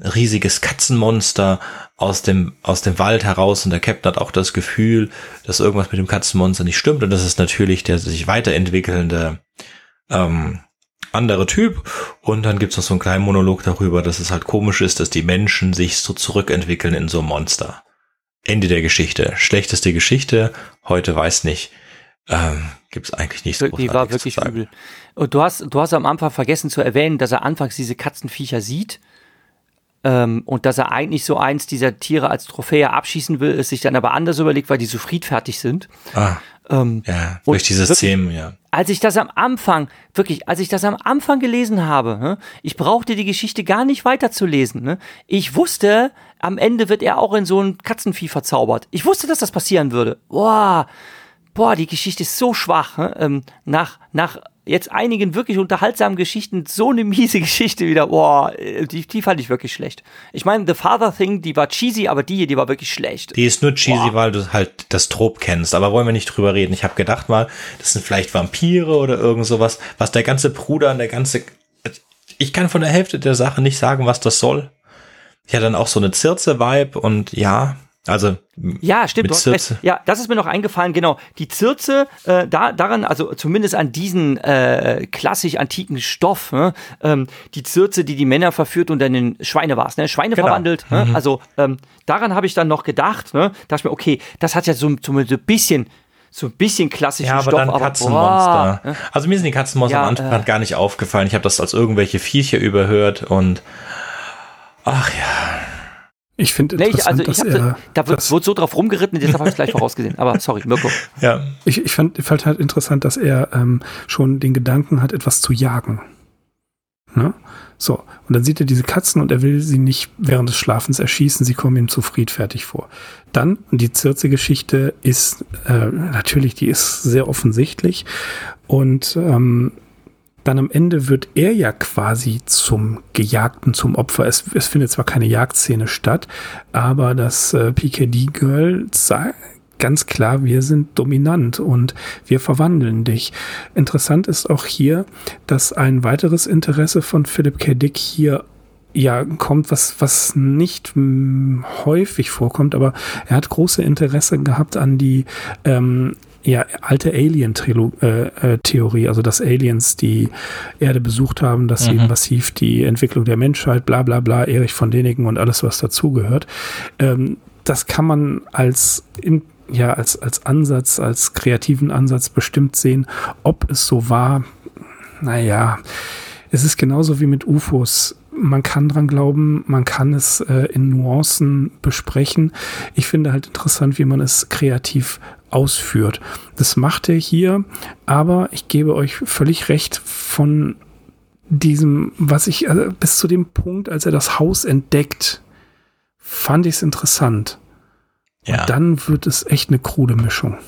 riesiges Katzenmonster aus dem, aus dem Wald heraus und der Captain hat auch das Gefühl, dass irgendwas mit dem Katzenmonster nicht stimmt und das ist natürlich der sich weiterentwickelnde ähm, andere Typ und dann gibt's noch so einen kleinen Monolog darüber, dass es halt komisch ist, dass die Menschen sich so zurückentwickeln in so ein Monster. Ende der Geschichte. Schlechteste Geschichte. Heute weiß nicht. Ähm, gibt's eigentlich nichts Die war wirklich übel. Und du hast, du hast am Anfang vergessen zu erwähnen, dass er anfangs diese Katzenviecher sieht ähm, und dass er eigentlich so eins dieser Tiere als Trophäe abschießen will, es sich dann aber anders überlegt, weil die so friedfertig sind. Ah, ähm, ja, durch diese Szenen, ja. Als ich das am Anfang, wirklich, als ich das am Anfang gelesen habe, ne, ich brauchte die Geschichte gar nicht weiterzulesen. Ne? Ich wusste, am Ende wird er auch in so ein Katzenvieh verzaubert. Ich wusste, dass das passieren würde. Boah, boah, die Geschichte ist so schwach. Ne? Ähm, nach, nach jetzt einigen wirklich unterhaltsamen Geschichten so eine miese Geschichte wieder, boah, die, die fand ich wirklich schlecht. Ich meine, The Father Thing, die war cheesy, aber die hier, die war wirklich schlecht. Die ist nur cheesy, boah. weil du halt das Trop kennst, aber wollen wir nicht drüber reden. Ich habe gedacht mal, das sind vielleicht Vampire oder irgend sowas, was der ganze Bruder und der ganze ich kann von der Hälfte der Sache nicht sagen, was das soll. Ja, dann auch so eine Zirze-Vibe und ja, Also ja, stimmt. Mit Zirze. Ja, das ist mir noch eingefallen. Genau, die Zirze, äh, da daran, also zumindest an diesen äh, klassisch antiken Stoff, ne? ähm, die Zirze, die die Männer verführt und dann in Schweine war ne? Schweine Genau. verwandelt. Ne? Also ähm, daran habe ich dann noch gedacht. Ne? Dachte ich mir, okay, das hat ja so, so ein bisschen, so ein bisschen klassischen Ja, aber Stoff, dann aber Katzenmonster. boah, ne? Also mir sind die Katzenmonster Ja, am Anfang äh. gar nicht aufgefallen. Ich habe das als irgendwelche Viecher überhört und ach ja. Ich finde Nee, ich, interessant, also ich dass hab, er, da wird, wird so drauf rumgeritten, deshalb habe ich gleich vorausgesehen. Aber sorry, Mirko. Ja, ich, ich fand, fand halt interessant, dass er ähm, schon den Gedanken hat, etwas zu jagen. Ne? So, und dann sieht er diese Katzen und er will sie nicht während des Schlafens erschießen, sie kommen ihm zu friedfertig vor. Dann, und die Zirze-Geschichte ist äh, natürlich, die ist sehr offensichtlich und ähm, dann am Ende wird er ja quasi zum Gejagten, zum Opfer. Es, es findet zwar keine Jagdszene statt, aber das äh, PKD-Girl sagt ganz klar, wir sind dominant und wir verwandeln dich. Interessant ist auch hier, dass ein weiteres Interesse von Philip K. Dick hier ja kommt, was, was nicht mh, häufig vorkommt, aber er hat große Interesse gehabt an die ähm, ja, alte Alien-Theorie, also dass Aliens die Erde besucht haben, dass sie Mhm. massiv die Entwicklung der Menschheit, bla bla bla, Erich von Däniken und alles, was dazugehört. Ähm, das kann man als in, ja, als, als Ansatz, als kreativen Ansatz bestimmt sehen. Ob es so war, naja, es ist genauso wie mit UFOs. Man kann dran glauben, man kann es äh, in Nuancen besprechen. Ich finde halt interessant, wie man es kreativ ausführt. Das macht er hier, aber ich gebe euch völlig recht von diesem, was ich äh, bis zu dem Punkt, als er das Haus entdeckt, fand ich es interessant. ja. Und dann wird es echt eine krude Mischung.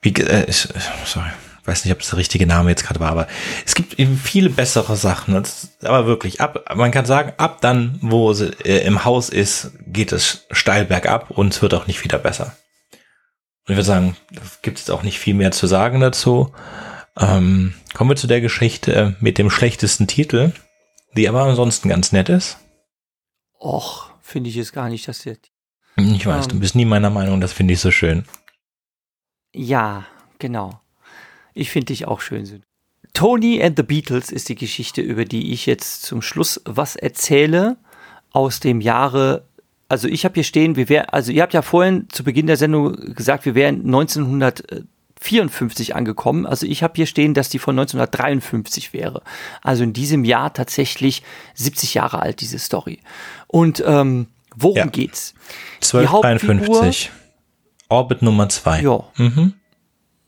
Wie, äh, ich, sorry, weiß nicht, ob das der richtige Name jetzt gerade war, aber es gibt eben viele bessere Sachen. Das, aber wirklich, ab, man kann sagen, ab dann, wo sie äh, im Haus ist, geht es steil bergab und es wird auch nicht wieder besser. Und ich würde sagen, da gibt es auch nicht viel mehr zu sagen dazu. Ähm, kommen wir zu der Geschichte mit dem schlechtesten Titel, die aber ansonsten ganz nett ist. Och, finde ich jetzt gar nicht, dass der. Ich weiß, Ähm. du bist nie meiner Meinung, das finde ich so schön. Ja, genau. Ich finde dich auch schön. Tony and the Beatles ist die Geschichte, über die ich jetzt zum Schluss was erzähle aus dem Jahre. Also ich habe hier stehen, wir wär, also ihr habt ja vorhin zu Beginn der Sendung gesagt, wir wären 1954 angekommen. Also ich habe hier stehen, dass die von 1953 wäre. Also in diesem Jahr tatsächlich 70 Jahre alt, diese Story. Und ähm, worum Ja. geht's? 1253. Orbit Nummer 2. Ja. Mhm.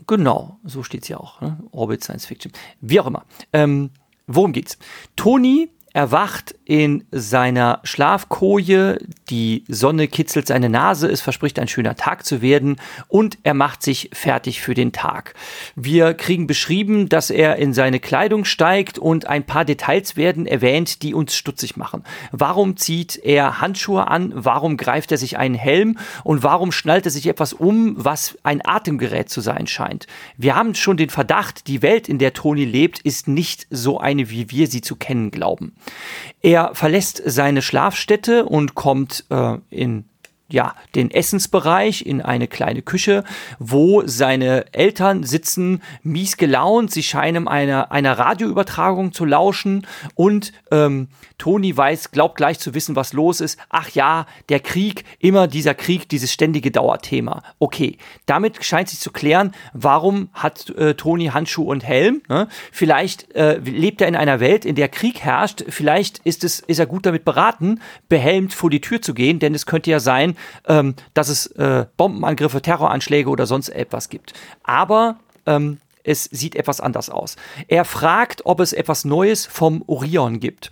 Genau, so steht's ja auch. Ne? Orbit Science Fiction. Wie auch immer. Ähm, worum geht's? Tony erwacht in seiner Schlafkoje, die Sonne kitzelt seine Nase, es verspricht ein schöner Tag zu werden und er macht sich fertig für den Tag. Wir kriegen beschrieben, dass er in seine Kleidung steigt und ein paar Details werden erwähnt, die uns stutzig machen. Warum zieht er Handschuhe an? Warum greift er sich einen Helm? Und warum schnallt er sich etwas um, was ein Atemgerät zu sein scheint? Wir haben schon den Verdacht, die Welt, in der Tony lebt, ist nicht so eine, wie wir sie zu kennen glauben. Er verlässt seine Schlafstätte und kommt äh, in ja, den Essensbereich in eine kleine Küche, wo seine Eltern sitzen, mies gelaunt. Sie scheinen einer, einer Radioübertragung zu lauschen und ähm, Toni weiß, glaubt gleich zu wissen, was los ist. Ach ja, der Krieg, immer dieser Krieg, dieses ständige Dauerthema. Okay, damit scheint sich zu klären, warum hat äh, Toni Handschuh und Helm? Ne? Vielleicht äh, lebt er in einer Welt, in der Krieg herrscht. Vielleicht ist es, ist er gut damit beraten, behelmt vor die Tür zu gehen, denn es könnte ja sein, ähm, dass es äh, Bombenangriffe, Terroranschläge oder sonst etwas gibt. Aber ähm, es sieht etwas anders aus. Er fragt, ob es etwas Neues vom Orion gibt.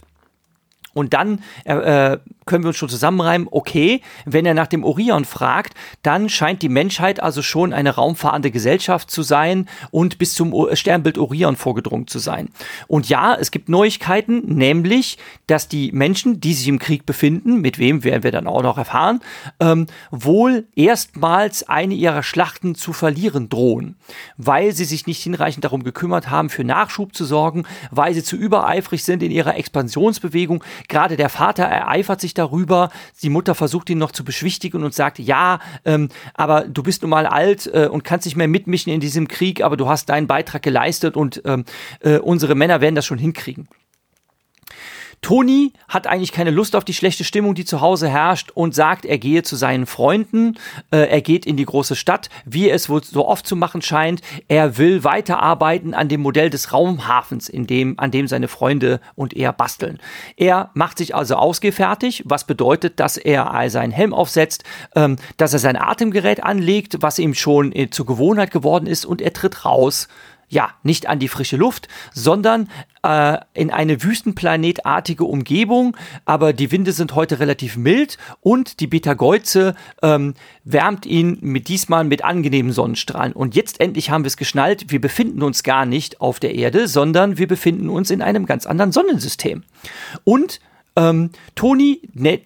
Und dann äh, können wir uns schon zusammenreimen, okay, wenn er nach dem Orion fragt, dann scheint die Menschheit also schon eine raumfahrende Gesellschaft zu sein und bis zum Sternbild Orion vorgedrungen zu sein. Und ja, es gibt Neuigkeiten, nämlich, dass die Menschen, die sich im Krieg befinden, mit wem werden wir dann auch noch erfahren, ähm, wohl erstmals eine ihrer Schlachten zu verlieren drohen, weil sie sich nicht hinreichend darum gekümmert haben, für Nachschub zu sorgen, weil sie zu übereifrig sind in ihrer Expansionsbewegung, Gerade der Vater ereifert sich darüber. Die Mutter versucht ihn noch zu beschwichtigen und sagt, ja, ähm, aber du bist nun mal alt äh, und kannst nicht mehr mitmischen in diesem Krieg, aber du hast deinen Beitrag geleistet und ähm, äh, unsere Männer werden das schon hinkriegen. Toni hat eigentlich keine Lust auf die schlechte Stimmung, die zu Hause herrscht und sagt, er gehe zu seinen Freunden, äh, er geht in die große Stadt, wie es wohl so oft zu machen scheint. Er will weiterarbeiten an dem Modell des Raumhafens, in dem, an dem seine Freunde und er basteln. Er macht sich also ausgefertigt, was bedeutet, dass er seinen Helm aufsetzt, ähm, dass er sein Atemgerät anlegt, was ihm schon äh, zur Gewohnheit geworden ist und er tritt raus ja, nicht an die frische Luft, sondern äh, in eine wüstenplanetartige Umgebung. Aber die Winde sind heute relativ mild und die Beta-Geuze ähm, wärmt ihn mit diesmal mit angenehmen Sonnenstrahlen. Und jetzt endlich haben wir es geschnallt. Wir befinden uns gar nicht auf der Erde, sondern wir befinden uns in einem ganz anderen Sonnensystem. Und ähm, Toni nennt,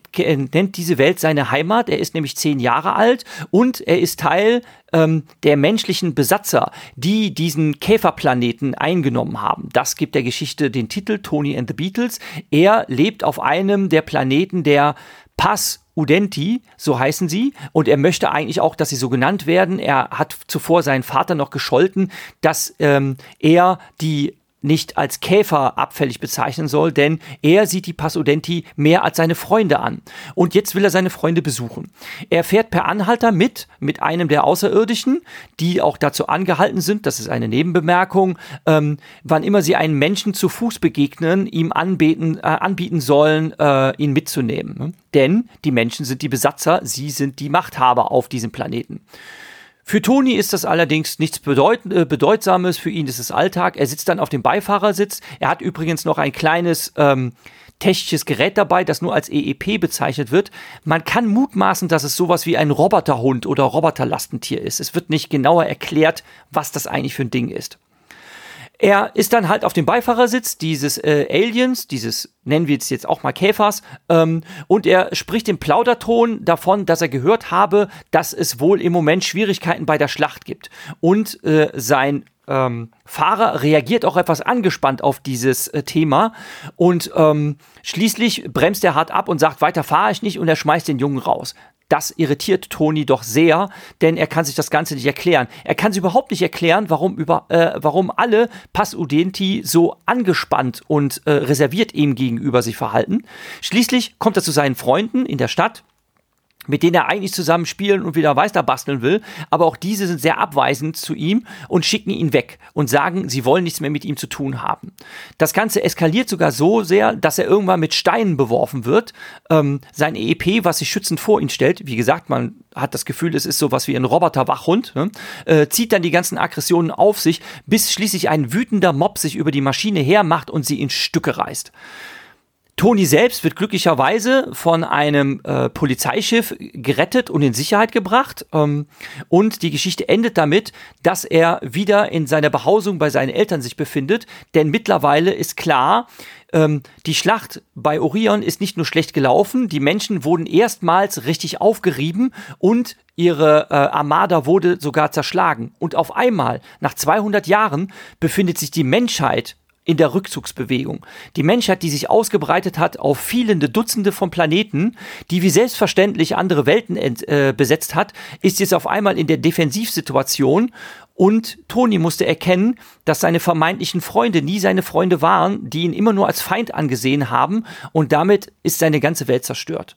nennt, diese Welt seine Heimat. Er ist nämlich zehn Jahre alt und er ist Teil ähm, der menschlichen Besatzer, die diesen Käferplaneten eingenommen haben. Das gibt der Geschichte den Titel Tony and the Beatles. Er lebt auf einem der Planeten der Pass Udenti, so heißen sie, und er möchte eigentlich auch, dass sie so genannt werden. Er hat zuvor seinen Vater noch gescholten, dass ähm, er die nicht als Käfer abfällig bezeichnen soll, denn er sieht die Passodenti mehr als seine Freunde an. Und jetzt will er seine Freunde besuchen. Er fährt per Anhalter mit, mit einem der Außerirdischen, die auch dazu angehalten sind, das ist eine Nebenbemerkung, ähm, wann immer sie einen Menschen zu Fuß begegnen, ihm anbeten, äh, anbieten sollen, äh, ihn mitzunehmen. Denn die Menschen sind die Besatzer, sie sind die Machthaber auf diesem Planeten. Für Toni ist das allerdings nichts bedeut äh, Bedeutsames, für ihn ist es Alltag. Er sitzt dann auf dem Beifahrersitz. Er hat übrigens noch ein kleines ähm, technisches Gerät dabei, das nur als EEP bezeichnet wird. Man kann mutmaßen, dass es sowas wie ein Roboterhund oder Roboterlastentier ist. Es wird nicht genauer erklärt, was das eigentlich für ein Ding ist. Er ist dann halt auf dem Beifahrersitz dieses äh, Aliens, dieses nennen wir es jetzt auch mal Käfers, ähm, und er spricht im Plauderton davon, dass er gehört habe, dass es wohl im Moment Schwierigkeiten bei der Schlacht gibt. Und äh, sein ähm, Fahrer reagiert auch etwas angespannt auf dieses äh, Thema und ähm, schließlich bremst er hart ab und sagt, weiter fahre ich nicht und er schmeißt den Jungen raus. Das irritiert Toni doch sehr, denn er kann sich das Ganze nicht erklären. Er kann sich überhaupt nicht erklären, warum, über, äh, warum alle Passudenti so angespannt und äh, reserviert ihm gegenüber sich verhalten. Schließlich kommt er zu seinen Freunden in der Stadt mit denen er eigentlich zusammen spielen und wieder weiter basteln will. Aber auch diese sind sehr abweisend zu ihm und schicken ihn weg und sagen, sie wollen nichts mehr mit ihm zu tun haben. Das Ganze eskaliert sogar so sehr, dass er irgendwann mit Steinen beworfen wird. Ähm, sein EEP, was sich schützend vor ihn stellt, wie gesagt, man hat das Gefühl, es ist sowas wie ein Roboterwachhund, ne? äh, zieht dann die ganzen Aggressionen auf sich, bis schließlich ein wütender Mob sich über die Maschine hermacht und sie in Stücke reißt. Toni selbst wird glücklicherweise von einem äh, Polizeischiff gerettet und in Sicherheit gebracht. Ähm, und die Geschichte endet damit, dass er wieder in seiner Behausung bei seinen Eltern sich befindet. Denn mittlerweile ist klar, ähm, die Schlacht bei Orion ist nicht nur schlecht gelaufen, die Menschen wurden erstmals richtig aufgerieben und ihre äh, Armada wurde sogar zerschlagen. Und auf einmal, nach 200 Jahren, befindet sich die Menschheit in der Rückzugsbewegung. Die Menschheit, die sich ausgebreitet hat auf vielende Dutzende von Planeten, die wie selbstverständlich andere Welten äh, besetzt hat, ist jetzt auf einmal in der Defensivsituation und Toni musste erkennen, dass seine vermeintlichen Freunde nie seine Freunde waren, die ihn immer nur als Feind angesehen haben und damit ist seine ganze Welt zerstört.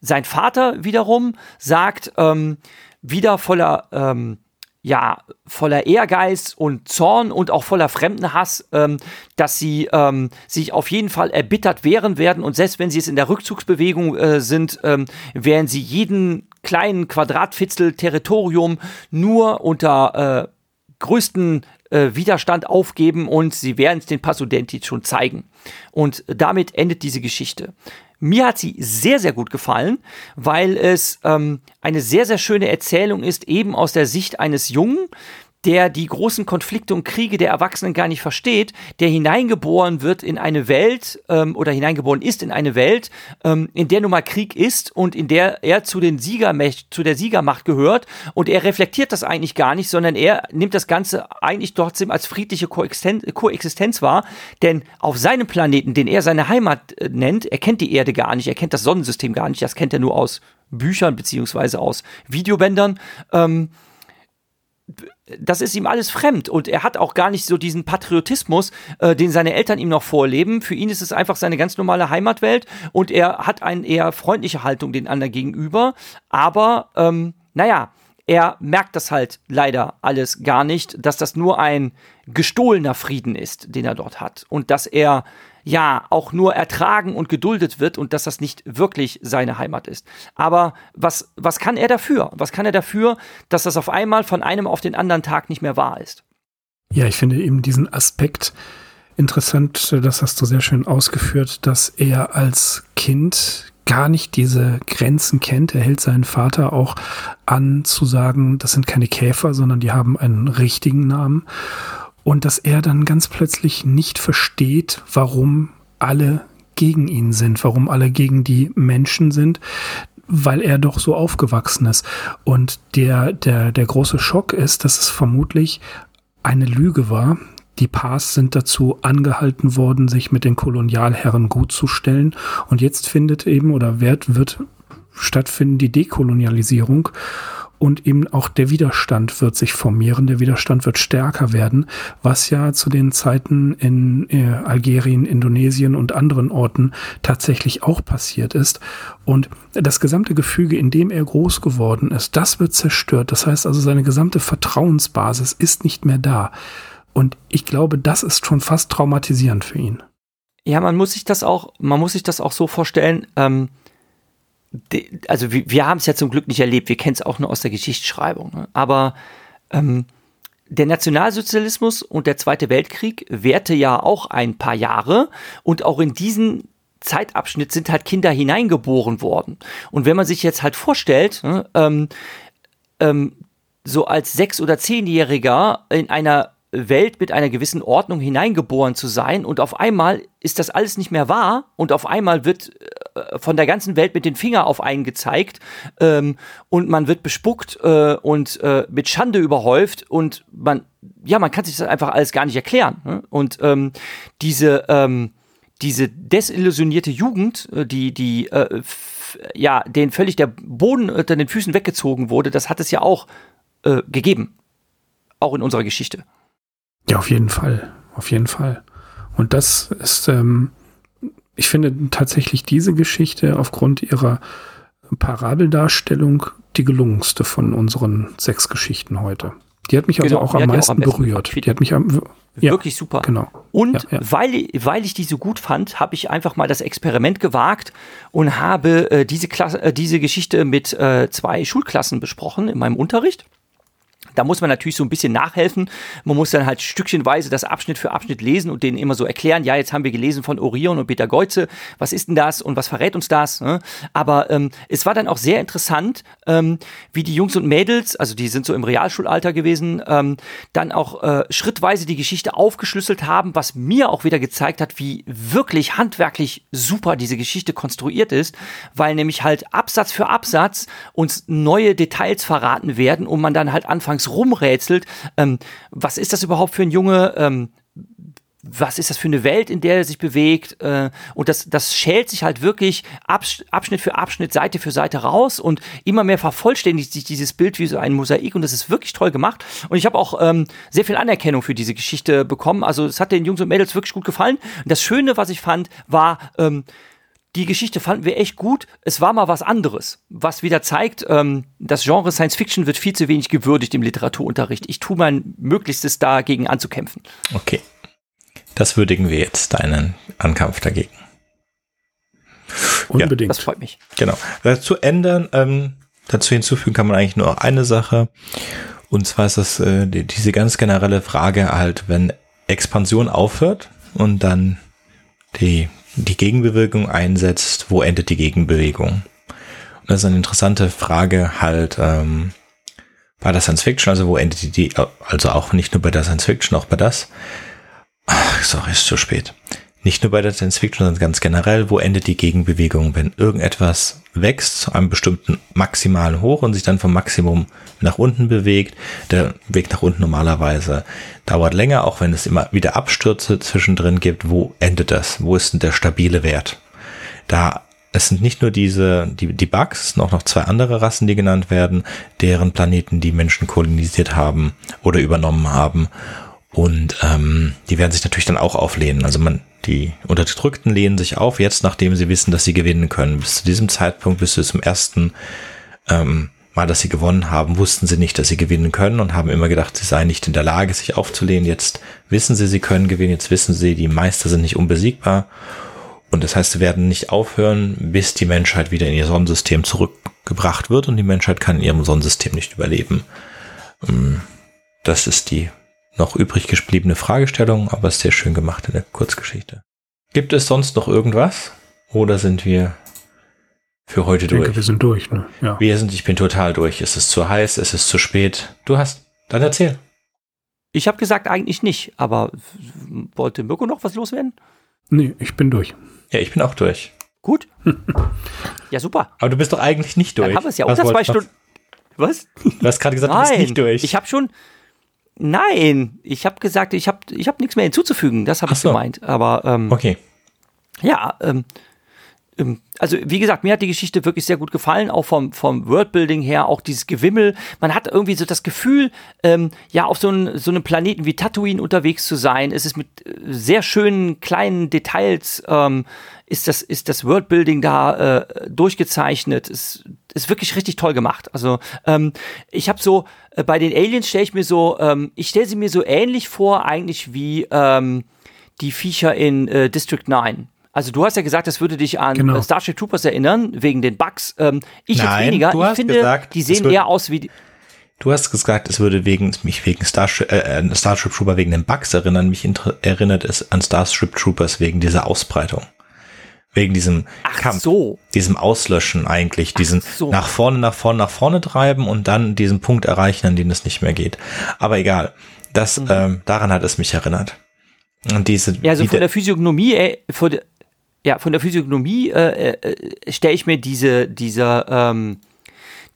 Sein Vater wiederum sagt, ähm, wieder voller ähm, ja, voller Ehrgeiz und Zorn und auch voller Fremdenhass, ähm, dass sie ähm, sich auf jeden Fall erbittert wehren werden und selbst wenn sie jetzt in der Rückzugsbewegung äh, sind, ähm, werden sie jeden kleinen Quadratfitzel Territorium nur unter äh, größten äh, Widerstand aufgeben und sie werden es den Passudenti schon zeigen. Und damit endet diese Geschichte. Mir hat sie sehr, sehr gut gefallen, weil es ähm, eine sehr, sehr schöne Erzählung ist, eben aus der Sicht eines Jungen, der die großen Konflikte und Kriege der Erwachsenen gar nicht versteht, der hineingeboren wird in eine Welt ähm, oder hineingeboren ist in eine Welt, ähm, in der nun mal Krieg ist und in der er zu den Siegermächt, zu der Siegermacht gehört und er reflektiert das eigentlich gar nicht, sondern er nimmt das Ganze eigentlich trotzdem als friedliche Koexistenz, Koexistenz wahr, denn auf seinem Planeten, den er seine Heimat äh, nennt, er kennt die Erde gar nicht, er kennt das Sonnensystem gar nicht, das kennt er nur aus Büchern beziehungsweise aus Videobändern. Ähm, das ist ihm alles fremd und er hat auch gar nicht so diesen Patriotismus, äh, den seine Eltern ihm noch vorleben. Für ihn ist es einfach seine ganz normale Heimatwelt und er hat eine eher freundliche Haltung den anderen gegenüber. Aber ähm, naja, er merkt das halt leider alles gar nicht, dass das nur ein gestohlener Frieden ist, den er dort hat und dass er ja auch nur ertragen und geduldet wird und dass das nicht wirklich seine Heimat ist. Aber was, was kann er dafür? Was kann er dafür, dass das auf einmal von einem auf den anderen Tag nicht mehr wahr ist? Ja, ich finde eben diesen Aspekt interessant, das hast du sehr schön ausgeführt, dass er als Kind gar nicht diese Grenzen kennt. Er hält seinen Vater auch an zu sagen, das sind keine Käfer, sondern die haben einen richtigen Namen und dass er dann ganz plötzlich nicht versteht, warum alle gegen ihn sind, warum alle gegen die Menschen sind, weil er doch so aufgewachsen ist. Und der, der, der große Schock ist, dass es vermutlich eine Lüge war. Die Pars sind dazu angehalten worden, sich mit den Kolonialherren gut zu stellen. Und jetzt findet eben oder wird, wird stattfinden die Dekolonialisierung und eben auch der Widerstand wird sich formieren, der Widerstand wird stärker werden, was ja zu den Zeiten in äh, Algerien, Indonesien und anderen Orten tatsächlich auch passiert ist. Und das gesamte Gefüge, in dem er groß geworden ist, das wird zerstört. Das heißt also, seine gesamte Vertrauensbasis ist nicht mehr da. Und ich glaube, das ist schon fast traumatisierend für ihn. Ja, man muss sich das auch, man muss sich das auch so vorstellen, ähm, also wir, wir haben es ja zum Glück nicht erlebt, wir kennen es auch nur aus der Geschichtsschreibung. Ne? Aber ähm, der Nationalsozialismus und der Zweite Weltkrieg währte ja auch ein paar Jahre und auch in diesen Zeitabschnitt sind halt Kinder hineingeboren worden. Und wenn man sich jetzt halt vorstellt, ne, ähm, ähm, so als sechs- oder zehnjähriger in einer Welt mit einer gewissen Ordnung hineingeboren zu sein und auf einmal ist das alles nicht mehr wahr und auf einmal wird äh, von der ganzen Welt mit den Finger auf einen gezeigt ähm, und man wird bespuckt äh, und äh, mit Schande überhäuft und man, ja, man kann sich das einfach alles gar nicht erklären. Ne? Und ähm, diese, ähm, diese desillusionierte Jugend, äh, die, die, äh, ja, denen völlig der Boden unter den Füßen weggezogen wurde, das hat es ja auch äh, gegeben. Auch in unserer Geschichte. Ja, auf jeden Fall. Auf jeden Fall. Und das ist, ähm, ich finde tatsächlich diese Geschichte aufgrund ihrer Parabeldarstellung die gelungenste von unseren sechs Geschichten heute. Die hat mich also genau, auch am meisten, auch am berührt. Die hat mich am, ja, wirklich super. Genau. Und ja, ja. Weil, weil ich die so gut fand, habe ich einfach mal das Experiment gewagt und habe äh, diese, Klasse, äh, diese Geschichte mit äh, zwei Schulklassen besprochen in meinem Unterricht. Da muss man natürlich so ein bisschen nachhelfen. Man muss dann halt stückchenweise das Abschnitt für Abschnitt lesen und denen immer so erklären, ja, jetzt haben wir gelesen von Orion und Peter Geuze, was ist denn das und was verrät uns das? Ne? Aber ähm, es war dann auch sehr interessant, ähm, wie die Jungs und Mädels, also die sind so im Realschulalter gewesen, ähm, dann auch äh, schrittweise die Geschichte aufgeschlüsselt haben, was mir auch wieder gezeigt hat, wie wirklich handwerklich super diese Geschichte konstruiert ist, weil nämlich halt Absatz für Absatz uns neue Details verraten werden und man dann halt anfangs rumrätselt. Ähm, was ist das überhaupt für ein Junge? Ähm, was ist das für eine Welt, in der er sich bewegt? Äh, und das, das schält sich halt wirklich Abschnitt für Abschnitt, Seite für Seite raus und immer mehr vervollständigt sich dieses Bild wie so ein Mosaik und das ist wirklich toll gemacht. Und ich habe auch ähm, sehr viel Anerkennung für diese Geschichte bekommen. Also es hat den Jungs und Mädels wirklich gut gefallen. Und das Schöne, was ich fand, war, ähm, die Geschichte fanden wir echt gut. Es war mal was anderes, was wieder zeigt, ähm, das Genre Science Fiction wird viel zu wenig gewürdigt im Literaturunterricht. Ich tue mein Möglichstes dagegen anzukämpfen. Okay. Das würdigen wir jetzt, deinen Ankampf dagegen. Unbedingt. Ja, das freut mich. Genau. Dazu ändern, ähm, dazu hinzufügen kann man eigentlich nur eine Sache. Und zwar ist das äh, die, diese ganz generelle Frage halt, wenn Expansion aufhört und dann die die Gegenbewegung einsetzt, wo endet die Gegenbewegung? Und das ist eine interessante Frage halt, ähm, bei der Science Fiction, also wo endet die, also auch nicht nur bei der Science Fiction, auch bei das. Ach, sorry, ist zu spät. Nicht nur bei der Science Fiction, sondern ganz generell, wo endet die Gegenbewegung, wenn irgendetwas wächst zu einem bestimmten maximalen Hoch und sich dann vom Maximum nach unten bewegt. Der Weg nach unten normalerweise dauert länger, auch wenn es immer wieder Abstürze zwischendrin gibt. Wo endet das? Wo ist denn der stabile Wert? Da es sind nicht nur diese, die, die Bugs, es sind auch noch zwei andere Rassen, die genannt werden, deren Planeten die Menschen kolonisiert haben oder übernommen haben. Und ähm, die werden sich natürlich dann auch auflehnen. Also man, die Unterdrückten lehnen sich auf, jetzt nachdem sie wissen, dass sie gewinnen können. Bis zu diesem Zeitpunkt, bis zu zum ersten ähm, Mal, dass sie gewonnen haben, wussten sie nicht, dass sie gewinnen können und haben immer gedacht, sie seien nicht in der Lage, sich aufzulehnen. Jetzt wissen sie, sie können gewinnen. Jetzt wissen sie, die Meister sind nicht unbesiegbar und das heißt, sie werden nicht aufhören, bis die Menschheit wieder in ihr Sonnensystem zurückgebracht wird und die Menschheit kann in ihrem Sonnensystem nicht überleben. Ähm, das ist die noch übrig gebliebene Fragestellung, aber ist sehr schön gemacht in der Kurzgeschichte. Gibt es sonst noch irgendwas? Oder sind wir für heute Ich denke, durch? wir sind durch. Ne? Ja. Wir sind, ich bin total durch. Es ist zu heiß, es ist zu spät. Du hast, dann erzähl. Ich habe gesagt, eigentlich nicht, aber wollte Mirko noch was loswerden? Nee, ich bin durch. Ja, ich bin auch durch. Gut. ja, super. Aber du bist doch eigentlich nicht durch. Dann haben wir es ja Was unter zwei Stunden. Was? Du hast gerade gesagt, du bist Nein, nicht durch. ich habe schon. Nein, ich habe gesagt, ich habe ich hab nichts mehr hinzuzufügen. Das habe ich so. gemeint. Aber ähm, okay. ja, ähm, also wie gesagt, mir hat die Geschichte wirklich sehr gut gefallen, auch vom, vom Worldbuilding her, auch dieses Gewimmel. Man hat irgendwie so das Gefühl, ähm, ja, auf so, einen so einem Planeten wie Tatooine unterwegs zu sein. Es ist mit äh, sehr schönen kleinen Details, ähm, ist das, ist das Worldbuilding da äh, durchgezeichnet. Ist, ist wirklich richtig toll gemacht. Also ähm, ich habe so, äh, bei den Aliens stelle ich mir so, ähm, ich stelle sie mir so ähnlich vor, eigentlich wie ähm, die Viecher in äh, District 9. Also du hast ja gesagt, das würde dich an Genau. Starship Troopers erinnern, wegen den Bugs. Ähm, ich jetzt Nein, weniger. du ich hast finde, gesagt, die sehen eher aus wie die, Du hast gesagt, es würde wegen mich wegen Starship, äh, äh, Starship Trooper wegen den Bugs erinnern. Mich erinnert es an Starship Troopers wegen dieser Ausbreitung. Wegen diesem Ach Kampf, so. diesem Auslöschen eigentlich, diesen so. nach vorne, nach vorne, nach vorne treiben und dann diesen Punkt erreichen, an dem es nicht mehr geht. Aber egal, das, Mhm. ähm, daran hat es mich erinnert. Und diese, Ja, also von der- der Physiognomie, äh, von der, ja, von der Physiognomie äh, äh, stelle ich mir diese, diese, ähm,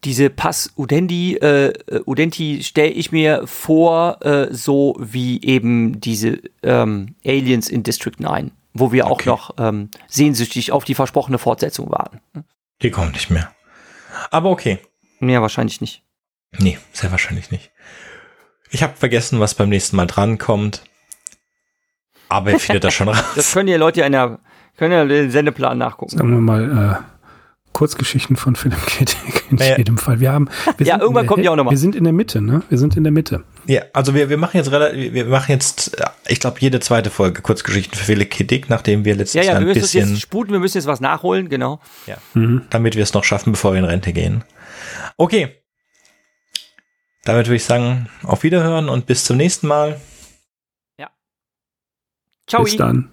diese Pass Udenti, äh, äh, Udenti stelle ich mir vor, äh, so wie eben diese ähm, Aliens in District 9, wo wir auch Okay. noch ähm, sehnsüchtig auf die versprochene Fortsetzung warten. die kommt nicht mehr. Aber okay. Ja, wahrscheinlich nicht. Nee, sehr wahrscheinlich nicht. Ich habe vergessen, was beim nächsten Mal drankommt. Aber ihr findet das schon raus. Das können ja Leute in der, können ja den Sendeplan nachgucken. Sagen wir mal, äh, Kurzgeschichten von Philipp K. Dick in Naja. jedem Fall. Wir haben, wir Ja, sind in irgendwann der- kommt die auch noch mal. Wir sind in der Mitte, ne? Wir sind in der Mitte. Ja, also wir, wir machen jetzt relativ, wir machen jetzt, äh, ich glaube, jede zweite Folge Kurzgeschichten für Philipp K. Dick, nachdem wir letztes Ja, ja, Jahr wir ein müssen es bisschen, jetzt sputen, wir müssen jetzt was nachholen, genau. ja, Mhm. damit wir es noch schaffen, bevor wir in Rente gehen. Okay. Damit würde ich sagen, auf Wiederhören und bis zum nächsten Mal. Ciao. Bis dann.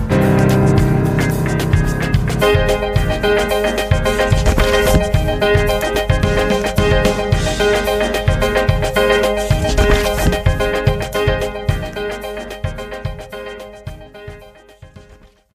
Thank